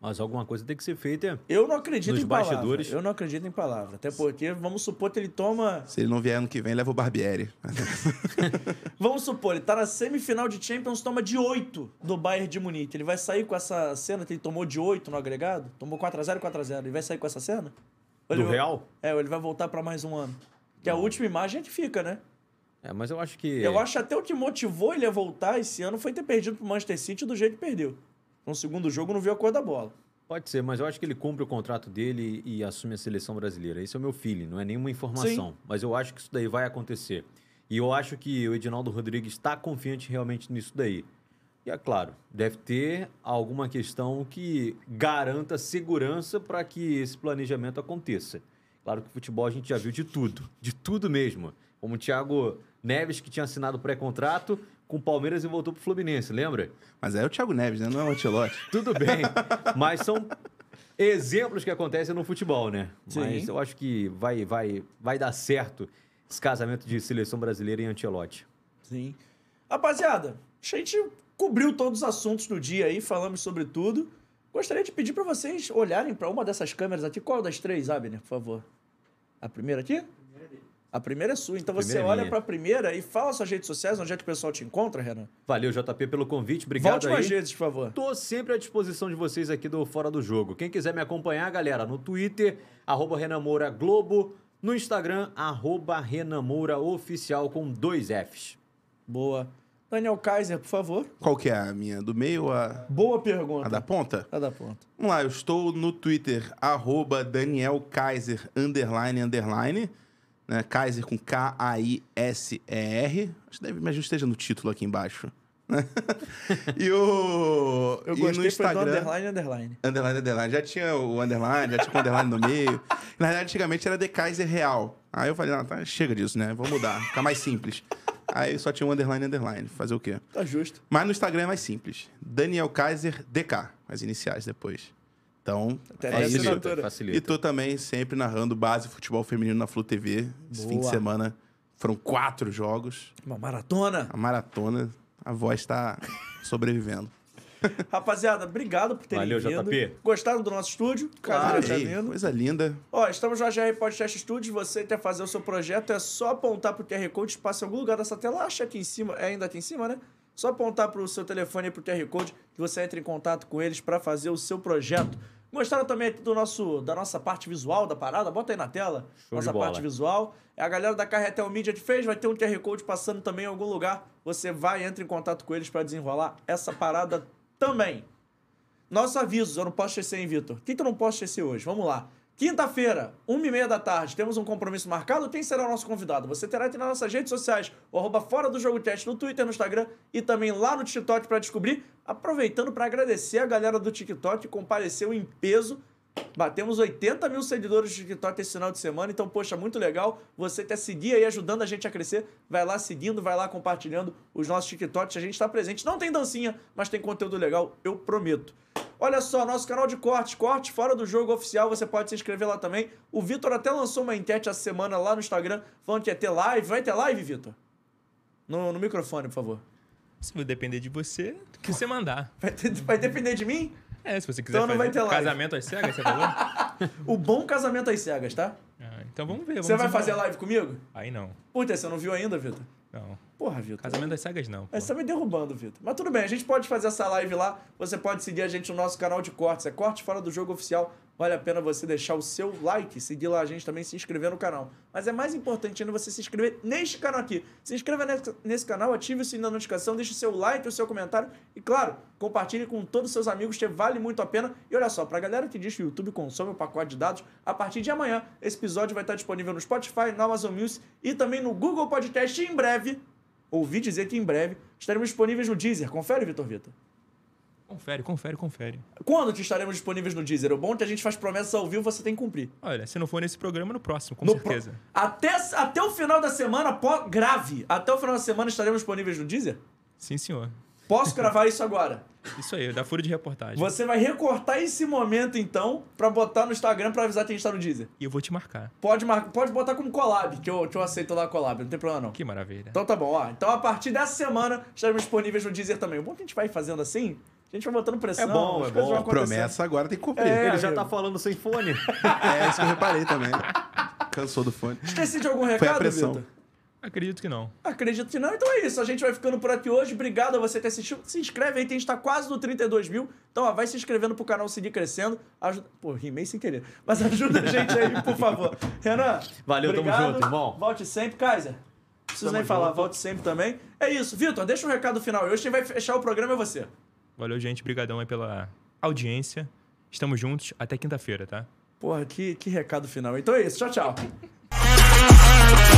Mas alguma coisa tem que ser feita. Eu não acredito Nos em palavra. bastidores. Eu não acredito em palavra. Até porque, vamos supor que ele toma. Se ele não vier ano que vem, leva o Barbieri. <laughs> Vamos supor, ele tá na semifinal de Champions, toma de 8 do Bayern de Munique. Ele vai sair com essa cena que ele tomou de 8 no agregado? Tomou 4x0 4x0. Ele vai sair com essa cena? Ou Do vai- Real? É, ou ele vai voltar pra mais um ano. Que a última imagem é que fica, né? É, mas eu acho que. Eu acho até o que motivou ele a voltar esse ano foi ter perdido pro Manchester City do jeito que perdeu. No segundo jogo não viu a cor da bola. Pode ser, mas eu acho que ele cumpre o contrato dele e assume a seleção brasileira. Esse é o meu feeling, não é nenhuma informação. Mas eu acho que isso daí vai acontecer. E eu acho que o Edinaldo Rodrigues está confiante realmente nisso daí. E é claro, deve ter alguma questão que garanta segurança para que esse planejamento aconteça. Claro que o futebol a gente já viu de tudo, de tudo mesmo. Como o Thiago Neves, que tinha assinado pré-contrato com o Palmeiras e voltou para o Fluminense, lembra? Mas é o Thiago Neves, né? Não é o Ancelotti. <laughs> Tudo bem, mas são exemplos que acontecem no futebol, né? Sim. Mas eu acho que vai, vai, vai dar certo esse casamento de seleção brasileira e Ancelotti. Sim. Rapaziada, a gente cobriu todos os assuntos do dia aí, falamos sobre tudo. Gostaria de pedir para vocês olharem para uma dessas câmeras aqui. Qual das três, Abner, por favor? A primeira aqui? A primeira é sua. Então você Primeira olha para a primeira e fala suas redes sociais, onde é que o pessoal te encontra, Renan? Valeu, JP, pelo convite. Obrigado Volte aí. redes, por favor. Tô sempre à disposição de vocês aqui do Fora do Jogo. Quem quiser me acompanhar, galera, no Twitter, arroba Renan Moura Globo, no Instagram, arroba Renan Moura Oficial com dois Fs. Boa. Daniel Kaiser, por favor. Qual que é a minha? Do meio ou a, Boa pergunta. a da ponta? A da ponta. Vamos lá, eu estou no Twitter, arroba Daniel Kaiser, underline, underline. Né? Kaiser com K-A-I-S-E-R. Acho que deve, imagino que esteja no título aqui embaixo. né? <laughs> e o. Eu e gostei no foi do Instagram. underline, underline. Underline, underline. Já tinha o underline, já tinha o underline no meio. Na verdade, antigamente era The Kaiser Real. Aí eu falei, ah, tá, chega disso, né? Vou mudar, ficar mais simples. Aí só tinha um underline, underline. Fazer o quê? Tá justo. Mas no Instagram é mais simples. Daniel Kaiser DK, as iniciais depois. Então, é assinatura. facilita. E tô também sempre narrando base futebol feminino na Flu TV. Esse fim de semana foram quatro jogos. Uma maratona. A maratona, a voz tá <laughs> sobrevivendo. <laughs> Rapaziada, obrigado por terem Valeu, vindo. JP. Gostaram do nosso estúdio? Claro, aí, vindo. coisa linda. Ó, estamos no AGR Podcast Studios. Você quer fazer o seu projeto, é só apontar pro QR Code, passa em algum lugar dessa tela, acha aqui em cima, é ainda aqui em cima, né? Só apontar pro seu telefone e pro QR Code que você entra em contato com eles para fazer o seu projeto. Gostaram também do nosso, da nossa parte visual da parada? Bota aí na tela. Show nossa parte visual. É a galera da Carretel Media que fez. Vai ter um QR Code passando também em algum lugar. Você vai, entra em contato com eles para desenrolar essa parada também. Nossos avisos, eu não posso esquecer, hein, Vitor? O que, que eu não posso esquecer hoje? Vamos lá. Quinta-feira, uma e meia da tarde, temos um compromisso marcado. Quem será o nosso convidado? Você terá que ir nas nossas redes sociais, o arroba fora do jogo teste no Twitter, no Instagram e também lá no TikTok para descobrir. Aproveitando para agradecer a galera do TikTok que compareceu em peso. Batemos 80 mil seguidores do TikTok esse final de semana, então, poxa, muito legal. Você quer seguir aí, ajudando a gente a crescer. Vai lá seguindo, vai lá compartilhando os nossos TikToks. A gente está presente. Não tem dancinha, mas tem conteúdo legal, eu prometo. Olha só, nosso canal de corte, corte fora do jogo oficial, você pode se inscrever lá também. O Vitor até lançou uma enquete essa semana lá no Instagram, falando que ia ter live. Vai ter live, Vitor? No, no microfone, por favor. Se vai depender de você, do que você mandar. <laughs> Vai, ter- vai depender de mim? É, se você quiser Então não vai ter live. casamento às cegas, você falou? <laughs> O bom casamento às cegas, tá? Ah, então vamos ver. Vamos Você vai fazer live comigo? Aí não. Puta, você não viu ainda, Vitor? Não. Porra, Vitor. Casamento às cegas não. pô. Mas você tá me derrubando, Vitor. Mas tudo bem, a gente pode fazer essa live lá. Você pode seguir a gente no nosso canal de cortes. É Corte Fora do Jogo Oficial. Vale a pena você deixar o seu like, seguir lá a gente também, se inscrever no canal. Mas é mais importante ainda você se inscrever neste canal aqui. Se inscreva nesse, canal, ative o sininho da notificação, deixe o seu like, o seu comentário. E claro, compartilhe com todos os seus amigos, que vale muito a pena. E olha só, pra galera que diz que o YouTube consome o pacote de dados, a partir de amanhã, esse episódio vai estar disponível no Spotify, no Amazon Music e também no Google Podcast. E em breve, ouvi dizer que em breve estaremos disponíveis no Deezer. Confere, Vitor Vitor. Confere, confere, confere. Quando que estaremos disponíveis no Deezer? O bom é que a gente faz promessas ao vivo, você tem que cumprir. Olha, se não for nesse programa, no próximo, com No certeza. pro- Até, até o final da semana, grave. Até o final da semana estaremos disponíveis no Deezer? Sim, senhor. Posso gravar isso agora? Isso aí, da fura de reportagem. Você vai recortar esse momento, então, pra botar no Instagram pra avisar que a gente tá no Deezer. E eu vou te marcar. Pode, mar... Pode botar como collab, que eu, que eu aceito lá a collab, não tem problema não. Que maravilha. Então tá bom, ó. Então a partir dessa semana estaremos disponíveis no Deezer também. O bom é que a gente vai fazendo assim, a gente vai botando pressão. É bom, é bom. Promessa agora tem que cumprir. É, Ele já amigo. tá falando sem fone. <laughs> É isso que eu reparei também. Cansou do fone. Esqueci de algum Foi a recado, pressão. Vitor? Acredito que não. Acredito que não. Então é isso. A gente vai ficando por aqui hoje. Obrigado a você ter assistido. Se inscreve aí, a gente tá quase no 32 mil. Então, ó, vai se inscrevendo pro canal seguir crescendo. Ajuda... Pô, rimei sem querer. Mas ajuda a gente aí, por favor. <laughs> Renan. Valeu, tamo obrigado. junto, irmão. Volte sempre, Kaiser. Não preciso Tamo nem falar, junto. volte sempre também. É isso. Vitor, deixa um recado final. Hoje quem vai fechar o programa é você. Valeu, gente. Brigadão aí pela audiência. Estamos juntos. Até quinta-feira, tá? Porra, que, que recado final. Então é isso. Tchau, tchau. <laughs>